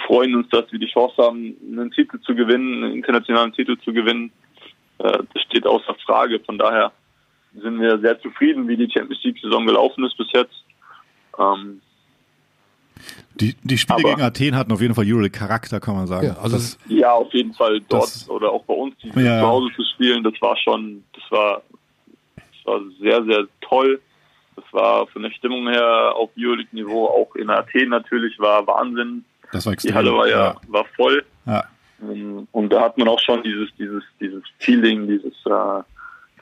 freuen uns, dass wir die Chance haben, einen Titel zu gewinnen, einen internationalen Titel zu gewinnen. Äh, das steht außer Frage. Von daher sind wir sehr zufrieden, wie die Champions League-Saison gelaufen ist bis jetzt. Ähm, Die, die Spiele Aber- gegen Athen hatten auf jeden Fall Euroleague-Charakter, kann man sagen. Ja, also das, ja, auf jeden Fall dort Das- oder auch bei uns die Ja. zu Hause zu spielen, das war schon, das war, das war sehr, sehr toll. Das war von der Stimmung her auf Euroleague-Niveau, auch in Athen natürlich, war Wahnsinn. das war extrem. Die Halle war ja, war voll. ja. Ähm, Und da hat man auch schon dieses, dieses, dieses Feeling, dieses äh,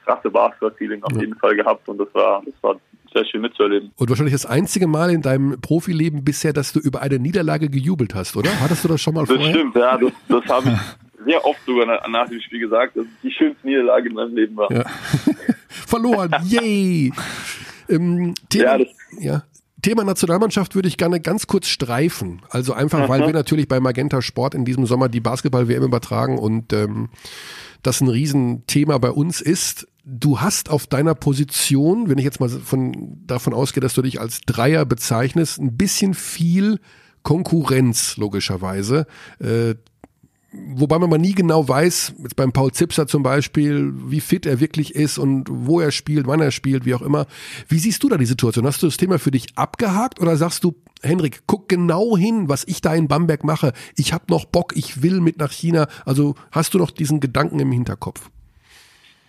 krasse Basketball-Feeling auf Ja. jeden Fall gehabt und das war, das war sehr schön mitzuerleben. Und wahrscheinlich das einzige Mal in deinem Profileben bisher, dass du über eine Niederlage gejubelt hast, oder? Hattest du das schon mal Das vorher? stimmt, ja, das, das habe ich sehr oft sogar nach, nach dem Spiel gesagt, dass es die schönste Niederlage in meinem Leben war. Ja. Verloren, yay! ähm, Thema, Ja, ja, Thema Nationalmannschaft würde ich gerne ganz kurz streifen. Also einfach, weil wir natürlich bei Magenta Sport in diesem Sommer die Basketball-WM übertragen und ähm, das ein Riesenthema bei uns ist. Du hast auf deiner Position, wenn ich jetzt mal von, davon ausgehe, dass du dich als Dreier bezeichnest, ein bisschen viel Konkurrenz logischerweise. Äh, wobei man mal nie genau weiß, jetzt beim Paul Zipser zum Beispiel, wie fit er wirklich ist und wo er spielt, wann er spielt, wie auch immer. Wie siehst du da die Situation? Hast du das Thema für dich abgehakt oder sagst du, Henrik, guck genau hin, was ich da in Bamberg mache. Ich habe noch Bock, ich will mit nach China. Also hast du noch diesen Gedanken im Hinterkopf?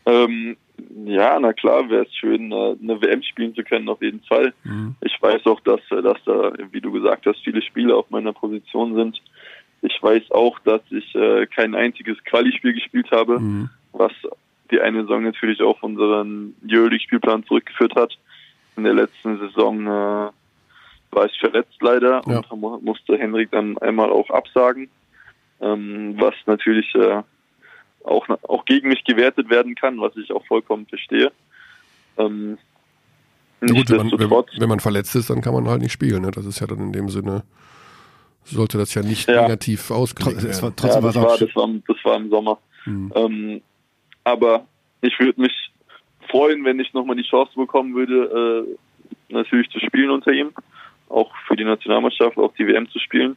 Ähm, ja, na klar, wäre es schön, äh, eine WM spielen zu können, auf jeden Fall. Mhm. Ich weiß auch, dass, äh, dass da, wie du gesagt hast, viele Spiele auf meiner Position sind ich weiß auch, dass ich äh, kein einziges Quali-Spiel gespielt habe, mhm. was die eine Saison natürlich auf unseren Euroleague-Spielplan zurückgeführt hat. In der letzten Saison äh, war ich verletzt leider ja. und musste Henrik dann einmal auch absagen, ähm, was natürlich äh, auch, auch gegen mich gewertet werden kann, was ich auch vollkommen verstehe. Ähm, ja gut, wenn man, wenn, wenn man, verletzt ist, dann kann man halt nicht spielen. Ne? Das ist ja dann in dem Sinne sollte das ja nicht ja. negativ ausgelegt werden. War, trotzdem ja, das, war, das, war, das war im Sommer. Mhm. Ähm, aber ich würde mich freuen, wenn ich nochmal die Chance bekommen würde, äh, natürlich zu spielen unter ihm, auch für die Nationalmannschaft, auch die WM zu spielen.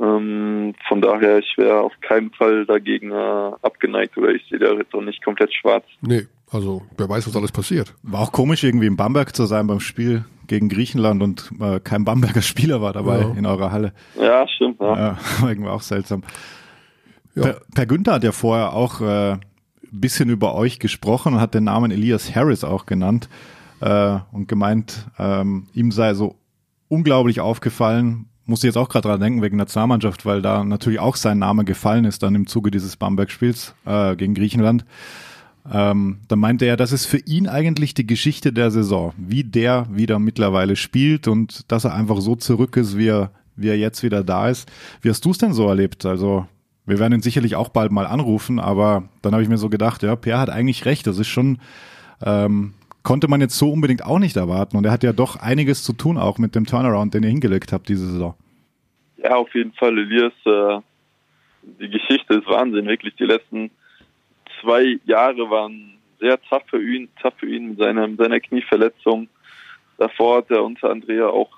Ähm, von daher, ich wäre auf keinen Fall dagegen äh, abgeneigt oder ich sehe da jetzt auch nicht komplett schwarz. Nee, also wer weiß, was alles passiert. War auch komisch, irgendwie in Bamberg zu sein beim Spiel gegen Griechenland und äh, kein Bamberger Spieler war dabei ja. in eurer Halle. Ja, stimmt. Ja, ja war irgendwie auch seltsam. Ja. Per, per Günther hat ja vorher auch äh, ein bisschen über euch gesprochen und hat den Namen Elias Harris auch genannt äh, und gemeint, ähm, ihm sei so unglaublich aufgefallen, musste jetzt auch gerade dran denken wegen Nationalmannschaft, weil da natürlich auch sein Name gefallen ist dann im Zuge dieses Bamberg-Spiels äh, gegen Griechenland. Ähm, da meinte er, das ist für ihn eigentlich die Geschichte der Saison, wie der wieder mittlerweile spielt und dass er einfach so zurück ist, wie er, wie er jetzt wieder da ist. Wie hast du es denn so erlebt? Also wir werden ihn sicherlich auch bald mal anrufen, aber dann habe ich mir so gedacht, ja, Pierre hat eigentlich recht. Das ist schon, ähm, konnte man jetzt so unbedingt auch nicht erwarten. Und er hat ja doch einiges zu tun, auch mit dem Turnaround, den ihr hingelegt habt diese Saison. Ja, auf jeden Fall, Elias. Äh, die Geschichte ist Wahnsinn, wirklich. Die letzten zwei Jahre waren sehr tough für ihn, tough für ihn mit seiner, mit seiner Knieverletzung. Davor hat er unter Andrea auch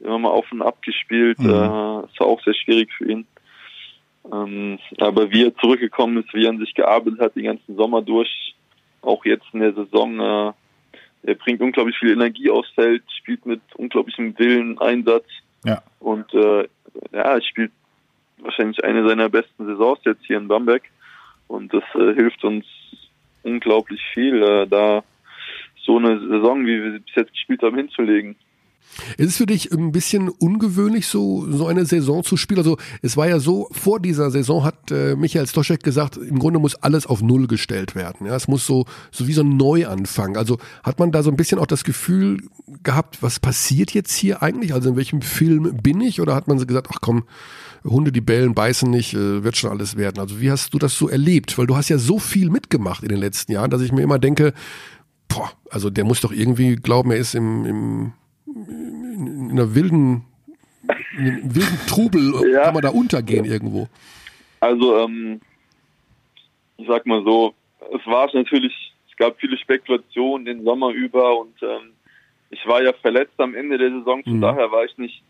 immer mal auf und ab gespielt. Mhm. Äh, das war auch sehr schwierig für ihn. Ähm, aber wie er zurückgekommen ist, wie er an sich gearbeitet hat, den ganzen Sommer durch, auch jetzt in der Saison, äh, er bringt unglaublich viel Energie aufs Feld, spielt mit unglaublichem Willen, Einsatz. Ja. Und äh, ja, er spielt wahrscheinlich eine seiner besten Saisons jetzt hier in Bamberg. Und das äh, hilft uns unglaublich viel, äh, da so eine Saison, wie wir sie bis jetzt gespielt haben, hinzulegen. Ist es für dich ein bisschen ungewöhnlich, so, so eine Saison zu spielen? Also es war ja so, vor dieser Saison hat äh, Michael Stoschek gesagt, im Grunde muss alles auf Null gestellt werden. Ja, es muss so, so wie so ein Neuanfang. Also hat man da so ein bisschen auch das Gefühl gehabt, was passiert jetzt hier eigentlich? Also in welchem Film bin ich? Oder hat man so gesagt, ach komm, Hunde, die bellen, beißen nicht, äh, wird schon alles werden. Also wie hast du das so erlebt? Weil du hast ja so viel mitgemacht in den letzten Jahren, dass ich mir immer denke, boah, also der muss doch irgendwie glauben, er ist im, im in einer wilden, in einem wilden Trubel, ja. kann man da untergehen irgendwo. Also, ähm, ich sag mal so, es war natürlich, es gab viele Spekulationen den Sommer über und ähm, ich war ja verletzt am Ende der Saison, von mhm. daher war ich nicht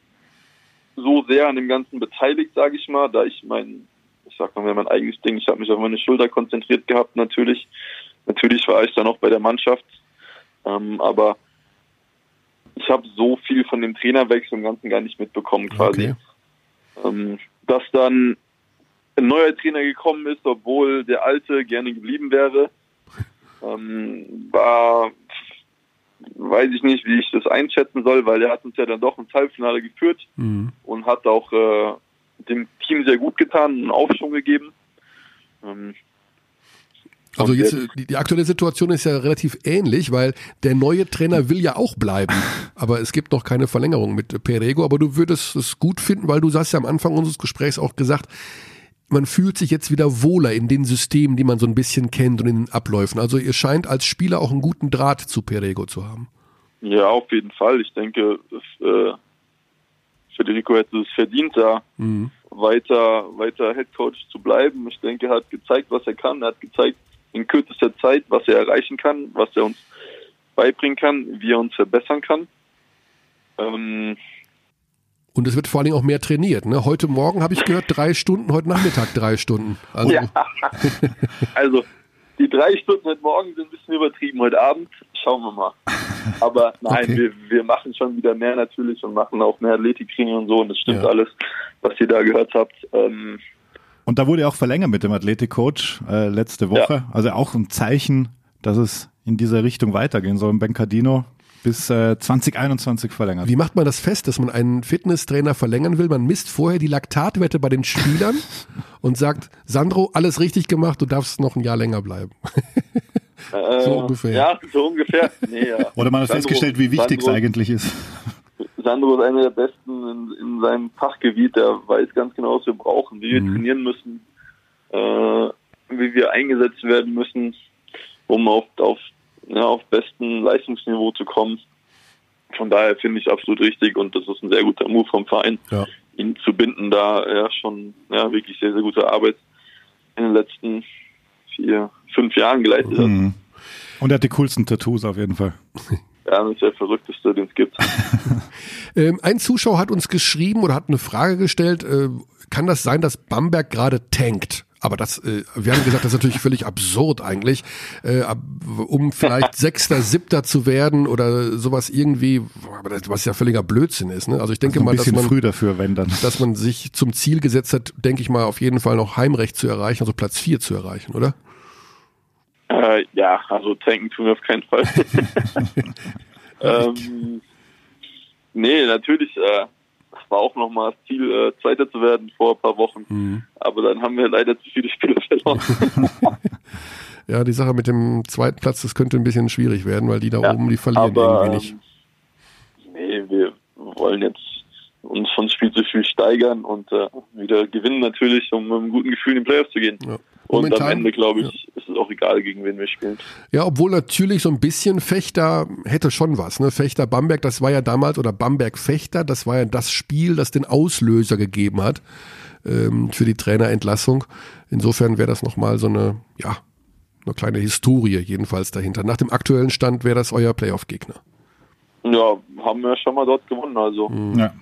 so sehr an dem Ganzen beteiligt, sage ich mal, da ich mein, ich sag mal, mein eigenes Ding, ich habe mich auf meine Schulter konzentriert gehabt, natürlich. Natürlich war ich dann auch bei der Mannschaft, ähm, aber ich habe so viel von dem Trainerwechsel im Ganzen gar nicht mitbekommen quasi. Okay. Ähm, dass dann ein neuer Trainer gekommen ist, obwohl der alte gerne geblieben wäre, ähm, war weiß ich nicht, wie ich das einschätzen soll, weil er hat uns ja dann doch ins Halbfinale geführt mhm. und hat auch äh, dem Team sehr gut getan, einen Aufschwung gegeben. Ähm, also jetzt, die, die, aktuelle Situation ist ja relativ ähnlich, weil der neue Trainer will ja auch bleiben, aber es gibt noch keine Verlängerung mit Perego, aber du würdest es gut finden, weil du hast ja am Anfang unseres Gesprächs auch gesagt, man fühlt sich jetzt wieder wohler in den Systemen, die man so ein bisschen kennt und in den Abläufen. Also ihr scheint als Spieler auch einen guten Draht zu Perego zu haben. Ja, auf jeden Fall. Ich denke, äh, Federico hätte es verdient, da mhm. weiter, weiter Head Coach zu bleiben. Ich denke, er hat gezeigt, was er kann. Er hat gezeigt in kürzester Zeit, was er erreichen kann, was er uns beibringen kann, wie er uns verbessern kann. Ähm, und es wird vor allen Dingen auch mehr trainiert. Ne? Heute Morgen habe ich gehört, drei Stunden, heute Nachmittag drei Stunden. Also, ja. also die drei Stunden heute Morgen sind ein bisschen übertrieben. Heute Abend schauen wir mal. Aber nein, okay. wir, wir machen schon wieder mehr natürlich und machen auch mehr Athletiktraining und so. Und das stimmt ja. alles, was ihr da gehört habt. Ähm, und da wurde auch verlängert mit dem Athletikcoach äh, letzte Woche. Ja. Also auch ein Zeichen, dass es in dieser Richtung weitergehen soll. Bencardino bis äh, 2021 verlängert. Wie macht man das fest, dass man einen Fitnesstrainer verlängern will? Man misst vorher die Laktatwerte bei den Spielern und sagt, Sandro, alles richtig gemacht, du darfst noch ein Jahr länger bleiben. Äh, so ungefähr. Ja, so ungefähr. Nee, ja. Oder man hat Sandro, festgestellt, wie wichtig es eigentlich ist. Sandro ist einer der Besten in, in, seinem Fachgebiet. Der weiß ganz genau, was wir brauchen, wie wir mhm. trainieren müssen, äh, wie wir eingesetzt werden müssen, um auf, auf ja, auf besten Leistungsniveau zu kommen. Von daher finde ich absolut richtig und das ist ein sehr guter Move vom Verein, ja. ihn zu binden, da er schon ja, wirklich sehr, sehr gute Arbeit in den letzten vier, fünf Jahren geleistet hat. Mhm. Und er hat die coolsten Tattoos auf jeden Fall. Ja, das ist der verrückteste, den es gibt. ähm, ein Zuschauer hat uns geschrieben oder hat eine Frage gestellt, äh, kann das sein, dass Bamberg gerade tankt? Aber das, äh, wir haben gesagt, das ist natürlich völlig absurd eigentlich, äh, um vielleicht Sechster, Siebter zu werden oder sowas irgendwie, was ja völliger Blödsinn ist. Ne? Also ich denke also mal, dass man früh dafür, wenn dann, dass man sich zum Ziel gesetzt hat, denke ich mal, auf jeden Fall noch Heimrecht zu erreichen, also Platz vier zu erreichen, oder? Äh, ja, also tanken tun wir auf keinen Fall. ähm, nee, natürlich. Äh, war auch nochmal das Ziel, äh, Zweiter zu werden vor ein paar Wochen. Mhm. Aber dann haben wir leider zu viele Spiele verloren. ja, die Sache mit dem zweiten Platz, das könnte ein bisschen schwierig werden, weil die da ja, oben, die verlieren aber, irgendwie nicht. Ähm, nee, wir wollen jetzt uns von Spiel zu Spiel steigern und äh, wieder gewinnen natürlich, um mit einem guten Gefühl in die Playoffs zu gehen. Ja. Und am Ende, glaube ich, ja. ist es auch egal, gegen wen wir spielen. Ja, obwohl natürlich so ein bisschen Fechter hätte schon was. Ne? Fechter Bamberg, das war ja damals, oder Bamberg Fechter, das war ja das Spiel, das den Auslöser gegeben hat ähm, für die Trainerentlassung. Insofern wäre das nochmal so eine, ja, eine kleine Historie jedenfalls dahinter. Nach dem aktuellen Stand wäre das euer Playoff-Gegner. Ja, haben wir schon mal dort gewonnen, also. Ja.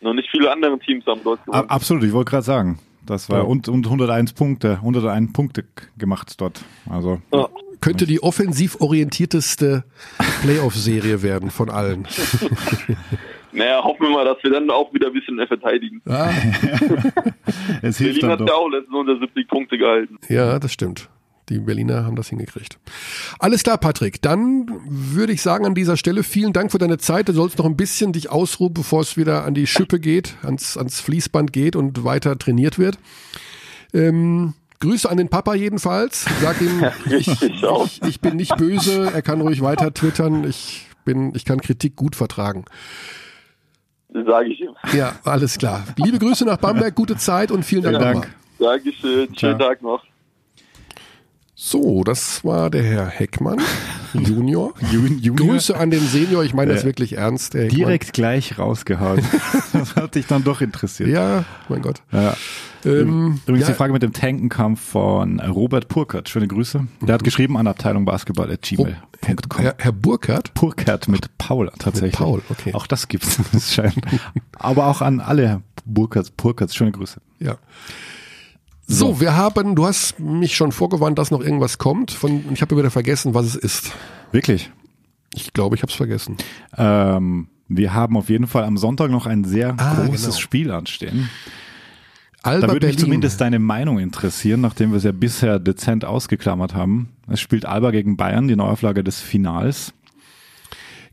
Noch nicht viele andere Teams haben dort gewonnen. Absolut, ich wollte gerade sagen. Das war ja. und, und 101 Punkte, 101 Punkte gemacht dort. Also ja. könnte die offensiv orientierteste Playoff-Serie werden von allen. Naja, hoffen wir mal, dass wir dann auch wieder ein bisschen verteidigen. Ah. es hilft Berlin hat ja auch letztens unter 70 Punkte gehalten. Ja, das stimmt. Die Berliner haben das hingekriegt. Alles klar, Patrick. Dann würde ich sagen an dieser Stelle vielen Dank für deine Zeit. Du sollst noch ein bisschen dich ausruhen, bevor es wieder an die Schippe geht, ans, ans Fließband geht und weiter trainiert wird. Ähm, Grüße an den Papa jedenfalls. Sag ihm, ich, ich, ich bin nicht böse. Er kann ruhig weiter twittern. Ich bin, ich kann Kritik gut vertragen. Sage ich ihm. Ja, alles klar. Liebe Grüße nach Bamberg, gute Zeit und vielen, vielen Dank. Dank. Dankeschön. Schönen Tag noch. So, das war der Herr Heckmann, Junior. Junior. Grüße an den Senior, ich meine das wirklich ernst. Direkt gleich rausgehauen. das hat dich dann doch interessiert. Ja, mein Gott. Ja. Ähm, Übrigens ja. die Frage mit dem Tankenkampf von Robert Purkert. Schöne Grüße. Der hat geschrieben an Abteilung Basketball at gmail.com. Herr, Herr Burkert? Purkert mit Paul tatsächlich. Mit Paul, okay. Auch das gibt's. Das scheint. Aber auch an alle Burkerts, Purkerts. Schöne Grüße. Ja. So, so, wir haben, du hast mich schon vorgewarnt, dass noch irgendwas kommt. Von, ich habe wieder vergessen, was es ist. Wirklich? Ich glaube, ich habe es vergessen. Ähm, wir haben auf jeden Fall am Sonntag noch ein sehr ah, großes genau. Spiel anstehen. Alba da würde mich zumindest deine Meinung interessieren, nachdem wir es ja bisher dezent ausgeklammert haben. Es spielt Alba gegen Bayern, die Neuauflage des Finals.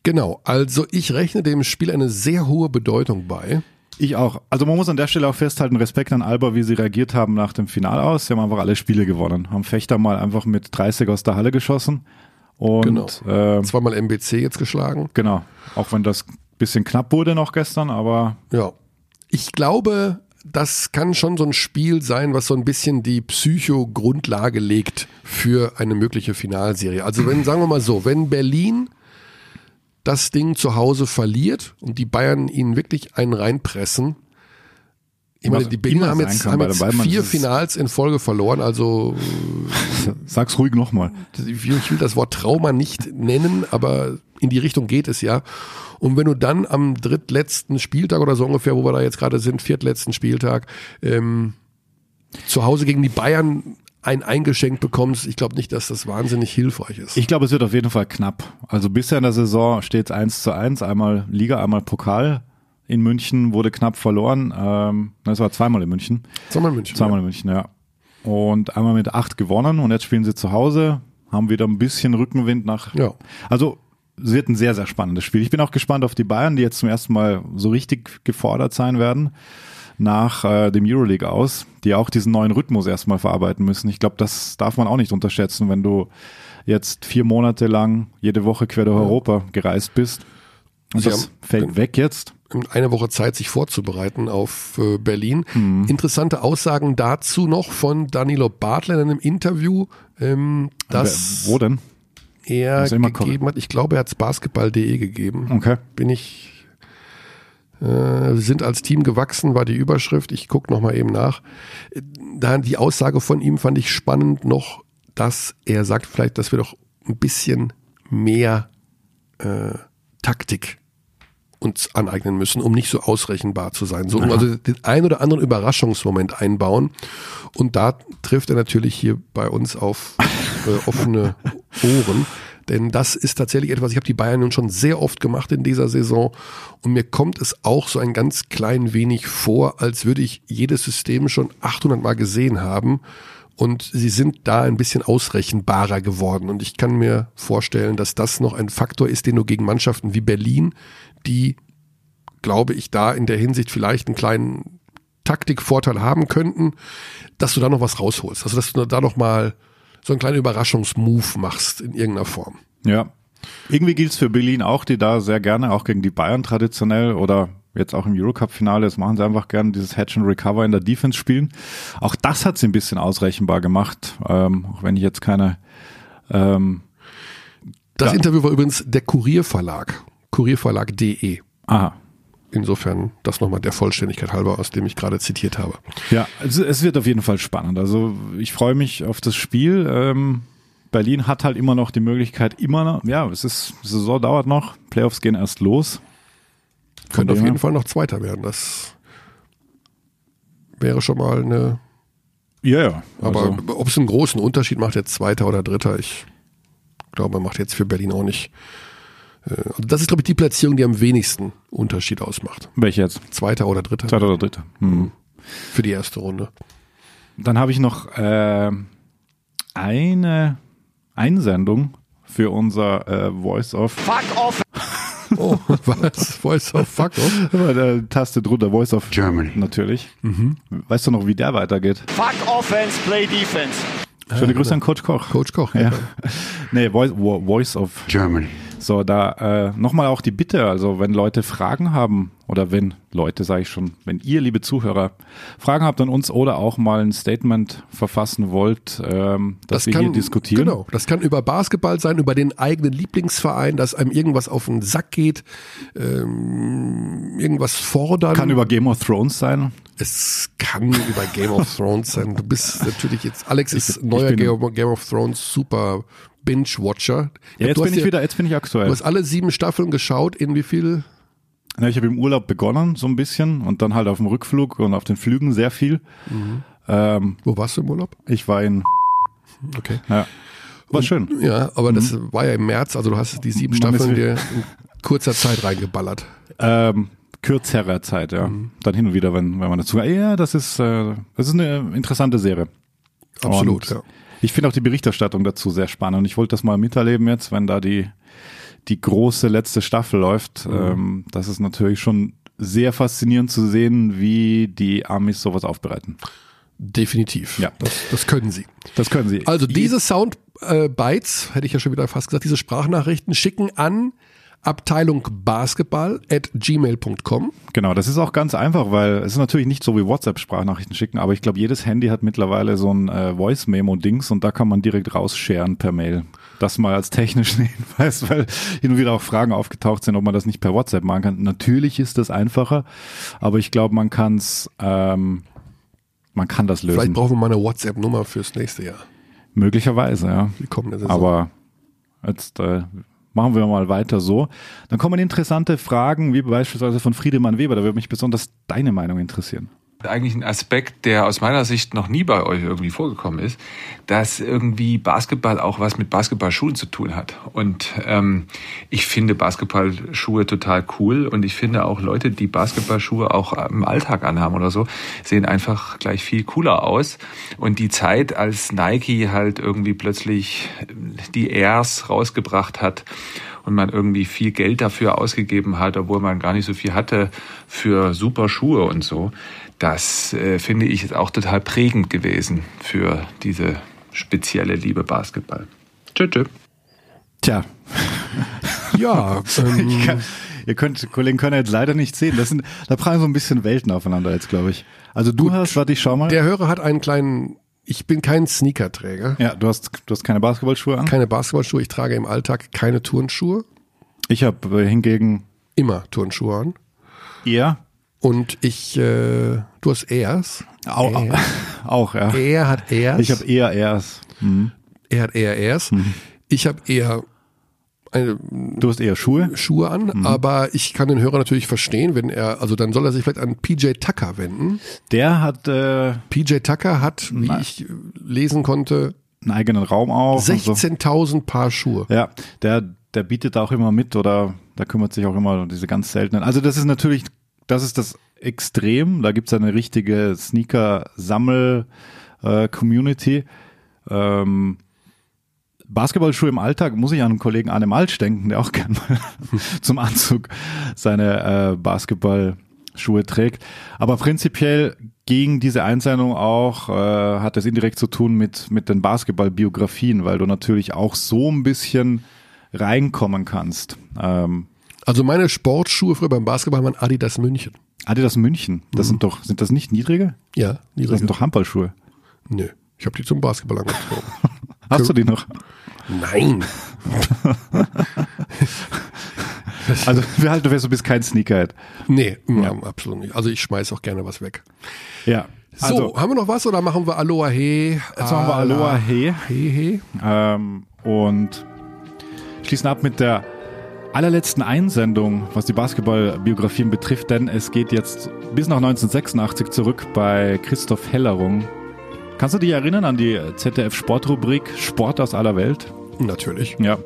Genau, also ich rechne dem Spiel eine sehr hohe Bedeutung bei. Ich auch. Also man muss an der Stelle auch festhalten, Respekt an Alba, wie sie reagiert haben nach dem Final aus. Sie haben einfach alle Spiele gewonnen. Haben Fechter mal einfach mit 30 aus der Halle geschossen. Und, genau. Äh, Zweimal MBC jetzt geschlagen. Genau. Auch wenn das bisschen knapp wurde noch gestern, aber. Ja. Ich glaube, das kann schon so ein Spiel sein, was so ein bisschen die Psycho-Grundlage legt für eine mögliche Finalserie. Also wenn, sagen wir mal so, wenn Berlin das Ding zu Hause verliert und die Bayern ihnen wirklich einen reinpressen. Ich meine, die Berliner haben jetzt, haben jetzt vier Finals in Folge verloren, also Sag's ruhig nochmal. ich will das Wort Trauma nicht nennen, aber in die Richtung geht es ja. Und wenn du dann am drittletzten Spieltag oder so ungefähr, wo wir da jetzt gerade sind, viertletzten Spieltag, ähm, zu Hause gegen die Bayern ein eingeschenkt bekommst, ich glaube nicht, dass das wahnsinnig hilfreich ist. Ich glaube, es wird auf jeden Fall knapp. Also bisher in der Saison steht es 1 zu 1, einmal Liga, einmal Pokal. In München wurde knapp verloren. Ähm, das war zweimal in München. Zweimal München. Zweimal in München, ja. Und einmal mit acht gewonnen und jetzt spielen sie zu Hause, haben wieder ein bisschen Rückenwind nach. Ja. Also es wird ein sehr, sehr spannendes Spiel. Ich bin auch gespannt auf die Bayern, die jetzt zum ersten Mal so richtig gefordert sein werden nach äh, dem Euroleague aus, die auch diesen neuen Rhythmus erstmal verarbeiten müssen. Ich glaube, das darf man auch nicht unterschätzen, wenn du jetzt vier Monate lang jede Woche quer durch Europa gereist bist. Und Sie das fällt weg jetzt. eine Woche Zeit, sich vorzubereiten auf äh, Berlin. Mhm. Interessante Aussagen dazu noch von Danilo Bartler in einem Interview, ähm, das Wo denn? er gegeben hat. Ich glaube, er hat es basketball.de gegeben. Okay. Bin ich wir sind als Team gewachsen, war die Überschrift. Ich gucke nochmal eben nach. Äh, Da die Aussage von ihm fand ich spannend noch, dass er sagt vielleicht, dass wir doch ein bisschen mehr äh, Taktik uns aneignen müssen, um nicht so ausrechenbar zu sein. So, also den ein oder anderen Überraschungsmoment einbauen. Und da trifft er natürlich hier bei uns auf äh, offene Ohren. Denn das ist tatsächlich etwas, ich habe die Bayern nun schon sehr oft gemacht in dieser Saison. Und mir kommt es auch so ein ganz klein wenig vor, als würde ich jedes System schon 800 Mal gesehen haben. Und sie sind da ein bisschen ausrechenbarer geworden. Und ich kann mir vorstellen, dass das noch ein Faktor ist, den du gegen Mannschaften wie Berlin, die, glaube ich, da in der Hinsicht vielleicht einen kleinen Taktikvorteil haben könnten, dass du da noch was rausholst. Also dass du da noch mal so einen kleinen Überraschungsmove machst in irgendeiner Form. Ja. Irgendwie gilt es für Berlin auch, die da sehr gerne, auch gegen die Bayern traditionell oder jetzt auch im Eurocup-Finale, das machen sie einfach gerne, dieses Hatch and Recover in der Defense spielen. Auch das hat sie ein bisschen ausrechenbar gemacht, ähm, auch wenn ich jetzt keine ähm, Das Ja. Interview war übrigens der Kurierverlag, kurierverlag.de. aha. Insofern das nochmal der Vollständigkeit halber, aus dem ich gerade zitiert habe. Ja, es, es wird auf jeden Fall spannend. Also ich freue mich auf das Spiel. Ähm, Berlin hat halt immer noch die Möglichkeit, immer noch, ja, es ist, die Saison dauert noch, Playoffs gehen erst los. Könnte auf jeden Fall noch Zweiter werden. Das wäre schon mal eine. Ja, ja. Aber also, ob es einen großen Unterschied macht, jetzt Zweiter oder Dritter, ich glaube, macht jetzt für Berlin auch nicht. Äh, also Das ist, glaube ich, die Platzierung, die am wenigsten Unterschied ausmacht. welche jetzt? Zweiter oder Dritter Zweiter oder dritter? Hm. für die erste Runde. Dann habe ich noch äh, eine Einsendung für unser äh, Voice of. Oh, was? Voice of fuck off? Der Taste drunter, Voice of Germany. Natürlich. Mhm. Weißt du noch, wie der weitergeht? Fuck offense, play defense. Schöne Grüße an Coach Koch. Coach Koch. Ja. Nee, Voice, Vo- Voice of Germany. So, da äh, nochmal auch die Bitte, also wenn Leute Fragen haben oder wenn Leute, sage ich schon, wenn ihr, liebe Zuhörer, Fragen habt an uns oder auch mal ein Statement verfassen wollt, ähm, dass wir hier diskutieren. Genau, das kann über Basketball sein, über den eigenen Lieblingsverein, dass einem irgendwas auf den Sack geht, ähm, irgendwas fordern. Kann über Game of Thrones sein. es kann über Game of Thrones sein. Du bist natürlich jetzt, Alex ist ich neuer bin- Game of Thrones super Binge-Watcher. Ja, jetzt bin ich dir- wieder, jetzt bin ich aktuell. Du hast alle sieben Staffeln geschaut, in wie viel? Ja, ich habe im Urlaub begonnen, so ein bisschen, und dann halt auf dem Rückflug und auf den Flügen sehr viel. Mhm. Ähm, Wo warst du im Urlaub? ich war in, Okay. ja, war schön. Ja, aber das war ja im März, also du hast die sieben Mhm. Staffeln dir in kurzer Zeit reingeballert. Ähm, kürzerer Zeit, ja. Mhm. Dann hin und wieder, wenn, wenn man dazu, ja, das ist, äh, das ist eine interessante Serie. Absolut, Und ja. Ich finde auch die Berichterstattung dazu sehr spannend. Und ich wollte das mal miterleben jetzt, wenn da die, die große letzte Staffel läuft. Mhm. Ähm, das ist natürlich schon sehr faszinierend zu sehen, wie die Amis sowas aufbereiten. Definitiv. Ja. Das, das können sie. Das können sie. Also diese Soundbites, hätte ich ja schon wieder fast gesagt, diese Sprachnachrichten schicken an Abteilung Basketball at gmail.com. Genau, das ist auch ganz einfach, weil es ist natürlich nicht so wie WhatsApp-Sprachnachrichten schicken, aber ich glaube, jedes Handy hat mittlerweile so ein äh, Voice-Memo-Dings und da kann man direkt rausscheren per Mail. Das mal als technischen Hinweis, weil hin und wieder auch Fragen aufgetaucht sind, ob man das nicht per WhatsApp machen kann. Natürlich ist das einfacher, aber ich glaube, man kann es, ähm, man kann das lösen. Vielleicht brauchen wir mal eine WhatsApp-Nummer fürs nächste Jahr. Möglicherweise, ja. Die kommende Saison. Aber jetzt äh, machen wir mal weiter so. Dann kommen interessante Fragen, wie beispielsweise von Friedemann Weber. Da würde mich besonders deine Meinung interessieren eigentlich ein Aspekt, der aus meiner Sicht noch nie bei euch irgendwie vorgekommen ist, dass irgendwie Basketball auch was mit Basketballschuhen zu tun hat. Und ähm, ich finde Basketballschuhe total cool und ich finde auch Leute, die Basketballschuhe auch im Alltag anhaben oder so, sehen einfach gleich viel cooler aus. Und die Zeit, als Nike halt irgendwie plötzlich die Airs rausgebracht hat und man irgendwie viel Geld dafür ausgegeben hat, obwohl man gar nicht so viel hatte für super Schuhe und so das äh, finde ich ist auch total prägend gewesen für diese spezielle Liebe Basketball. Tschö, tschö. Tja. ja, ähm, kann, ihr könnt, Kollegen können jetzt leider nicht sehen. Das sind, da prallen so ein bisschen Welten aufeinander jetzt, glaube ich. Also du Gut, hast, warte, ich schau mal. Der Hörer hat einen kleinen, ich bin kein Sneakerträger. Ja, du hast, du hast keine Basketballschuhe an? Keine Basketballschuhe. Ich trage im Alltag keine Turnschuhe. Ich habe äh, hingegen immer Turnschuhe an. Ja. Und ich, äh, du hast Airs. Auch, er, auch ja. Er hat Airs. Ich habe eher Airs. Mhm. Er hat eher Airs. Mhm. Ich habe eher eine, du hast eher Schuhe? Schuhe an, mhm. aber ich kann den Hörer natürlich verstehen, wenn er, also dann soll er sich vielleicht an PJ Tucker wenden. Der hat, äh, PJ Tucker hat, wie na, ich lesen konnte, einen eigenen Raum auch. 16.000 so. Paar Schuhe. Ja, der, der bietet auch immer mit oder da kümmert sich auch immer um diese ganz seltenen. Also das ist natürlich das ist das Extrem. Da gibt's eine richtige Sneaker-Sammel-Community. Ähm, Basketballschuhe im Alltag muss ich an einen Kollegen Arne Malsch denken, der auch gerne mal zum Anzug seine äh, Basketballschuhe trägt. Aber prinzipiell ging diese Einsendung auch, äh, hat es indirekt zu tun mit, mit den Basketballbiografien, weil du natürlich auch so ein bisschen reinkommen kannst. Ähm, also meine Sportschuhe früher beim Basketball waren Adidas München. Adidas München, das mhm. sind doch, sind das nicht niedrige? Ja, niedrige. Das sind doch Handballschuhe. Nö, ich habe die zum Basketball angezogen. Hast du die noch? Nein. also wir halten fest, du bist kein Sneakerhead. Nee, ja. absolut nicht. Also ich schmeiß auch gerne was weg. Ja. Also, so, haben wir noch was oder machen wir Aloha He? Jetzt machen wir Aloha He. He, he. Ähm, und schließen ab mit der allerletzten Einsendung, was die Basketballbiografien betrifft, denn es geht jetzt bis nach 1986 zurück bei Christoph Hellerung. Kannst du dich erinnern an die ZDF-Sportrubrik Sport aus aller Welt? Natürlich. Ja.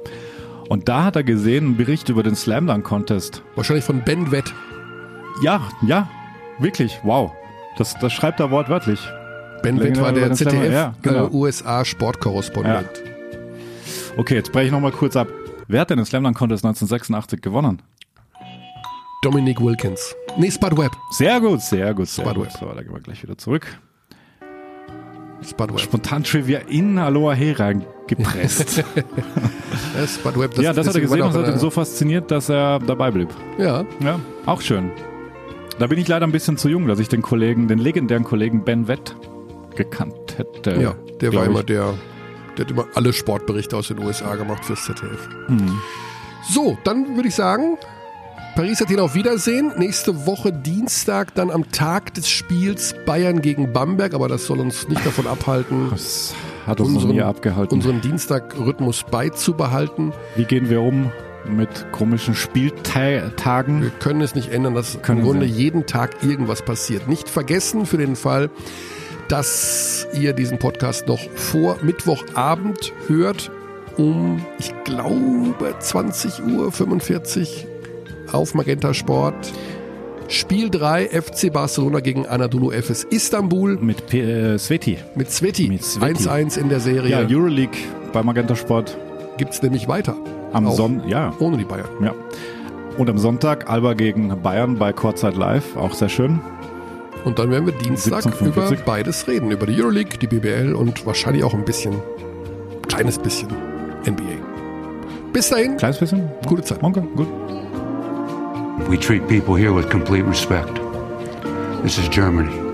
Und da hat er gesehen, einen Bericht über den Slam Dunk Contest. Wahrscheinlich von Ben Wett. Ja, ja, wirklich, wow. Das, das schreibt er wortwörtlich. Ben Wett war der ZDF ja, genau. äh, USA Sportkorrespondent. Ja. Okay, jetzt breche ich nochmal kurz ab. Wer hat denn den Slam Dunk Contest 1986 gewonnen? Dominic Wilkins. Nee, Spud Webb. Sehr gut, sehr gut. Sehr Spud gut. Webb. So, da gehen wir gleich wieder zurück. Spud Webb. Spontan Trivia in Aloha Hera gepresst. Spud Webb, das ja, das hat er gesehen und hat ihn so fasziniert, dass er dabei blieb. Ja. Ja, auch schön. Da bin ich leider ein bisschen zu jung, dass ich den Kollegen, den legendären Kollegen Ben Wett gekannt hätte. Ja, der war immer der der hat immer alle Sportberichte aus den USA gemacht fürs ZDF. Mhm. So, dann würde ich sagen, Paris hat ihn auf Wiedersehen. Nächste Woche Dienstag, dann am Tag des Spiels Bayern gegen Bamberg, aber das soll uns nicht davon abhalten. Das hat uns unseren, abgehalten. unseren Dienstagrhythmus beizubehalten. Wie gehen wir um mit komischen Spieltagen? Wir können es nicht ändern, dass können im Grunde Sie. jeden Tag irgendwas passiert. Nicht vergessen für den Fall, dass ihr diesen Podcast noch vor Mittwochabend hört, um, ich glaube, 20.45 Uhr auf Magenta Sport. Spiel 3 FC Barcelona gegen Anadolu FS Istanbul. Mit P äh, Sveti. Mit Sveti. 1-1 in der Serie. Ja, Euroleague bei Magenta Sport. Gibt es nämlich weiter. Am Sonntag, ja. Ohne die Bayern. Ja. Und am Sonntag Alba gegen Bayern bei Kurzzeit Live. Auch sehr schön. Und dann werden wir Dienstag über beides reden. Über die Euroleague, die BBL und wahrscheinlich auch ein bisschen, kleines bisschen NBA. Bis dahin. Kleines bisschen. Gute Zeit. Okay, gut. We treat people here with complete respect. This is Germany.